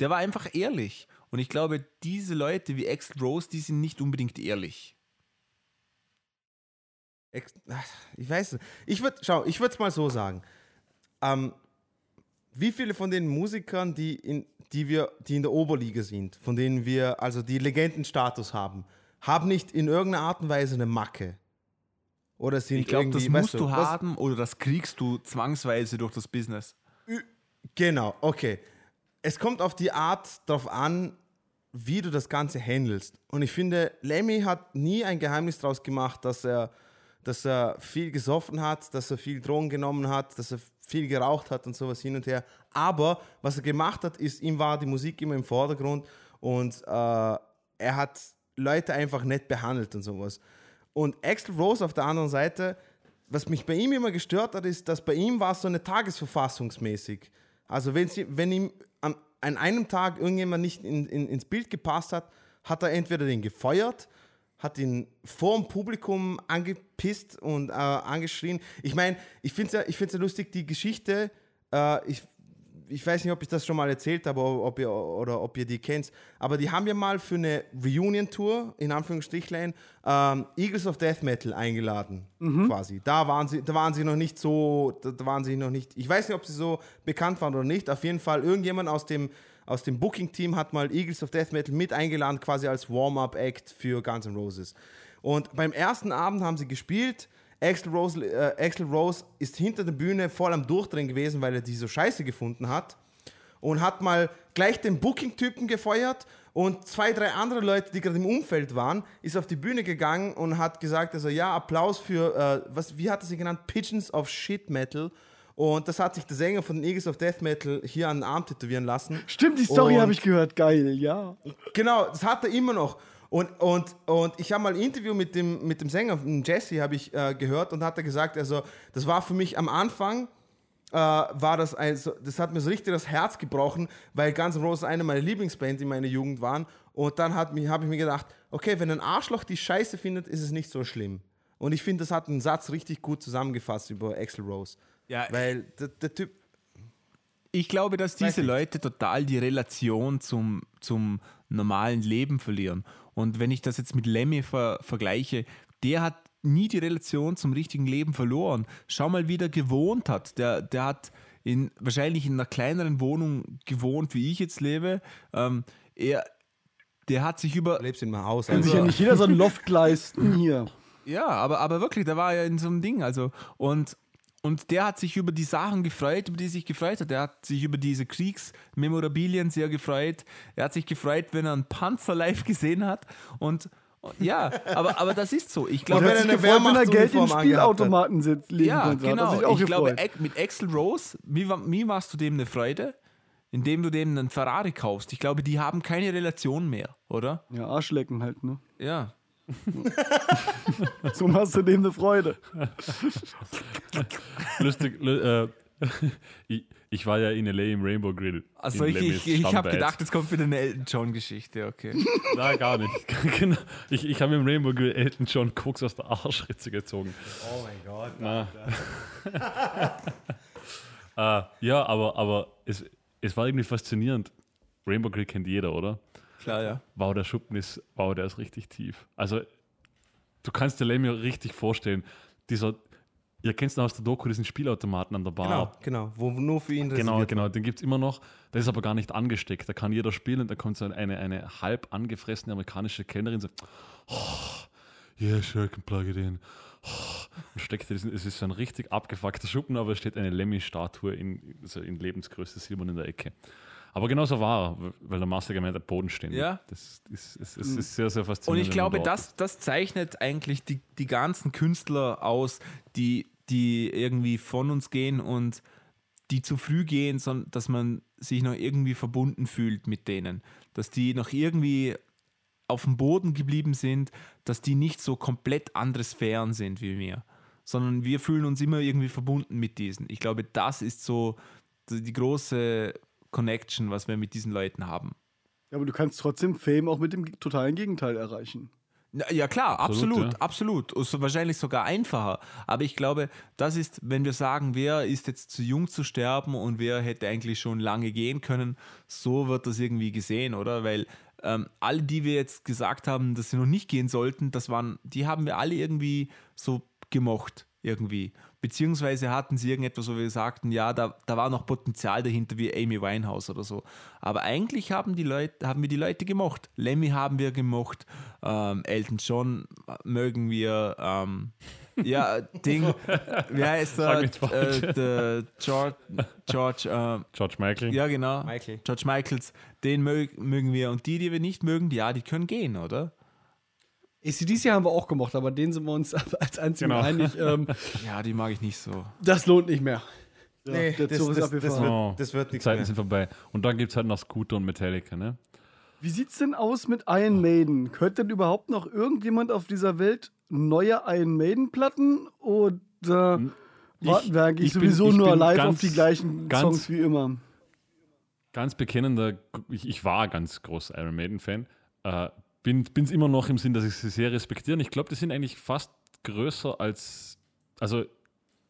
der war einfach ehrlich. Und ich glaube, diese Leute wie Axl Rose, die sind nicht unbedingt ehrlich. Ich weiß nicht. Ich würde, schau, ich würde es mal so sagen. Ähm, wie viele von den Musikern, die in, die wir, die in der Oberliga sind, von denen wir also die Legendenstatus haben, haben nicht in irgendeiner Art und Weise eine Macke? Oder sind Ich glaube, das musst weißt du was- haben oder das kriegst du zwangsweise durch das Business. Genau, okay. Es kommt auf die Art drauf an, wie du das Ganze handelst. Und ich finde, Lemmy hat nie ein Geheimnis daraus gemacht, dass er, dass er viel gesoffen hat, dass er viel Drogen genommen hat, dass er viel geraucht hat und sowas hin und her. Aber was er gemacht hat, ist, ihm war die Musik immer im Vordergrund und äh, er hat Leute einfach nett behandelt und sowas. Und Axl Rose auf der anderen Seite, was mich bei ihm immer gestört hat, ist, dass bei ihm war es so eine Tagesverfassungsmäßig. Also wenn, sie, wenn ihm an, an einem Tag irgendjemand nicht in, in, ins Bild gepasst hat, hat er entweder den gefeuert, hat ihn vor dem Publikum angepisst und äh, angeschrien. Ich meine, ich finde es ja, ja lustig, die Geschichte, äh, ich, ich weiß nicht, ob ich das schon mal erzählt habe ob ihr, oder ob ihr die kennt, aber die haben ja mal für eine Reunion-Tour, in Anführungsstrichlein, ähm, Eagles of Death Metal eingeladen, quasi. Da waren, sie, da waren sie noch nicht so, da, da waren sie noch nicht, ich weiß nicht, ob sie so bekannt waren oder nicht, auf jeden Fall irgendjemand aus dem, aus dem Booking-Team hat mal Eagles of Death Metal mit eingeladen, quasi als Warm-Up-Act für Guns N' Roses. Und beim ersten Abend haben sie gespielt. Axl Rose, äh, Axl Rose ist hinter der Bühne voll am Durchdrehen gewesen, weil er die so scheiße gefunden hat. und hat mal gleich den Booking-Typen gefeuert und zwei, drei andere Leute, die gerade im Umfeld waren, ist auf die Bühne gegangen und hat gesagt, also ja, Applaus für, äh, was, wie hat er sie genannt? Pigeons of Shit Metal. Und das hat sich der Sänger von den Eagles of Death Metal hier an den Arm tätowieren lassen. Stimmt, die Story habe ich gehört. Geil, ja. Genau, das hat er immer noch. Und, und, und ich habe mal ein Interview mit dem, mit dem Sänger, Jesse, habe ich äh, gehört und hat er gesagt, also das war für mich am Anfang, äh, war das, also, das hat mir so richtig das Herz gebrochen, weil Guns N' Roses eine meiner Lieblingsbands in meiner Jugend waren. Und dann habe ich mir gedacht, okay, wenn ein Arschloch die Scheiße findet, ist es nicht so schlimm. Und ich finde, das hat einen Satz richtig gut zusammengefasst über Axel Rose. Ja, Weil der, der Typ, Ich glaube, dass diese. Leute total die Relation zum, zum normalen Leben verlieren. Und wenn ich das jetzt mit Lemmy ver vergleiche, der hat nie die Relation zum richtigen Leben verloren. Schau mal, wie der gewohnt hat. Der, der hat in, wahrscheinlich in einer kleineren Wohnung gewohnt, wie ich jetzt lebe. Ähm, er, der hat sich über, du lebst in meinem Haus. Kann sich Also, ja nicht jeder so ein Loft leisten hier. Ja, aber, aber wirklich, der war ja in so einem Ding. Also, und, und der hat sich über die Sachen gefreut, über die er sich gefreut hat. Er hat sich über diese Kriegsmemorabilien sehr gefreut. Er hat sich gefreut, wenn er einen Panzer live gesehen hat. Und ja, aber, aber das ist so. Ich glaube, wenn gefreut, wenn er Geld in Spielautomaten sitzt, legen ja, er genau. auch Ich glaube, mit Axel Rose, wie, wie machst du dem eine Freude? Indem du dem einen Ferrari kaufst. Ich glaube, die haben keine Relation mehr, oder? Ja, Arschlecken halt, ne? Ja. So machst du dem eine Freude. Lustig, lu- äh, ich, war ja in L.A. im Rainbow Grill. Also in ich, ich, ich habe gedacht, jetzt kommt wieder eine Elton John-Geschichte, okay. Nein, gar nicht. genau. Ich, ich habe im Rainbow Grill Elton John Koks aus der Arschritze gezogen. oh mein Gott. Na. äh, ja, aber, aber es, es war irgendwie faszinierend. Rainbow Grill kennt jeder, oder? Klar, ja. Wow, der Schuppen ist, wow, der ist richtig tief. Also, du kannst dir Lemmy richtig vorstellen, dieser, ihr kennt es noch aus der Doku, diesen Spielautomaten an der Bar. Genau, genau, wo nur für ihn Genau, genau, den gibt es immer noch. Der ist aber gar nicht angesteckt. Da kann jeder spielen und da kommt so eine, eine halb angefressene amerikanische Kellnerin und sagt, oh, yeah, sure, I can plug it in. Oh, und steckt diesen, es ist so ein richtig abgefuckter Schuppen, aber es steht eine Lemmy-Statue in, so in Lebensgröße silbern in der Ecke. Aber genauso war er, weil der Master gemeint hat, Boden stehen. Ja. Das ist, es, es ist sehr, sehr Und faszinierend. ich wenn man glaube, das, das zeichnet eigentlich die, die ganzen Künstler aus, die, die irgendwie von uns gehen und die zu früh gehen, sondern dass man sich noch irgendwie verbunden fühlt mit denen. Dass die noch irgendwie auf dem Boden geblieben sind, dass die nicht so komplett andere Sphären sind wie wir, sondern wir fühlen uns immer irgendwie verbunden mit diesen. Ich glaube, das ist so die große Connection, was wir mit diesen Leuten haben. Ja, aber du kannst trotzdem Fame auch mit dem totalen Gegenteil erreichen. Na, Ja klar, Absolut, absolut, ja. absolut. Und so wahrscheinlich sogar einfacher. Aber ich glaube, das ist, wenn wir sagen, wer ist jetzt zu jung zu sterben und wer hätte eigentlich schon lange gehen können, so wird das irgendwie gesehen, oder? Weil ähm, alle, die wir jetzt gesagt haben, dass sie noch nicht gehen sollten, das waren, die haben wir alle irgendwie so gemocht, irgendwie. Beziehungsweise hatten sie irgendetwas, wo wir sagten, ja, da, da war noch Potenzial dahinter, wie Amy Winehouse oder so. Aber eigentlich haben, die Leute, haben wir die Leute gemocht. Lemmy haben wir gemocht, ähm, Elton John mögen wir, ähm, ja, Ding, wie heißt der? falsch. Äh, der George, George ähm, George Michael. ja genau, Michael. George Michaels, den mög, mögen wir. Und die, die wir nicht mögen, ja, die können gehen, oder? ACDC haben wir auch gemocht, aber den sind wir uns als einzigen Genau. einig. Ähm, Ja, die mag ich nicht so. das lohnt nicht mehr. Ja, Nee, der das, Zug ist das, das, abgefahren. wird, Oh, das wird Die nichts Zeiten mehr. sind vorbei. Und dann gibt es halt noch Scooter und Metallica, ne? Wie sieht's denn aus mit Iron Maiden? Hört denn überhaupt noch irgendjemand auf dieser Welt neue Iron Maiden-Platten? Oder warten wir eigentlich ich bin- sowieso ich nur bin live ganz- auf die gleichen ganz- Songs wie immer? Ganz bekennender, ich, ich war ganz großer Iron Maiden-Fan. Äh, bin es immer noch im Sinn, dass ich sie sehr respektiere. Ich glaube, die sind eigentlich fast größer als. Also,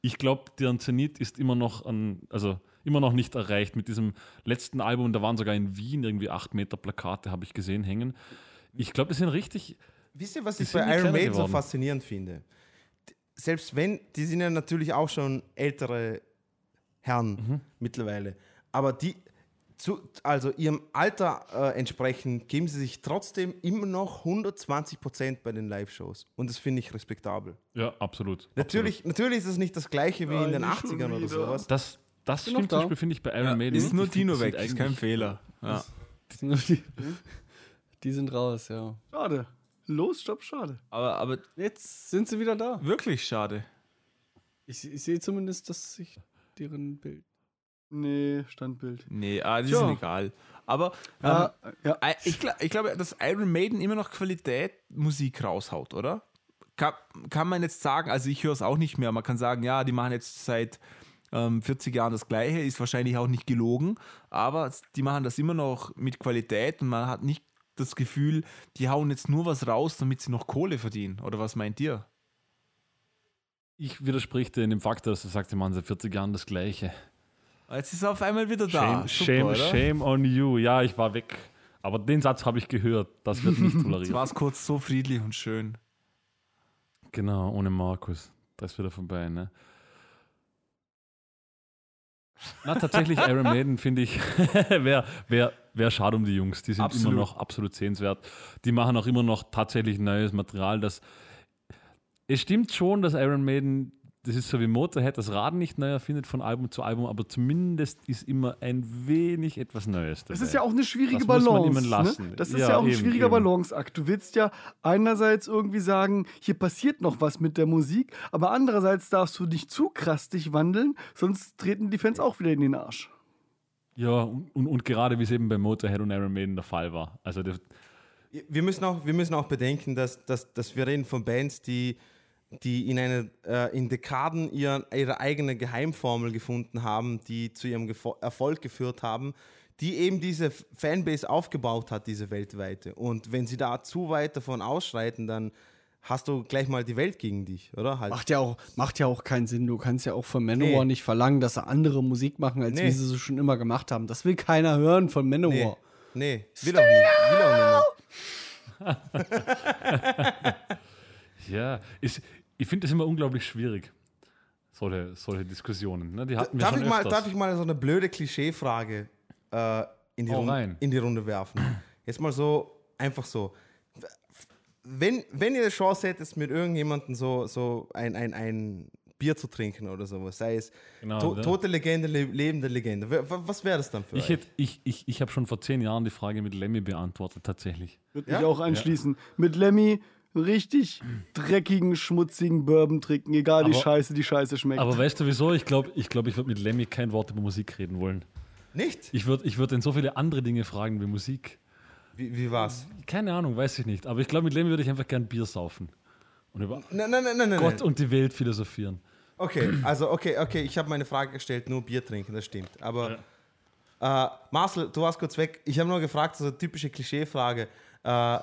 ich glaube, deren Zenit ist immer noch an, also immer noch nicht erreicht. Mit diesem letzten Album, da waren sogar in Wien irgendwie 8 Meter Plakate, habe ich gesehen, hängen. Ich glaube, die sind richtig. Wisst ihr, was ich bei Iron Maiden so faszinierend finde? Selbst wenn, die sind ja natürlich auch schon ältere Herren Mhm. mittlerweile, aber die, zu, also ihrem Alter äh, entsprechend, geben sie sich trotzdem immer noch 120 Prozent bei den Live-Shows. Und das finde ich respektabel. Ja, absolut. Natürlich, natürlich ist es nicht das gleiche wie in den Nein, nicht schon 80ern oder sowas. Das, Das Bin stimmt zum da. Beispiel, finde ich, bei Iron Ja, Maiden. ist nicht. nur Dino weg, ist kein Fehler. Ja. Die, die sind raus, ja. Schade. Los, stopp, schade. Aber, aber Jetzt sind sie wieder da. wirklich schade. Ich, ich sehe zumindest, dass ich deren Bild. Nee, Standbild. Nee, ah, das Tja. ist egal. Aber Ja, ähm, ja. Ich, ich glaube, dass Iron Maiden immer noch Qualität Musik raushaut, oder? Kann, kann man jetzt sagen, also ich höre es auch nicht mehr, man kann sagen, ja, die machen jetzt seit ähm, 40 Jahren das Gleiche, ist wahrscheinlich auch nicht gelogen, aber die machen das immer noch mit Qualität und man hat nicht das Gefühl, die hauen jetzt nur was raus, damit sie noch Kohle verdienen. Oder was meint ihr? Ich widerspreche dir in dem Faktor, dass du sagst, die machen seit 40 Jahren das Gleiche. Jetzt ist er auf einmal wieder da. Shame, Super, shame, shame on you. Ja, ich war weg. Aber den Satz habe ich gehört. Das wird nicht Jetzt toleriert. war es kurz so friedlich und schön. Genau, ohne Markus. Da ist wieder vorbei, ne? Na, tatsächlich, Iron Maiden finde ich, wäre wär, wär schade um die Jungs. Die sind Absolut. immer noch absolut sehenswert. Die machen auch immer noch tatsächlich neues Material. Das, es stimmt schon, dass Iron Maiden, das ist so wie Motorhead, das Rad nicht neu erfindet von Album zu Album, aber zumindest ist immer ein wenig etwas Neues dabei. Das ist ja auch eine schwierige Das muss man Balance. immer lassen. Ne? Das ist Ja, ja, auch ein eben, schwieriger eben. Balanceakt. Du willst ja einerseits irgendwie sagen, hier passiert noch was mit der Musik, aber andererseits darfst du nicht zu krass dich wandeln, sonst treten die Fans auch wieder in den Arsch. Ja, und, und, und gerade wie es eben bei Motorhead und Iron Maiden der Fall war. Also Wir müssen auch, wir müssen auch bedenken, dass, dass, dass wir reden von Bands, die, die in, eine, äh, in Dekaden ihr, ihre eigene Geheimformel gefunden haben, die zu ihrem Gefo Erfolg geführt haben, die eben diese Fanbase aufgebaut hat, diese weltweite. Und wenn sie da zu weit davon ausschreiten, dann hast du gleich mal die Welt gegen dich, oder? Halt. Macht ja, auch, macht ja auch keinen Sinn. Du kannst ja auch von Manowar Nee. nicht verlangen, dass sie andere Musik machen, als Nee. wie sie so schon immer gemacht haben. Das will keiner hören von nee, Manowar. nee, will auch nicht. Will auch nicht. ja, ist, ich finde das immer unglaublich schwierig. Solche, solche Diskussionen. Ne? Die hatten wir Darf schon ich, mal, öfters. darf ich mal so eine blöde Klischeefrage äh, in, die Runde, in die Runde werfen? Jetzt mal so, einfach so. Wenn, wenn ihr die Chance hättet, mit irgendjemandem so, so ein, ein, ein Bier zu trinken oder sowas, sei es Genau, to ne? tote Legende, le lebende Legende, was wäre das dann für ich euch? hätt- ich, ich, ich habe schon vor zehn Jahren die Frage mit Lemmy beantwortet, tatsächlich. Würde Ja? mich auch anschließen. Mit Lemmy richtig dreckigen, schmutzigen Bourbon trinken, egal wie Aber- scheiße die Scheiße schmeckt. Aber weißt du wieso? Ich glaube, ich, glaub, ich würde mit Lemmy kein Wort über Musik reden wollen. Nicht? Ich würde ich würd ihn so viele andere Dinge fragen wie Musik. Wie, wie war's? Keine Ahnung, weiß ich nicht. Aber ich glaube, mit Lemmy würde ich einfach gern Bier saufen. Und über Nein, nein, nein, nein, nein. Gott und die Welt philosophieren. Okay, also okay, okay, ich habe meine Frage gestellt, nur Bier trinken, das stimmt. Aber äh, Marcel, du warst kurz weg. Ich habe nur gefragt, so eine typische Klischeefrage. Äh,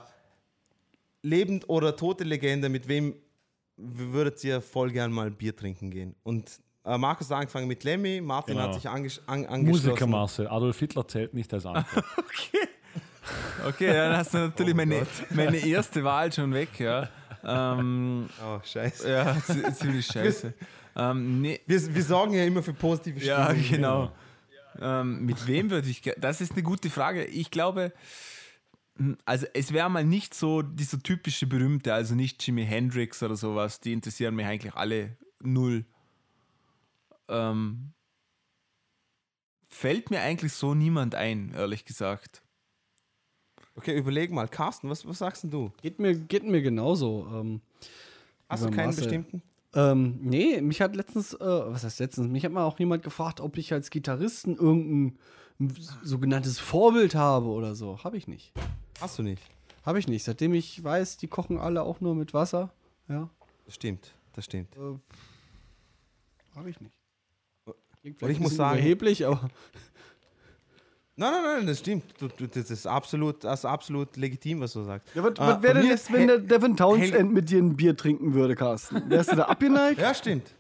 lebend oder tote Legende, mit wem würdet ihr voll gern mal Bier trinken gehen? Und äh, Markus hat angefangen mit Lemmy, Martin Genau. hat sich angesch an, angeschlossen. Musiker Marcel. Adolf Hitler zählt nicht als Antwort. Okay, dann hast du natürlich meine, meine erste Wahl schon weg, ja. Ähm, Oh, scheiße. ja, zi- ziemlich scheiße. Ähm, nee, Wir, wir sorgen ja immer für positive Stimmung. ja, genau. Ähm, mit wem würde ich. Das ist eine gute Frage. Ich glaube, also es wäre mal nicht so dieser typische Berühmte, also nicht Jimi Hendrix oder sowas. Die interessieren mich eigentlich alle null. Ähm, fällt mir eigentlich so niemand ein, ehrlich gesagt. Okay, überleg mal. Carsten, was, was sagst denn du? Geht mir, geht mir genauso. Ähm, Hast du keinen Marcel. bestimmten? ähm, nee, mich hat letztens, äh, was heißt letztens, mich hat mal auch jemand gefragt, ob ich als Gitarristen irgendein sogenanntes Vorbild habe oder so. Habe ich nicht. Hast du nicht. Habe ich nicht. Seitdem ich weiß, die kochen alle auch nur mit Wasser. Ja, Das stimmt, das stimmt. habe ich nicht. Und ich muss sagen- überheblich, aber Nein, nein, nein, das stimmt. Das ist absolut, das ist absolut legitim, was du sagst. ja, was, Ah, was wäre denn jetzt, wenn der Devin Townsend mit dir ein Bier trinken würde, Carsten? Wärst du da abgeneigt? Ja, stimmt.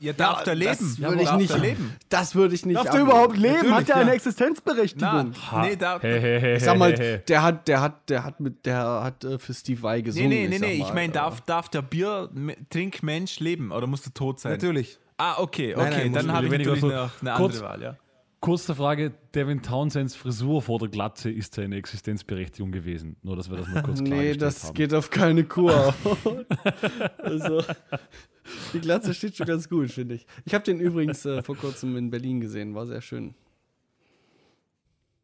Ja, darf der leben? das würde ich darf nicht. der leben? Das würde ich nicht. Darf der überhaupt leben? Natürlich, Hat der eine ja. Existenzberechtigung? Na, nee, da, Hey, hey, hey, Ich sag mal, der hat, der hat, der hat mit, der hat äh, für Steve Vai nee, gesungen. nee, nee, ich sag nee. Ich meine, darf, darf der Bier-Trinkmensch leben oder muss er tot sein? Natürlich. Ah, okay, Nein, okay. nein, muss dann habe ich natürlich eine kurz- andere Wahl, ja. Kurze Frage: Devin Townsends Frisur vor der Glatze ist seine Existenzberechtigung gewesen. Nur, dass wir das mal kurz Nee, klargestellt das haben. geht auf keine Kur. also, Die Glatze steht schon ganz gut, finde ich. Ich habe den übrigens äh, vor kurzem in Berlin gesehen, war sehr schön.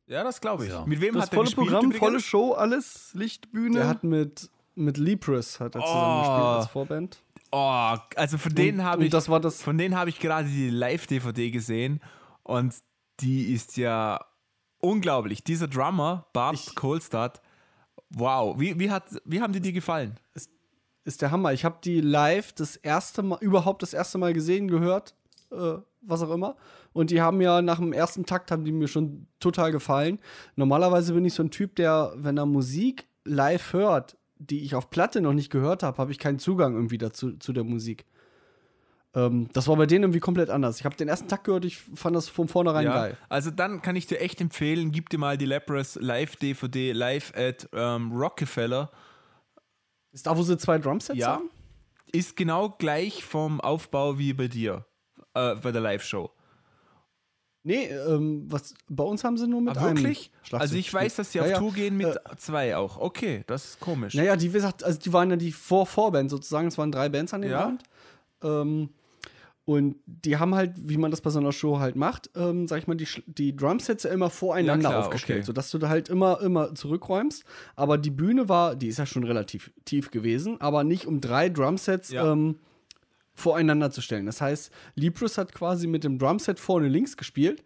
Ja, das glaube ich. Ja. Mit wem Das hat er volle gespielt Programm, übrigens? volle Show, alles, Lichtbühne. Der hat mit, mit Libris hat er zusammen Oh. gespielt als Vorband. Oh, also von denen habe ich, das war das- von denen habe ich gerade die Live-DVD gesehen und die ist ja unglaublich. Dieser Drummer, Bart Ich- Kohlstadt, wow, wie, wie, hat, wie haben die dir gefallen? ist der Hammer. Ich habe die live das erste Mal, überhaupt das erste Mal gesehen, gehört, äh, was auch immer. Und die haben ja nach dem ersten Takt haben die mir schon total gefallen. Normalerweise bin ich so ein Typ, der, wenn er Musik live hört, die ich auf Platte noch nicht gehört habe, habe ich keinen Zugang irgendwie dazu zu der Musik. Ähm, das war bei denen irgendwie komplett anders. Ich habe den ersten Takt gehört, ich fand das von vornherein Ja, geil. also dann kann ich dir echt empfehlen, gib dir mal die Leprous Live-DVD live at ähm, Rockefeller. Ist da, wo sie zwei Drumsets Ja. haben? Ist genau gleich vom Aufbau wie bei dir, äh, bei der Live-Show. Nee, ähm, was, bei uns haben sie nur mit Ah, einem wirklich? Also ich weiß, dass sie auf Ja, ja. Tour gehen mit Äh, zwei auch. Okay, das ist komisch. Naja, die, wie gesagt, also die waren ja die Vor Vorband sozusagen. Es waren drei Bands an dem Ja. Abend. Ähm, und die haben halt, wie man das bei so einer Show halt macht, ähm, sag ich mal, die, die Drumsets ja immer voreinander Ja, klar, aufgestellt, okay. sodass du da halt immer, immer zurückräumst. Aber die Bühne war, die ist ja schon relativ tief gewesen, aber nicht um drei Drumsets Ja. ähm, voreinander zu stellen. Das heißt, Librus hat quasi mit dem Drumset vorne links gespielt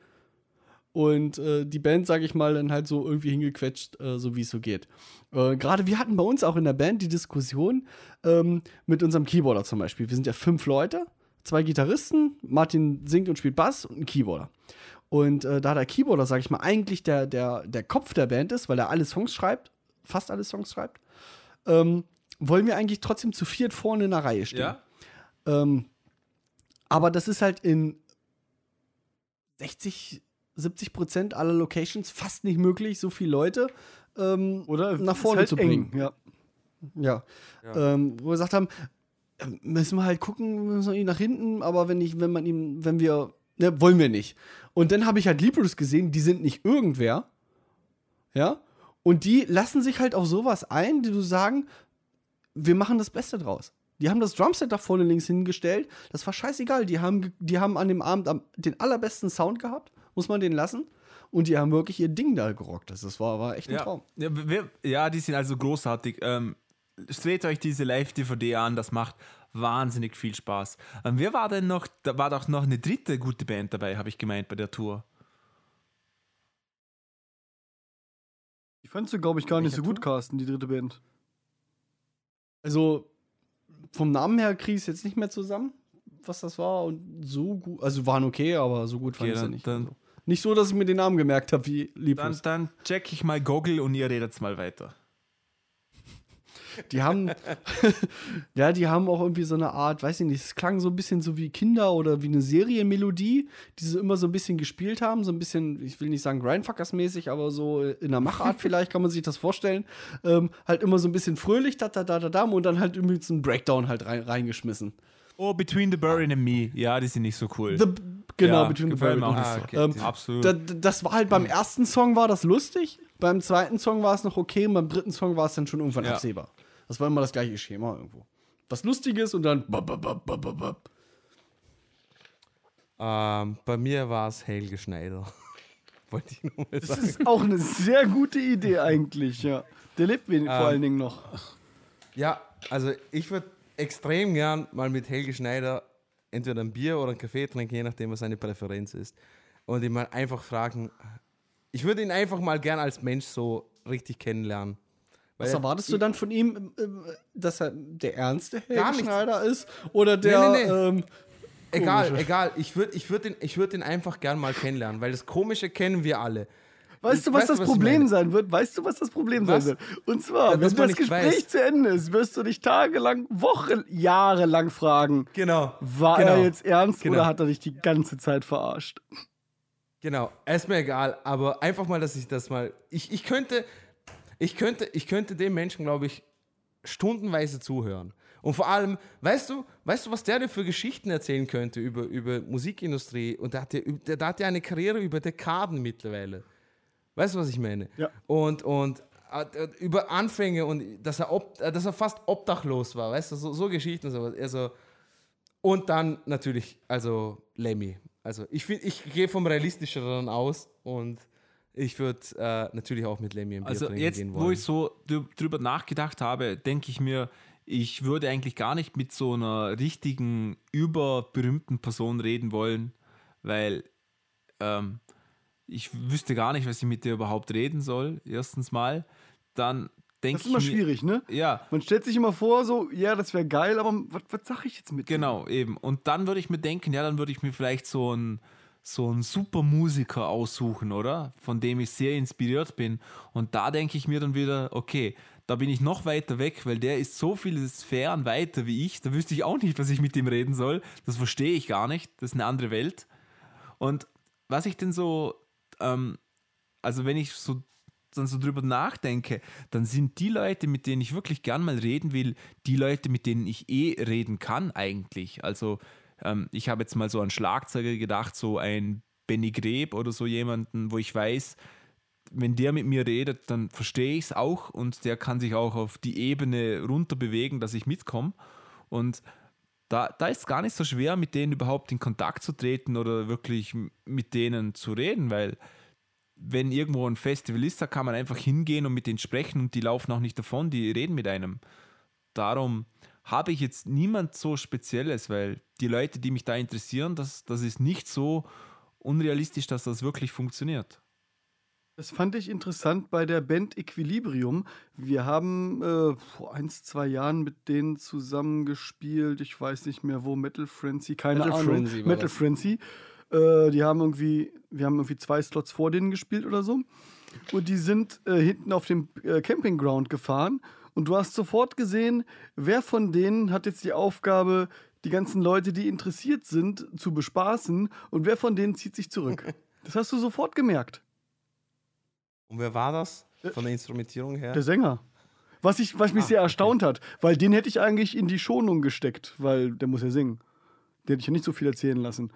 und äh, die Band, sage ich mal, dann halt so irgendwie hingequetscht, äh, so wie es so geht. Äh, Gerade wir hatten bei uns auch in der Band die Diskussion ähm, mit unserem Keyboarder zum Beispiel. Wir sind ja fünf Leute, zwei Gitarristen, Martin singt und spielt Bass und ein Keyboarder. Und äh, da der Keyboarder, sage ich mal, eigentlich der, der, der Kopf der Band ist, weil er alle Songs schreibt, fast alle Songs schreibt, ähm, wollen wir eigentlich trotzdem zu viert vorne in der Reihe stehen. Ja? Ähm, aber das ist halt in 60, 70 Prozent aller Locations fast nicht möglich, so viele Leute ähm, Oder nach vorne halt zu eng, bringen. Ja. Ja. Ähm, wo wir gesagt haben, müssen wir halt gucken, müssen wir ihn nach hinten, aber wenn ich, wenn man ihm, wenn wir, ne, wollen wir nicht. Und dann habe ich halt Libros gesehen, die sind nicht irgendwer. Ja. Und die lassen sich halt auf sowas ein, die du sagen, wir machen das Beste draus. Die haben das Drumset da vorne links hingestellt. Das war scheißegal. Die haben, die haben an dem Abend am, den allerbesten Sound gehabt. Muss man den lassen. Und die haben wirklich ihr Ding da gerockt. Das, das war, war echt ein Ja. Traum. Ja, wir, ja, die sind also großartig. Ähm, seht euch diese Live-DVD an, das macht wahnsinnig viel Spaß. Ähm, wer war denn noch, da war doch noch eine dritte gute Band dabei, habe ich gemeint, bei der Tour. Die fandst du, glaube ich, gar nicht so gut? Carsten, die dritte Band. Also vom Namen her kriege ich es jetzt nicht mehr zusammen, was das war. Und so gut, also waren okay, aber so gut fand Okay, ich sie dann- nicht. dann- also. Nicht so, dass ich mir den Namen gemerkt habe, wie Dann, Lieblos. dann check ich mal Goggle und ihr redet mal weiter. Die haben, ja, die haben auch irgendwie so eine Art, weiß ich nicht, es klang so ein bisschen so wie Kinder oder wie eine Serienmelodie, die sie immer so ein bisschen gespielt haben, so ein bisschen, ich will nicht sagen Grindfuckers-mäßig, aber so in der Machart vielleicht kann man sich das vorstellen. Ähm, halt immer so ein bisschen fröhlich, da, da, da, da, da, und dann halt irgendwie so einen Breakdown halt rein, reingeschmissen. Oh, Between the Burren and Me. Ja, die sind nicht so cool. The, genau, Ja, Between the Buried and nicht the so. Ähm, Absolut. da, das war halt beim ersten Song war das lustig, beim zweiten Song war es noch okay und beim dritten Song war es dann schon irgendwann Ja. absehbar. Das war immer das gleiche Schema irgendwo. Was Lustiges und dann bap, bap, bap. Ähm, bei mir war es Helge Schneider. Wollte ich nur mal Das sagen. ist auch eine sehr gute Idee eigentlich, ja. Der lebt wenig, vor Ähm, allen Dingen noch. Ja, also ich würde extrem gern mal mit Helge Schneider entweder ein Bier oder einen Kaffee trinken, je nachdem, was seine Präferenz ist. Und ihn mal einfach fragen. Ich würde ihn einfach mal gern als Mensch so richtig kennenlernen. Was er- erwartest du dann von ihm, ähm, dass er der ernste Helge. Schneider ist? Oder der, Nee, nee, nee. Ähm, Egal, egal. Ich würde ich würd ihn, ich würd ihn einfach gern mal kennenlernen, weil das Komische kennen wir alle. Weißt du, was weißt du, das was Problem sein wird? Weißt du, was das Problem Was? sein wird? Und zwar, Ja, wenn das Gespräch weiß. zu Ende ist, wirst du dich tagelang, Wochen, Jahre lang fragen, Genau. war genau. er jetzt ernst Genau. oder hat er dich die ganze Zeit verarscht? Genau, ist mir egal, aber einfach mal, dass ich das mal. Ich, ich könnte, ich könnte, ich könnte dem Menschen, glaube ich, stundenweise zuhören. Und vor allem, weißt du, weißt du, was der dir für Geschichten erzählen könnte über, über Musikindustrie? Und der hat, ja, der, der hat ja eine Karriere über Dekaden mittlerweile. Weißt du, was ich meine? Ja. Und, und äh, über Anfänge und dass er, ob, äh, dass er fast obdachlos war, weißt du, so, so Geschichten und sowas. Also, Und dann natürlich, also Lemmy. Also ich, find- ich gehe vom realistischeren aus und ich würde äh, natürlich auch mit Lemmy ein Bier Also trinken jetzt, gehen wo wollen. ich so drü- drüber nachgedacht habe, denke ich mir, ich würde eigentlich gar nicht mit so einer richtigen, überberühmten Person reden wollen, weil ähm, ich wüsste gar nicht, was ich mit der überhaupt reden soll, erstens mal. Dann denke Das ich ist immer mir, schwierig, ne? Ja, Man stellt sich immer vor, so, ja, das wäre geil, aber was, was sag ich jetzt mit? dem? Genau, eben. Und dann würde ich mir denken, ja, dann würde ich mir vielleicht so einen so einen super Musiker aussuchen, oder? Von dem ich sehr inspiriert bin. Und da denke ich mir dann wieder, okay, da bin ich noch weiter weg, weil der ist so viele Sphären weiter wie ich. Da wüsste ich auch nicht, was ich mit ihm reden soll. Das verstehe ich gar nicht. Das ist eine andere Welt. Und was ich denn so, ähm, also wenn ich so dann so drüber nachdenke, dann sind die Leute, mit denen ich wirklich gern mal reden will, die Leute, mit denen ich eh reden kann eigentlich. Also ähm, ich habe jetzt mal so an Schlagzeuger gedacht, so ein Benny Greb oder so jemanden, wo ich weiß, wenn der mit mir redet, dann verstehe ich es auch und der kann sich auch auf die Ebene runter bewegen, dass ich mitkomme. Und da, da ist es gar nicht so schwer, mit denen überhaupt in Kontakt zu treten oder wirklich mit denen zu reden, weil wenn irgendwo ein Festival ist, da kann man einfach hingehen und mit denen sprechen und die laufen auch nicht davon, die reden mit einem. Darum habe ich jetzt niemand so Spezielles, weil die Leute, die mich da interessieren, das, das ist nicht so unrealistisch, dass das wirklich funktioniert. Das fand ich interessant bei der Band Equilibrium. Wir haben äh, vor ein, zwei Jahren mit denen zusammen gespielt. Ich weiß nicht mehr wo, Metal Frenzy, keine Metal Ahnung. Frenzy Metal das. Frenzy. Äh, die haben irgendwie, wir haben irgendwie zwei Slots vor denen gespielt oder so. Und die sind äh, hinten auf dem äh, Campingground gefahren. Und du hast sofort gesehen, wer von denen hat jetzt die Aufgabe, die ganzen Leute, die interessiert sind, zu bespaßen und wer von denen zieht sich zurück. Das hast du sofort gemerkt. Und wer war das? Von der Instrumentierung her? Der Sänger. Was, ich, was mich sehr erstaunt hat, weil den hätte ich eigentlich in die Schonung gesteckt, weil der muss ja singen. Den hätte ich ja nicht so viel erzählen lassen.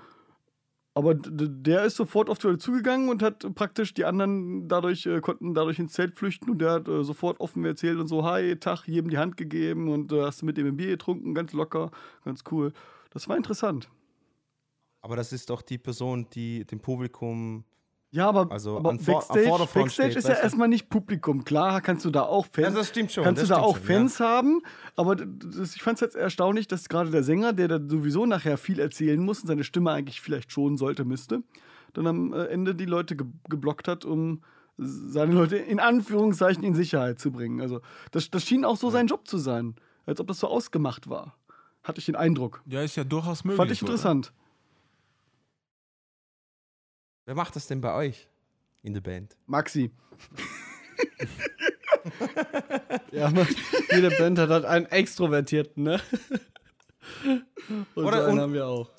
Aber der ist sofort auf die Leute zugegangen und hat praktisch die anderen dadurch, äh, konnten dadurch ins Zelt flüchten und der hat äh, sofort offen erzählt und so, hi, Tag, jedem die Hand gegeben und äh, hast du mit dem ein Bier getrunken, ganz locker, ganz cool. Das war interessant. Aber das ist doch die Person, die dem Publikum. Ja, aber, Also aber Backstage, Backstage steht, ist ja erstmal nicht Publikum. Klar kannst du da auch Fans, Ja, schon, kannst du da auch schon, Fans haben, aber das, ich fand es jetzt erstaunlich, dass gerade der Sänger, der da sowieso nachher viel erzählen muss und seine Stimme eigentlich vielleicht schonen sollte, müsste, dann am äh, Ende die Leute ge geblockt hat, um seine Leute in Anführungszeichen in Sicherheit zu bringen. Also das, das schien auch so sein Job zu sein, als ob das so ausgemacht war. Hatte ich den Eindruck. Ja, ist ja durchaus möglich. Fand ich interessant. Wer macht das denn bei euch in der Band? Maxi. Ja, man, jede Band hat halt einen Extrovertierten, ne? Und Oder- so einen und- haben wir auch.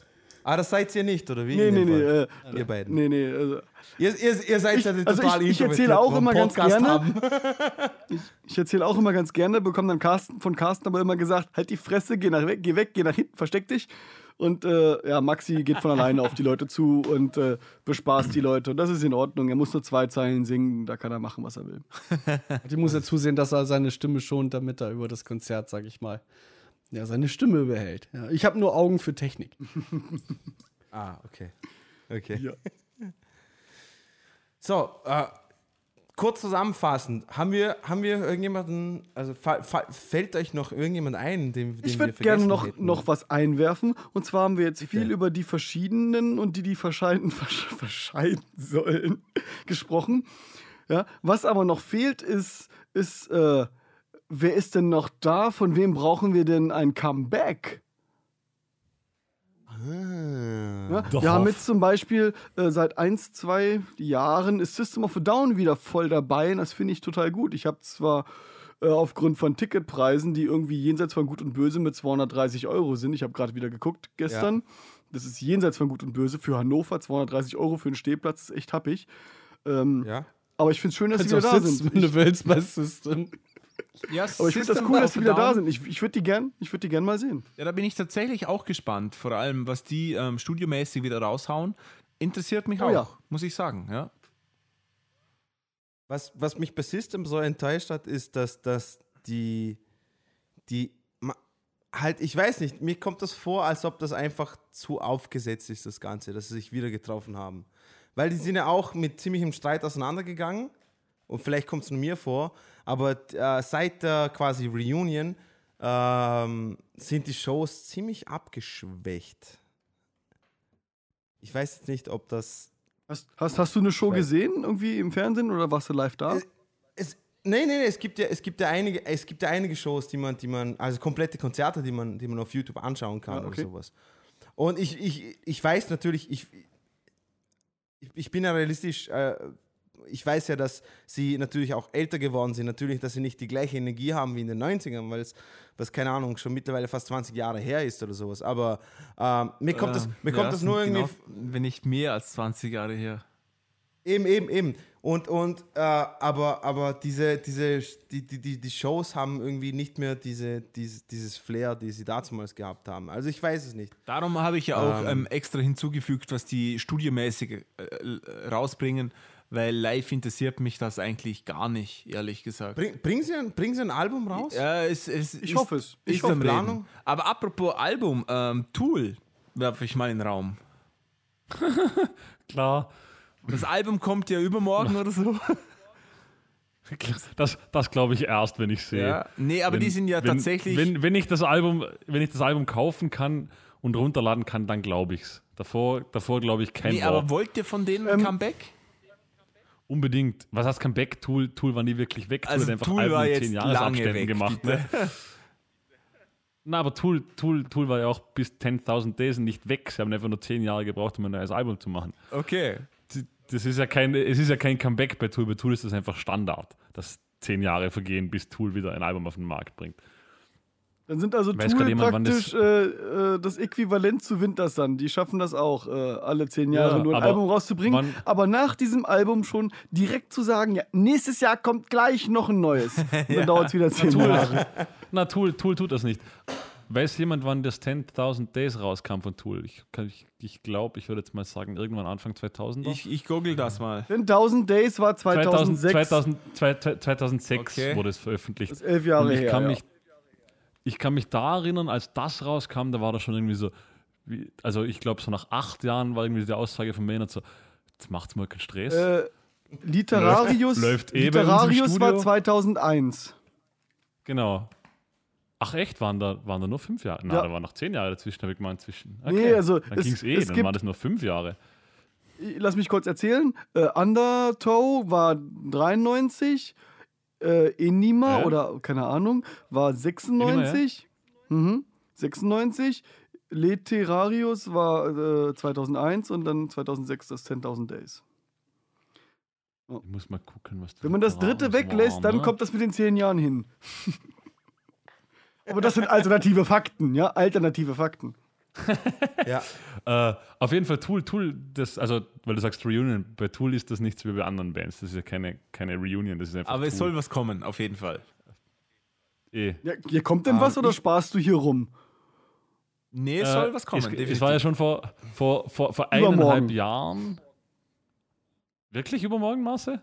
Ah, das seid ihr nicht, oder wie? Nee, nee, nee. Äh, Ihr beiden. nee, nee. Also, Ihr, ihr, ihr seid Ich- ja die also total ich- ich erzähle auch immer ganz gerne. haben. Ich erzähle auch immer ganz gerne, bekomme dann Carsten, von Carsten aber immer gesagt, halt die Fresse, geh, nach weg, geh weg, geh nach hinten, versteck dich. Und äh, ja, Maxi geht von alleine auf die Leute zu und äh, bespaßt die Leute. Und das ist in Ordnung. Er muss nur zwei Zeilen singen, da kann er machen, was er will. Die muss ja zusehen, dass er seine Stimme schont, damit er über das Konzert, sag ich mal, ja, seine Stimme behält. Ja, ich habe nur Augen für Technik. Ah, okay. Okay. Ja. So, äh, kurz zusammenfassend. Haben wir, haben wir irgendjemanden, also fällt euch noch irgendjemand ein, den, den Ich würde gerne noch, hätten? noch was einwerfen. Und zwar haben wir jetzt viel über die verschiedenen und die, die verscheiden, versch verscheiden sollen, gesprochen. Ja, was aber noch fehlt, ist, ist äh, wer ist denn noch da? Von wem brauchen wir denn ein Comeback? Ah. Ja, wir haben jetzt zum Beispiel äh, seit ein, zwei Jahren ist System of a Down wieder voll dabei und das finde ich total gut. Ich habe zwar äh, aufgrund von Ticketpreisen, die irgendwie jenseits von Gut und Böse mit 230 Euro sind, ich habe gerade wieder geguckt gestern, das ist jenseits von Gut und Böse für Hannover, 230 Euro für einen Stehplatz, ist echt happig. Ähm, Ja? Aber ich finde es schön, dass sie wieder auch da sitzen, sind. wenn Ich, du willst bei System. Ja, aber ich finde das cool, dass sie a wieder da sind. Ich, ich würde die gern, ich würde die gern mal sehen. Ja, da bin ich tatsächlich auch gespannt. Vor allem, was die ähm, studiomäßig wieder raushauen. Interessiert mich Oh auch, ja. muss ich sagen. Ja. Was, was mich bei System so enttäuscht hat, ist, dass, dass die, die halt, ich weiß nicht, mir kommt das vor, als ob das einfach zu aufgesetzt ist, das Ganze, dass sie sich wieder getroffen haben. Weil die sind ja auch mit ziemlichem Streit auseinandergegangen. Und vielleicht kommt es nur mir vor, aber äh, seit der quasi Reunion ähm, sind die Shows ziemlich abgeschwächt. Ich weiß jetzt nicht, ob das. Hast, hast, hast du eine Show gesehen, irgendwie im Fernsehen oder warst du live da? Äh, Es, nee, nee, nee, es gibt ja, es gibt ja einige, es gibt ja einige Shows, die man, die man, also komplette Konzerte, die man, die man auf YouTube anschauen kann Ja, okay. oder sowas. Und ich, ich, ich weiß natürlich, ich, ich, ich bin ja realistisch, äh, ich weiß ja, dass sie natürlich auch älter geworden sind, natürlich, dass sie nicht die gleiche Energie haben wie in den 90ern, weil es, was keine Ahnung, schon mittlerweile fast 20 Jahre her ist oder sowas. Aber ähm, mir kommt das, mir kommt das nur irgendwie Wenn nicht mehr als 20 Jahre her. Eben, eben, eben. Und, und äh, aber, aber diese, diese, die, die, die, Shows haben irgendwie nicht mehr diese, diese, dieses Flair, die sie damals gehabt haben. Also ich weiß es nicht. Darum habe ich ja auch Ähm. ähm, extra hinzugefügt, was die studiomäßig äh, äh, rausbringen, weil live interessiert mich das eigentlich gar nicht, ehrlich gesagt. Bring, bringen, sie ein, bringen sie ein Album raus? Ja, es, es Ich ist, hoffe es. Ich Ist hoffe, Planung. Aber apropos Album, ähm, Tool werfe ich mal in den Raum. Klar. Das Album kommt ja übermorgen oder so. Das, das glaube ich erst, wenn ich sehe. Ja. Nee, aber wenn, die sind ja wenn, tatsächlich. Wenn, wenn, ich das Album, wenn ich das Album kaufen kann und runterladen kann, dann glaube ich es. Davor, davor glaube ich kein nee, Wort. aber wollt ihr von denen ein Ähm, Comeback? Unbedingt. Was heißt Comeback? Tool, Tool war nie wirklich weg. Also Tool hat einfach Tool Alben war in jetzt 10 lange Jahresabständen gemacht. Ne? Na, aber Tool, Tool, Tool war ja auch bis 10.000 Days nicht weg. Sie haben einfach nur 10 Jahre gebraucht, um ein neues Album zu machen. Okay. Das ist ja kein, es ist ja kein Comeback bei Tool. Bei Tool ist das einfach Standard, dass 10 Jahre vergehen, bis Tool wieder ein Album auf den Markt bringt. Dann sind also Weiß Tool jemand, praktisch das- äh, äh, das Äquivalent zu Wintersun. Die schaffen das auch, äh, alle zehn Jahre Ja, nur ein Album rauszubringen. aber nach diesem Album schon direkt zu sagen, ja, nächstes Jahr kommt gleich noch ein neues. Und dann dauert es wieder zehn Jahre. Na, Tool, Tool tut das nicht. Weiß jemand, wann das 10.000 Days rauskam von Tool? Ich, ich, ich glaube, ich würde jetzt mal sagen, irgendwann Anfang 2000. Ich, ich google das mal. Denn 1000 Days war 2006. 2000, 2000, 2006 Okay. wurde es veröffentlicht. Das ist elf Jahre her. kann ja. Ich kann mich da erinnern, als das rauskam, da war das schon irgendwie so, wie, also ich glaube, so nach acht Jahren war irgendwie die Aussage von Maynard so, jetzt macht's mal keinen Stress. äh, Literarius, Läuft- läuft eh Literarius war Studio. 2001. genau. Ach echt, waren da, waren da nur fünf Jahre? Na, Ja. da waren noch zehn Jahre dazwischen, habe ich gemeint, zwischen. Nee, also dann es- ging es eh, es dann gibt- waren das nur fünf Jahre. Lass mich kurz erzählen. Äh, Undertow war 93. Äh, Enima Ja. oder keine Ahnung war 96. mhm, 96. Literarius war äh, 2001 und dann 2006 das 10.000 Days. Ich muss mal gucken, was Wenn man das dritte weglässt, war, dann ne? kommt das mit den zehn Jahren hin. Aber das sind alternative Fakten, ja? Alternative Fakten. Ja. Äh, auf jeden Fall Tool, Tool, das, also, weil du sagst Reunion, bei Tool ist das nichts wie bei anderen Bands. Das ist ja keine, keine Reunion, das ist einfach. Aber es Tool. soll was kommen, auf jeden Fall. eh. Ja, hier kommt denn Ähm, was oder ich- sparst du hier rum? Nee, es Äh, soll was kommen. Es, es war ja schon vor, vor, vor, vor eineinhalb Jahren. Wirklich übermorgen, Marcel?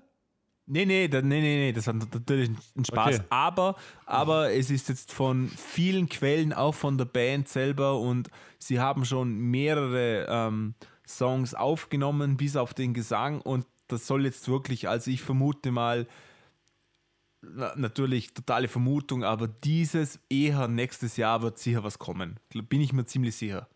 Nee, nee, nee, nee, nee, das war natürlich ein Spaß. Okay. Aber, aber es ist jetzt von vielen Quellen, auch von der Band selber, und sie haben schon mehrere ähm, Songs aufgenommen, bis auf den Gesang. Und das soll jetzt wirklich, also ich vermute mal, na, natürlich totale Vermutung, aber dieses eher nächstes Jahr wird sicher was kommen. Bin ich mir ziemlich sicher.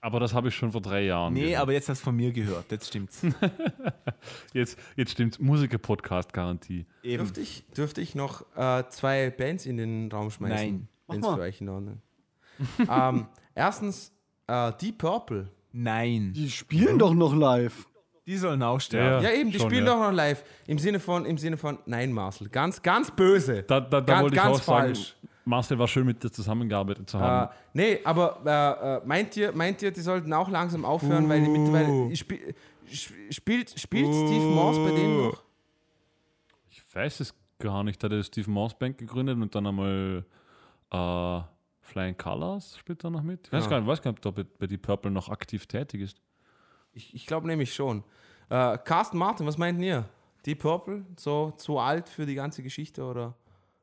Aber das habe ich schon vor drei Jahren. Nee, gehört. aber jetzt hast du von mir gehört, jetzt stimmt's. Jetzt, jetzt stimmt Musiker-Podcast-Garantie. Dürfte ich, dürfte ich noch äh, zwei Bands in den Raum schmeißen? Nein. Wenn es für euch in Ordnung ähm, Erstens, äh, Deep Purple. Nein. Die spielen doch noch live. Die sollen auch sterben. Ja, eben, die schon, spielen ja. doch noch live. Im Sinne von, im Sinne von, nein, Marcel, ganz, ganz böse. Da, da, da Ganz- wollte ich ganz auch sagen, falsch. Marcel war schön mit dir zusammengearbeitet zu Äh, haben. nee, aber äh, äh, meint, ihr, meint ihr, die sollten auch langsam aufhören, weil die mittlerweile. Spiel, spielt spielt Steve Morse bei denen noch? ich weiß es gar nicht. Hat er Steve Morse Band gegründet und dann einmal äh, Flying Colors spielt er noch mit? Ich weiß, Ja. gar nicht, weiß gar nicht, ob er bei Deep Purple noch aktiv tätig ist. Ich, ich glaube nämlich schon. Äh, Carsten Martin, was meint ihr? Deep Purple? So zu alt für die ganze Geschichte oder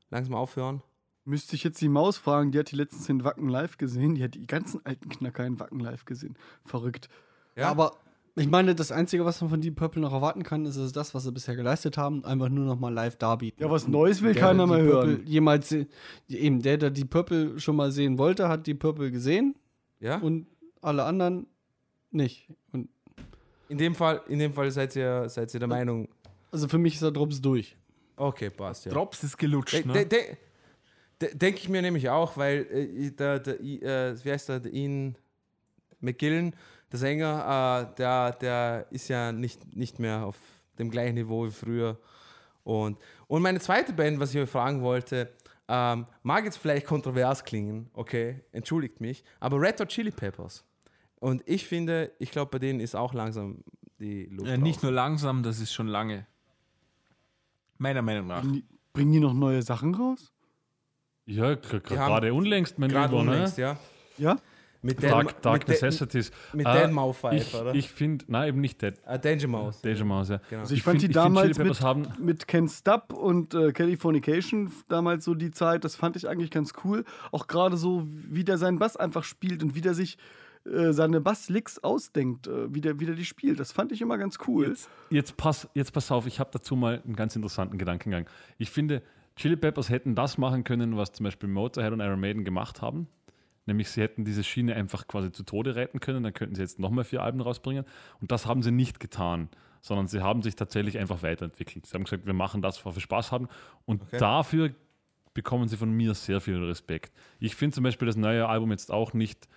langsam aufhören? Müsste ich jetzt die Maus fragen, die hat die letztens in Wacken live gesehen. Die hat die ganzen alten Knacker in Wacken live gesehen. Verrückt. Ja, Aber ich meine, das Einzige, was man von Deep Purple noch erwarten kann, ist es das, was sie bisher geleistet haben, einfach nur noch mal live darbieten. Ja, was Neues will Der, keiner der mehr hören. Purple Jemals, eben der, der die Purple schon mal sehen wollte, hat die Purple gesehen ja? und alle anderen nicht. Und in, dem Fall, in dem Fall seid ihr, seid ihr der Meinung, also für mich ist der Drops durch. okay, passt, ja. Drops ist gelutscht, De, ne? de, de, de, Denke ich mir nämlich auch, weil äh, der, der, äh, wie heißt der, der Ian McGillen, der Sänger, äh, der, der ist ja nicht, nicht mehr auf dem gleichen Niveau wie früher. Und, und meine zweite Band, was ich euch fragen wollte, ähm, mag jetzt vielleicht kontrovers klingen, okay, entschuldigt mich, aber Red Hot Chili Peppers. Und ich finde, ich glaube, bei denen ist auch langsam die Luft Ja, nicht raus. nur langsam, das ist schon lange. Meiner Meinung nach. Bringen die noch neue Sachen raus? Ja, gerade unlängst, mein Gerade Lieber, ne? unlängst, ja. Ja? Mit Dark, Dark mit Necessities. mit Äh, Dan Maupfeife, ich, oder? Ich finde, nein, eben nicht Dead. Ah, Danger Mouse. Danger Mouse, ja. Genau. Also ich, fand find- die damals mit, haben, mit Ken Stubb und äh, Californication, damals so die Zeit, das fand ich eigentlich ganz cool. Auch gerade so, wie der seinen Bass einfach spielt und wie der sich äh, seine Basslicks ausdenkt, äh, wie, der, wie der die spielt. Das fand ich immer ganz cool. Jetzt, jetzt, pass, jetzt pass auf, ich habe dazu mal einen ganz interessanten Gedankengang. Ich finde, Chili Peppers hätten das machen können, was zum Beispiel Motorhead und Iron Maiden gemacht haben. Nämlich, sie hätten diese Schiene einfach quasi zu Tode retten können, dann könnten sie jetzt nochmal vier Alben rausbringen. Und das haben sie nicht getan, sondern sie haben sich tatsächlich einfach weiterentwickelt. Sie haben gesagt, wir machen das, was wir Spaß haben. Und Okay. dafür bekommen sie von mir sehr viel Respekt. Ich finde zum Beispiel das neue Album jetzt auch nicht,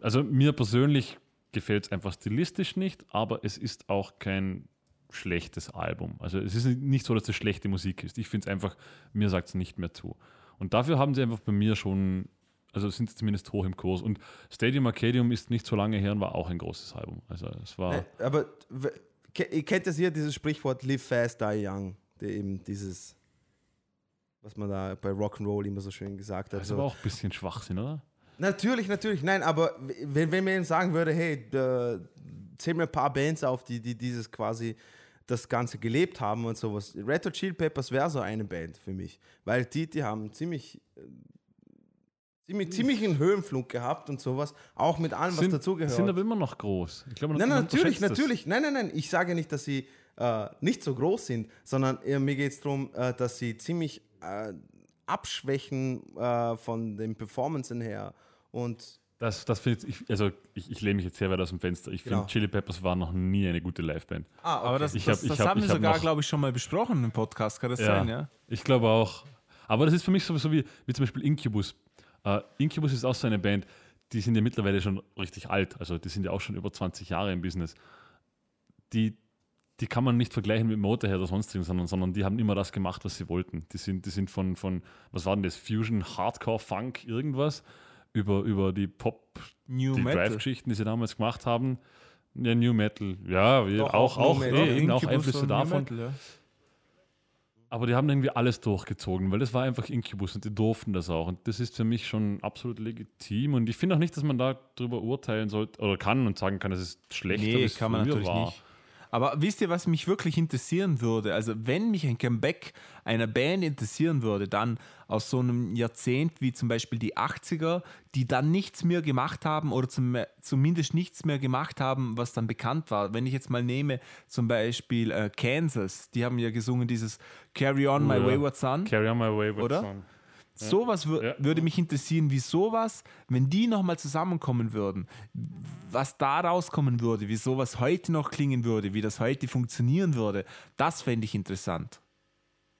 also mir persönlich gefällt es einfach stilistisch nicht, aber es ist auch kein schlechtes Album. Also es ist nicht so, dass es schlechte Musik ist. Ich finde es einfach, mir sagt es nicht mehr zu. Und dafür haben sie einfach bei mir schon, also sind sie zumindest hoch im Kurs. Und Stadium Arcadium ist nicht so lange her und war auch ein großes Album. Also es war, Äh, Aber ihr kennt das hier, dieses Sprichwort Live Fast, Die Young, der eben dieses, was man da bei Rock'n'Roll immer so schön gesagt hat. das ist So. aber auch ein bisschen Schwachsinn, oder? Natürlich, natürlich, nein, aber wenn, wenn man ihm sagen würde, hey, zähl mir ein paar Bands auf, die, die dieses quasi das Ganze gelebt haben und sowas. Red Hot Chili Peppers wäre so eine Band für mich, weil die, die haben ziemlich, äh, ziemlich, ziemlich einen Höhenflug gehabt und sowas, auch mit allem, was Sind, dazugehört. sind aber immer noch groß. Ich glaube, Nein, man natürlich, unterschätzt das. natürlich. Nein, nein, nein. Ich sage nicht, dass sie äh, nicht so groß sind, sondern äh, mir geht es darum, äh, dass sie ziemlich äh, abschwächen äh, von den Performancen her. Und Das, das finde ich, also ich, ich lehne mich jetzt sehr weit aus dem Fenster. Ich Genau. finde, Chili Peppers war noch nie eine gute Liveband. ah, Aber das, Ich das, hab- ich das hab- haben ich wir hab sogar, glaube ich, schon mal besprochen im Podcast. Kann das sein, ja? Ich glaube auch. Aber das ist für mich sowieso wie, wie zum Beispiel Incubus. Äh, Incubus ist auch so eine Band, die sind ja mittlerweile schon richtig alt. Also die sind ja auch schon über 20 Jahre im Business. Die, die kann man nicht vergleichen mit Motorhead oder sonstigen, sondern, sondern die haben immer das gemacht, was sie wollten. Die sind, die sind von, von, was war denn das, Fusion, Hardcore, Funk, irgendwas, über, über die Pop, New die. Drive-Geschichten, die sie damals gemacht haben. Ja, New Metal. Ja, Doch, auch, auch auch, Metal. eben auch Incubus Einflüsse davon. Metal, ja. Aber die haben irgendwie alles durchgezogen, weil das war einfach Incubus und die durften das auch. Und das ist für mich schon absolut legitim. Und ich finde auch nicht, dass man darüber urteilen sollte oder kann und sagen kann, das ist schlechter, Nee, kann man natürlich war. nicht. Aber wisst ihr, was mich wirklich interessieren würde? Also, wenn mich ein Comeback einer Band interessieren würde, dann aus so einem Jahrzehnt wie zum Beispiel die 80er, die dann nichts mehr gemacht haben oder zum, zumindest nichts mehr gemacht haben, was dann bekannt war. Wenn ich jetzt mal nehme, zum Beispiel äh, Kansas, die haben ja gesungen dieses Carry On My. Wayward Son. Carry on my wayward Oder? son. Sowas wür Ja. würde mich interessieren, wie sowas, wenn die nochmal zusammenkommen würden, was da rauskommen würde, wie sowas heute noch klingen würde, wie das heute funktionieren würde, das fände ich interessant.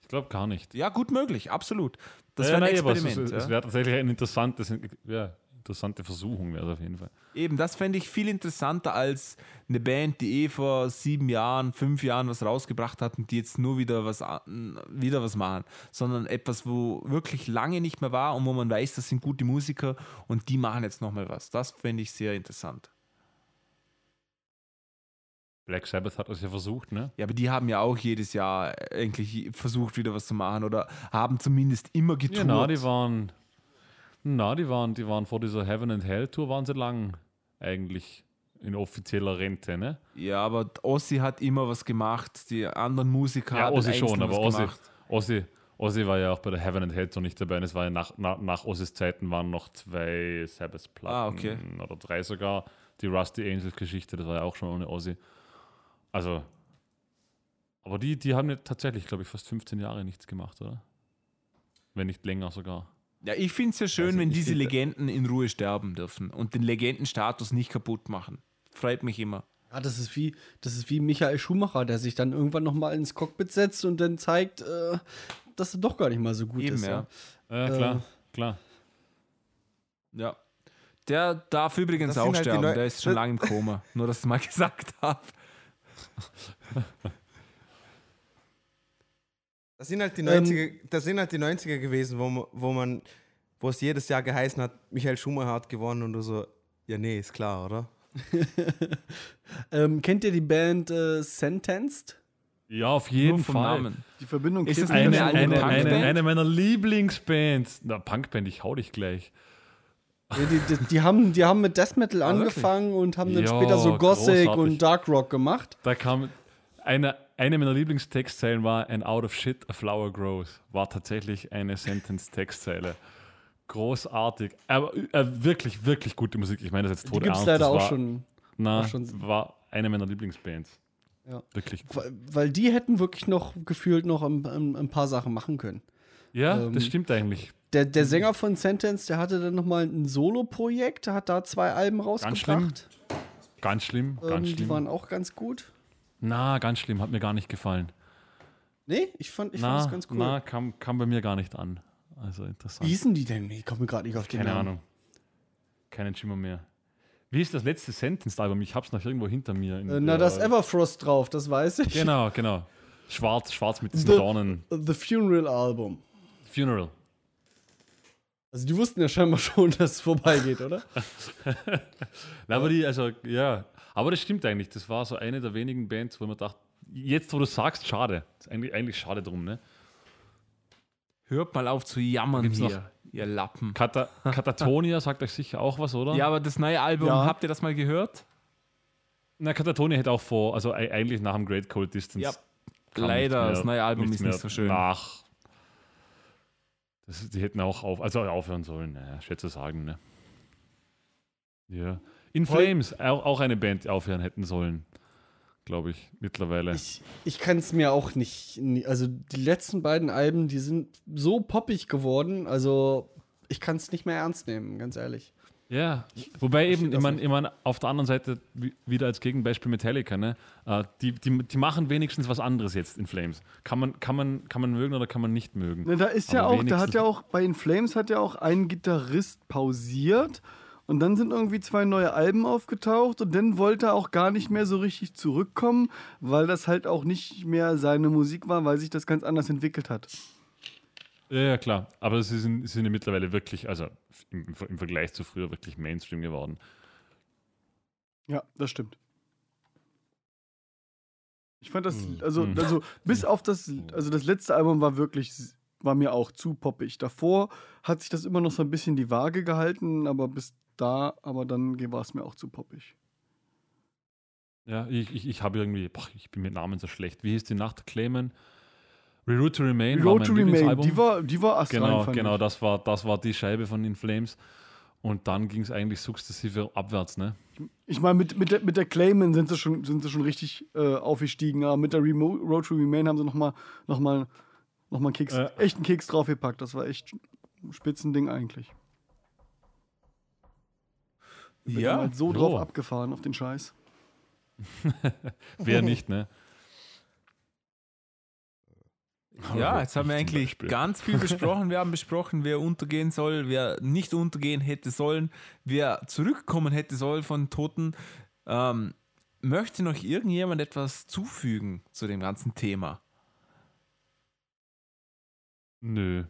Ich glaube gar nicht. Ja, gut möglich, absolut. Das Ja, wäre ein nein, es- Experiment. Es, es ja. wäre tatsächlich ein interessantes, ja, interessante Versuchung, wäre es auf jeden Fall. Eben, das fände ich viel interessanter als eine Band, die eh vor sieben Jahren, fünf Jahren was rausgebracht hat und die jetzt nur wieder was, wieder was machen, sondern etwas, wo wirklich lange nicht mehr war und wo man weiß, das sind gute Musiker und die machen jetzt nochmal was. Das fände ich sehr interessant. Black Sabbath hat das ja versucht, ne? Ja, aber die haben ja auch jedes Jahr eigentlich versucht, wieder was zu machen oder haben zumindest immer getourt. Na, die waren, na, die waren, die waren vor dieser Heaven and Hell Tour waren sie lang eigentlich in offizieller Rente, ne? ja, aber Ossi hat immer was gemacht, die anderen Musiker Ja, haben Ossi schon, aber Ossi, gemacht. Ossi, Ozzy war ja auch bei der Heaven and Hell Tour nicht dabei. Und es war ja nach, nach, nach Ozzys Zeiten waren noch zwei Sabbath-Platten Ah, okay. oder drei sogar. Die Rusty Angels-Geschichte, das war ja auch schon ohne Ozzy. Also, aber die, die haben ja tatsächlich, glaube ich, fast 15 Jahre nichts gemacht, oder? Wenn nicht länger sogar. Ja, ich finde es ja schön, Also wenn diese Legenden in Ruhe sterben dürfen und den Legendenstatus nicht kaputt machen. Freut mich immer. Ja, das ist wie, das ist wie Michael Schumacher, der sich dann irgendwann noch mal ins Cockpit setzt und dann zeigt, äh, dass er doch gar nicht mal so gut Eben, ist. ja. Ja, Äh, klar, klar. Ja. Der darf übrigens auch halt die sterben, der ist schon lange im Koma. Nur, dass ich mal gesagt habe. Das sind halt die Ähm, 90er, das sind halt die 90er gewesen, wo man, wo man, wo es jedes Jahr geheißen hat, Michael Schumacher hat gewonnen und du so, ja nee, ist klar, oder? Ähm, kennt ihr die Band äh, Sentenced? Ja, auf Nur jeden vom Fall. Namen. Die Verbindung Ist eine Eine, eine, eine, eine meiner Lieblingsbands. Na, Punkband, ich hau dich gleich. Ja, die, die, die, haben, die haben mit Death Metal Ah, wirklich? angefangen und haben dann Ja, später so Gothic großartig. und Dark Rock gemacht. Da kam eine, eine meiner Lieblingstextzeilen war And out of shit a flower grows. War tatsächlich eine Sentence-Textzeile. Großartig. Aber äh, wirklich, wirklich gute Musik. Ich meine das jetzt Die tot gibt es leider auch war, schon. Na, auch schon- war eine meiner Lieblingsbands. Ja. Wirklich. Weil, weil die hätten wirklich noch gefühlt noch ein, ein, ein paar Sachen machen können. Ja, Ähm, das stimmt eigentlich. Der, der Sänger von Sentence, der hatte dann noch mal ein Solo-Projekt, hat da zwei Alben rausgebracht. schlimm. Ganz schlimm, Ähm, ganz die schlimm. waren auch ganz gut. Na, ganz schlimm, hat mir gar nicht gefallen. Nee, ich fand, das ganz cool. na kam, kam bei mir gar nicht an. Also interessant. Wie hießen die denn? Ich komme gerade nicht auf den Keine Namen. Ahnung. Keinen Schimmer mehr. Wie ist das letzte Sentence-Album? Ich hab's noch irgendwo hinter mir. Äh, na, da ist Everfrost drauf, das weiß ich. Genau, genau. Schwarz, schwarz mit diesen The- Dornen. The Funeral Album. Funeral. Also die wussten ja scheinbar schon, dass es vorbeigeht, oder? Na, aber die, also, ja. Aber das stimmt eigentlich. Das war so eine der wenigen Bands, wo man dachte, jetzt, wo du sagst, schade. ist eigentlich, eigentlich schade drum, ne? Hört mal auf zu jammern Gibt's noch- hier, ihr Lappen. Kata Katatonia sagt euch sicher auch was, oder? Ja, aber das neue Album, Ja. habt ihr das mal gehört? Na, Katatonia hätte auch vor, also ei- eigentlich nach dem Great Cold Distance. Ja, leider, das neue Album ist nicht so schön. Nach. Das, die hätten auch auf, also aufhören sollen, naja, schwer zu sagen, ne? Ja. In Flames, auch, auch eine Band, die aufhören hätten sollen, glaube ich, mittlerweile. Ich, ich kann es mir auch nicht. Also die letzten beiden Alben, die sind so poppig geworden. Also ich kann es nicht mehr ernst nehmen, ganz ehrlich. Ja, wobei eben, ich meine, ich mein, auf der anderen Seite wi- wieder als Gegenbeispiel Metallica, ne? Äh, die, die, die machen wenigstens was anderes jetzt in Flames. Kann man, kann man, kann man mögen oder kann man nicht mögen. Ne, da ist ja Aber auch, da hat ja auch, bei In Flames hat ja auch ein Gitarrist pausiert und dann sind irgendwie zwei neue Alben aufgetaucht und dann wollte er auch gar nicht mehr so richtig zurückkommen, weil das halt auch nicht mehr seine Musik war, weil sich das ganz anders entwickelt hat. Ja, ja, klar. Aber sie sind, sie sind ja mittlerweile wirklich, also im, im Vergleich zu früher wirklich Mainstream geworden. Ja, das stimmt. Ich fand das, Hm, also, hm. also bis auf das, also das letzte Album war wirklich, war mir auch zu poppig. Davor hat sich das immer noch so ein bisschen die Waage gehalten, aber bis da, aber dann war es mir auch zu poppig. Ja, ich, ich, ich habe irgendwie, boah, ich bin mit Namen so schlecht. Wie hieß die Nacht Claimen? Reroute to Remain mein to Remain, die war, die war astrein, genau, genau, ich. das war, das war die Scheibe von In Flames. Und dann ging es eigentlich sukzessive abwärts, ne? Ich meine, mit, mit, der, mit der Clayman sind sie schon, sind sie schon richtig äh, aufgestiegen, aber mit der Remo Road to Remain haben sie nochmal noch mal, noch mal einen Keks, Äh. echt einen Keks draufgepackt. Das war echt ein Spitzending eigentlich. Ich bin Ja, halt so drauf abgefahren auf den Scheiß. Wer nicht, ne? Ja, jetzt haben wir eigentlich ganz viel besprochen. Wir haben besprochen, wer untergehen soll, wer nicht untergehen hätte sollen, wer zurückkommen hätte sollen von Toten. Ähm, möchte noch irgendjemand etwas zufügen zu dem ganzen Thema? Nö.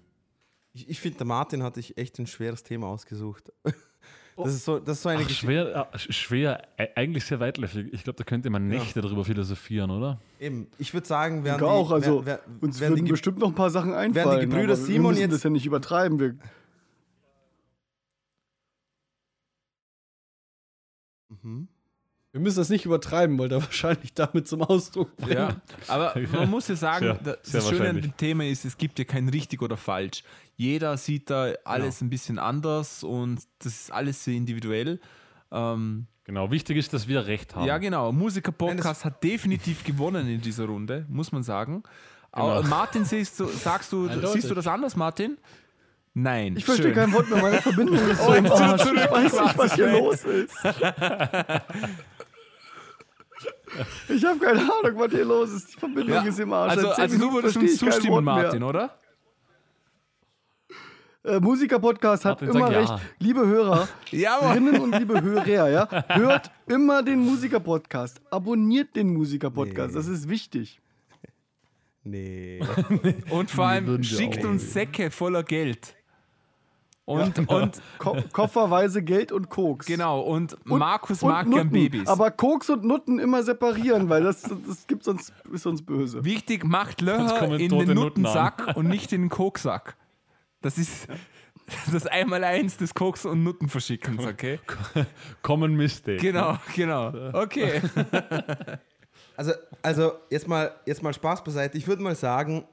Ich, ich finde, der Martin hat sich echt ein schweres Thema ausgesucht. Das ist so, das ist so eine Ach, Geschichte. schwer, äh, schwer, eigentlich sehr weitläufig. Ich glaube, da könnte man Nächte darüber philosophieren, oder? Eben, ich würde sagen, denke auch, also wär, wär, uns die, bestimmt noch ein paar Sachen einfallen. Gebrüder aber Simon wir müssen jetzt- das ja nicht übertreiben. Wir, Mhm. Wir müssen das nicht übertreiben, weil er wahrscheinlich damit zum Ausdruck bringt. Ja, aber man muss ja sagen, sehr das Schöne an dem Thema ist, es gibt ja kein richtig oder falsch. Jeder sieht da alles ein bisschen anders und das ist alles sehr individuell. Ähm, Genau, wichtig ist, dass wir recht haben. ja, genau. Nein, Musiker-Podcast hat definitiv gewonnen in dieser Runde, muss man sagen. Aber Martin, siehst du, sagst du, Eindeutig. siehst du das anders, Martin? Nein. Ich verstehe Schön. kein Wort mehr, meine Verbindung ist so im Arsch. Ich weiß nicht, was hier los ist. Ich habe keine Ahnung, was hier los ist. Die Verbindung Ja, ist im Arsch. Also, also du würdest uns zustimmen, mehr. Martin, oder? Äh, Musiker-Podcast hat immer sag ja. recht. Liebe Hörer. Hörerinnen und liebe Hörer, ja, hört immer den Musiker-Podcast. Abonniert den Musiker-Podcast. Nee. Das ist wichtig. Nee. Und vor allem schickt uns Säcke voller Geld. Und, und Ko kofferweise Geld und Koks. genau, und, Und, Markus und mag gern Nutten. Babys. Aber Koks und Nutten immer separieren, weil das, das gibt sonst, ist sonst böse. Wichtig, macht Löcher in den Nutten. Nuttensack und nicht in den Koksack. Das ist das Einmaleins des Koks- und Nuttenverschickens, okay? Common Mistake. Genau, genau. Okay. Also, also jetzt, mal, jetzt mal Spaß beiseite. Ich würde mal sagen,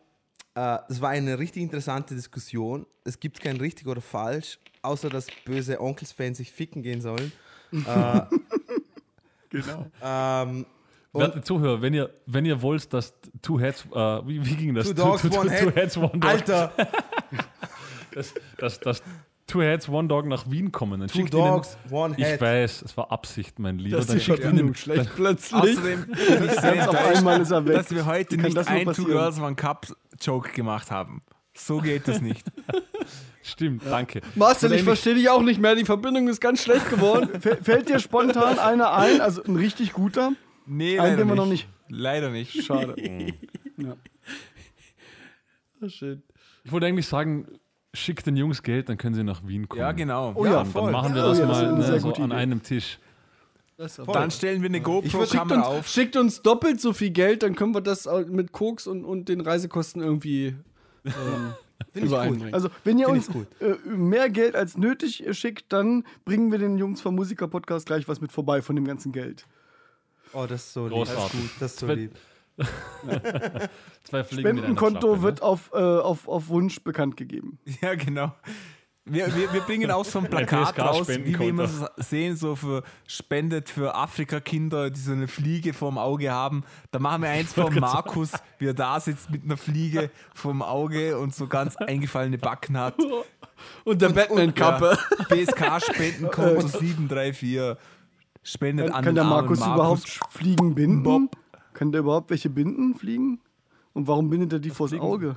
äh, das war eine richtig interessante Diskussion. Es gibt kein richtig oder falsch, außer dass böse Onkels-Fans sich ficken gehen sollen. äh, Genau. ähm, Werte Zuhörer, wenn ihr, wenn ihr wollt, dass Two Heads, äh, wie, wie ging das? Two Dogs, two, two, One two Head. Heads, One Dog. Alter, Dass, dass, dass Two Heads, One Dog nach Wien kommen. Dann Two schickt ihnen- Dogs, One Ich Head. weiß, es war Absicht, mein Lieber. Das Dann ist schickt ihnen, schlecht plötzlich. Außerdem bin ich sehr enttäuscht, einmal ist er weg. dass wir heute nicht ein Two? Girls One Cup Joke gemacht haben. So geht das nicht. Stimmt, danke. Marcel, ich verstehe dich auch nicht mehr. Die Verbindung ist ganz schlecht geworden. Fällt dir spontan einer ein, also ein richtig guter? Nee, Einen, leider den wir nicht. noch nicht- Leider nicht. Schade. Schön. Ich wollte eigentlich sagen, schickt den Jungs Geld, dann können sie nach Wien kommen. Ja, genau. Oh ja, Dann, dann machen wir Ja, das oh ja, das mal eine ne, sehr so an Idee. einem Tisch. Das ist Dann stellen wir eine GoPro-Kamera uns, auf. schickt uns doppelt so viel Geld, dann können wir das mit Koks und, und den Reisekosten irgendwie ähm, gut. übereinbringen. Also, wenn ihr Find uns gut. äh, mehr Geld als nötig äh, schickt, dann bringen wir den Jungs vom Musiker-Podcast gleich was mit vorbei von dem ganzen Geld. Oh, das ist so lieb. Großartig. Das ist so Sven- lieb. Zwei Fliegen Spendenkonto Klappe, wird auf, äh, auf, auf Wunsch bekannt gegeben. Ja, genau. Wir, wir, wir bringen auch so ein Plakat raus, wie wir immer so sehen, so für spendet für Afrika-Kinder, die so eine Fliege vorm Auge haben. Da machen wir eins von Markus, wie er da sitzt mit einer Fliege vorm Auge und so ganz eingefallene Backen hat. Und der Batman-Kappe. BSK-Spendenkonto 734 spendet Kann, an kann der armen Markus, überhaupt Fliegen binden? Bob. Kann der überhaupt welche binden, Fliegen? Und warum bindet er die vors Fliegen? Auge?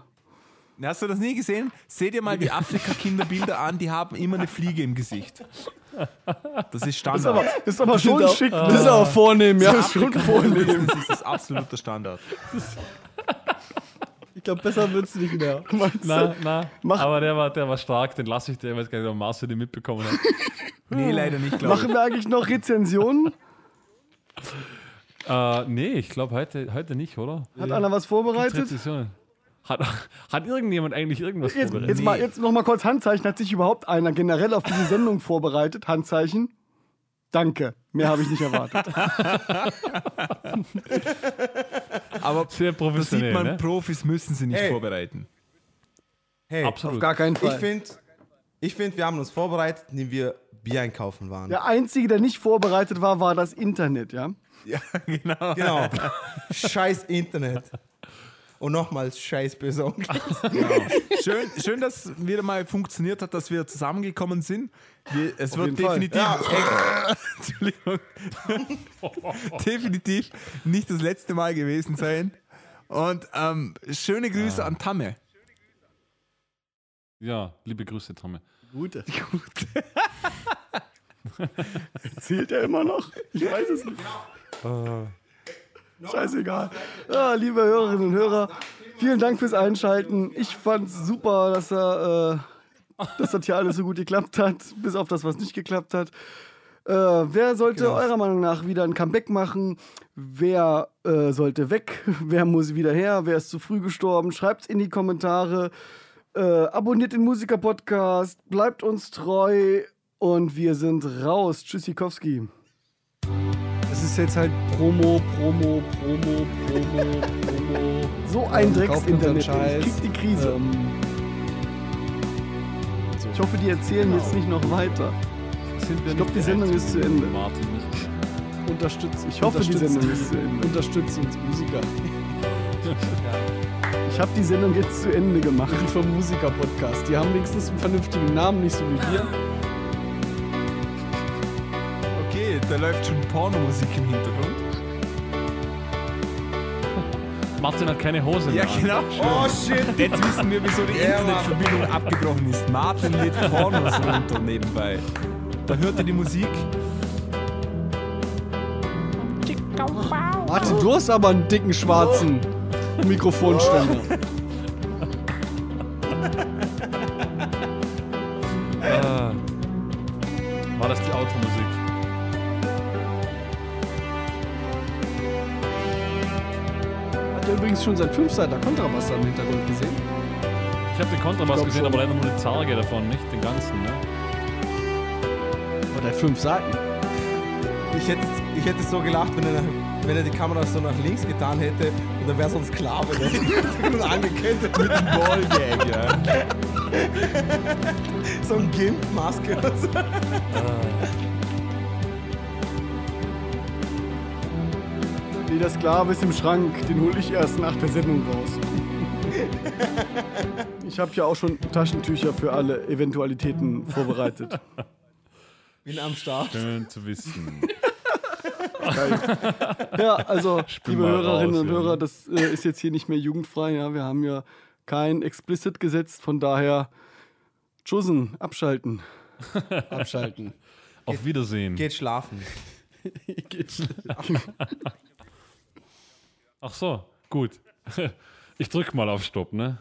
Hast du das nie gesehen? Seht ihr mal die Afrika-Kinderbilder an, die haben immer eine Fliege im Gesicht. Das ist Das ist Standard. aber, das ist aber schon auch- schick. Das ist aber vornehm, ja. Das ist schon vornehm. Das ist das absolute Standard. Ich glaube, besser wird es nicht mehr. Na, na, Mach- aber der war, der war stark, den lasse ich dir, weil ich gar nicht, ob Marcel den mitbekommen hat. Nee, leider nicht, glaube Machen ich. wir eigentlich noch Rezensionen? äh, nee, ich glaube heute, heute nicht, oder? Hat einer was vorbereitet? Rezession. Hat, hat irgendjemand eigentlich irgendwas Jetzt, vorbereitet? jetzt, mal, jetzt noch mal kurz Handzeichen. Hat sich überhaupt einer generell auf diese Sendung vorbereitet? Handzeichen. Danke. Mehr habe ich nicht erwartet. Aber Sehr professionell, sieht man, ne? Profis müssen sie nicht Hey. vorbereiten. Hey, Absolut. Auf gar keinen ich Fall. finde, ich find, wir haben uns vorbereitet, indem wir Bier einkaufen waren. Der Einzige, der nicht vorbereitet war, war das Internet, ja? Ja, genau. Genau. scheiß Internet. Und nochmals scheiß böse Onkel. Schön, schön, dass wieder mal funktioniert hat, dass wir zusammengekommen sind. Wir, es wird jeden Fall. definitiv, Entschuldigung, definitiv nicht das letzte Mal gewesen sein. Und ähm, schöne Grüße an Tamme. Ja, liebe Grüße, Tomme. Gute. Zählt er immer noch? Ich weiß es nicht. Scheißegal. Ja, liebe Hörerinnen und Hörer, vielen Dank fürs Einschalten. Ich fand's super, dass, er, äh, dass das hier alles so gut geklappt hat, bis auf das, was nicht geklappt hat. Äh, wer sollte eurer Meinung nach wieder ein Comeback machen? Wer äh, sollte weg? Wer muss wieder her? Wer ist zu früh gestorben? Schreibt's in die Kommentare. Äh, abonniert den Musiker-Podcast, bleibt uns treu und wir sind raus. Tschüssikowski. Ist jetzt halt Promo, Promo, Promo, Promo, Promo. So ein Ähm, Drecks-Internet. Ich krieg die Krise. Ähm, ich hoffe, die erzählen jetzt nicht noch weiter. Ich glaub, nicht die Sendung ist zu Ende. Martin nicht. unterstützt. Ich hoffe, die Sendung ist zu Ende. Unterstützt uns Musiker. Ich habe die Sendung jetzt zu Ende gemacht. Vom Musiker-Podcast. Die haben wenigstens einen vernünftigen Namen, nicht so wie wir. Da läuft schon Pornomusik im Hintergrund. Martin hat keine Hose mehr. Ja, genau. Oh shit! Jetzt wissen wir, wieso die Ja, Internetverbindung abgebrochen ist. Martin lädt Pornos runter nebenbei. Da hört er die Musik. Martin, du hast aber einen dicken schwarzen Mikrofonständer. Ah. Er übrigens schon sein Fünfseiter Kontrabasser im Hintergrund gesehen? Ich habe den Kontrabass gesehen, schon. aber leider nur die Zarge davon, nicht den ganzen. Ne? Aber der hat fünf Seiten. Ich hätte, ich hätte so gelacht, wenn er, wenn er die Kamera so nach links getan hätte und dann wäre so ein Sklave, der und angekettet mit Mit dem Ballgag, ja. so einem Gimp-Maske der Sklave ist im Schrank. Den hole ich erst nach der Sendung raus. Ich habe ja auch schon Taschentücher für alle Eventualitäten vorbereitet. Bin am Start. Schön zu wissen. Ja, also, Spinn liebe Hörerinnen raus, und ja. Hörer, das äh, ist jetzt hier nicht mehr jugendfrei. Ja, wir haben ja kein Explicit gesetzt, von daher Tschüssen, abschalten. Abschalten. Auf Wiedersehen. Geht schlafen. Ach so, gut. Ich drück mal auf Stopp, ne?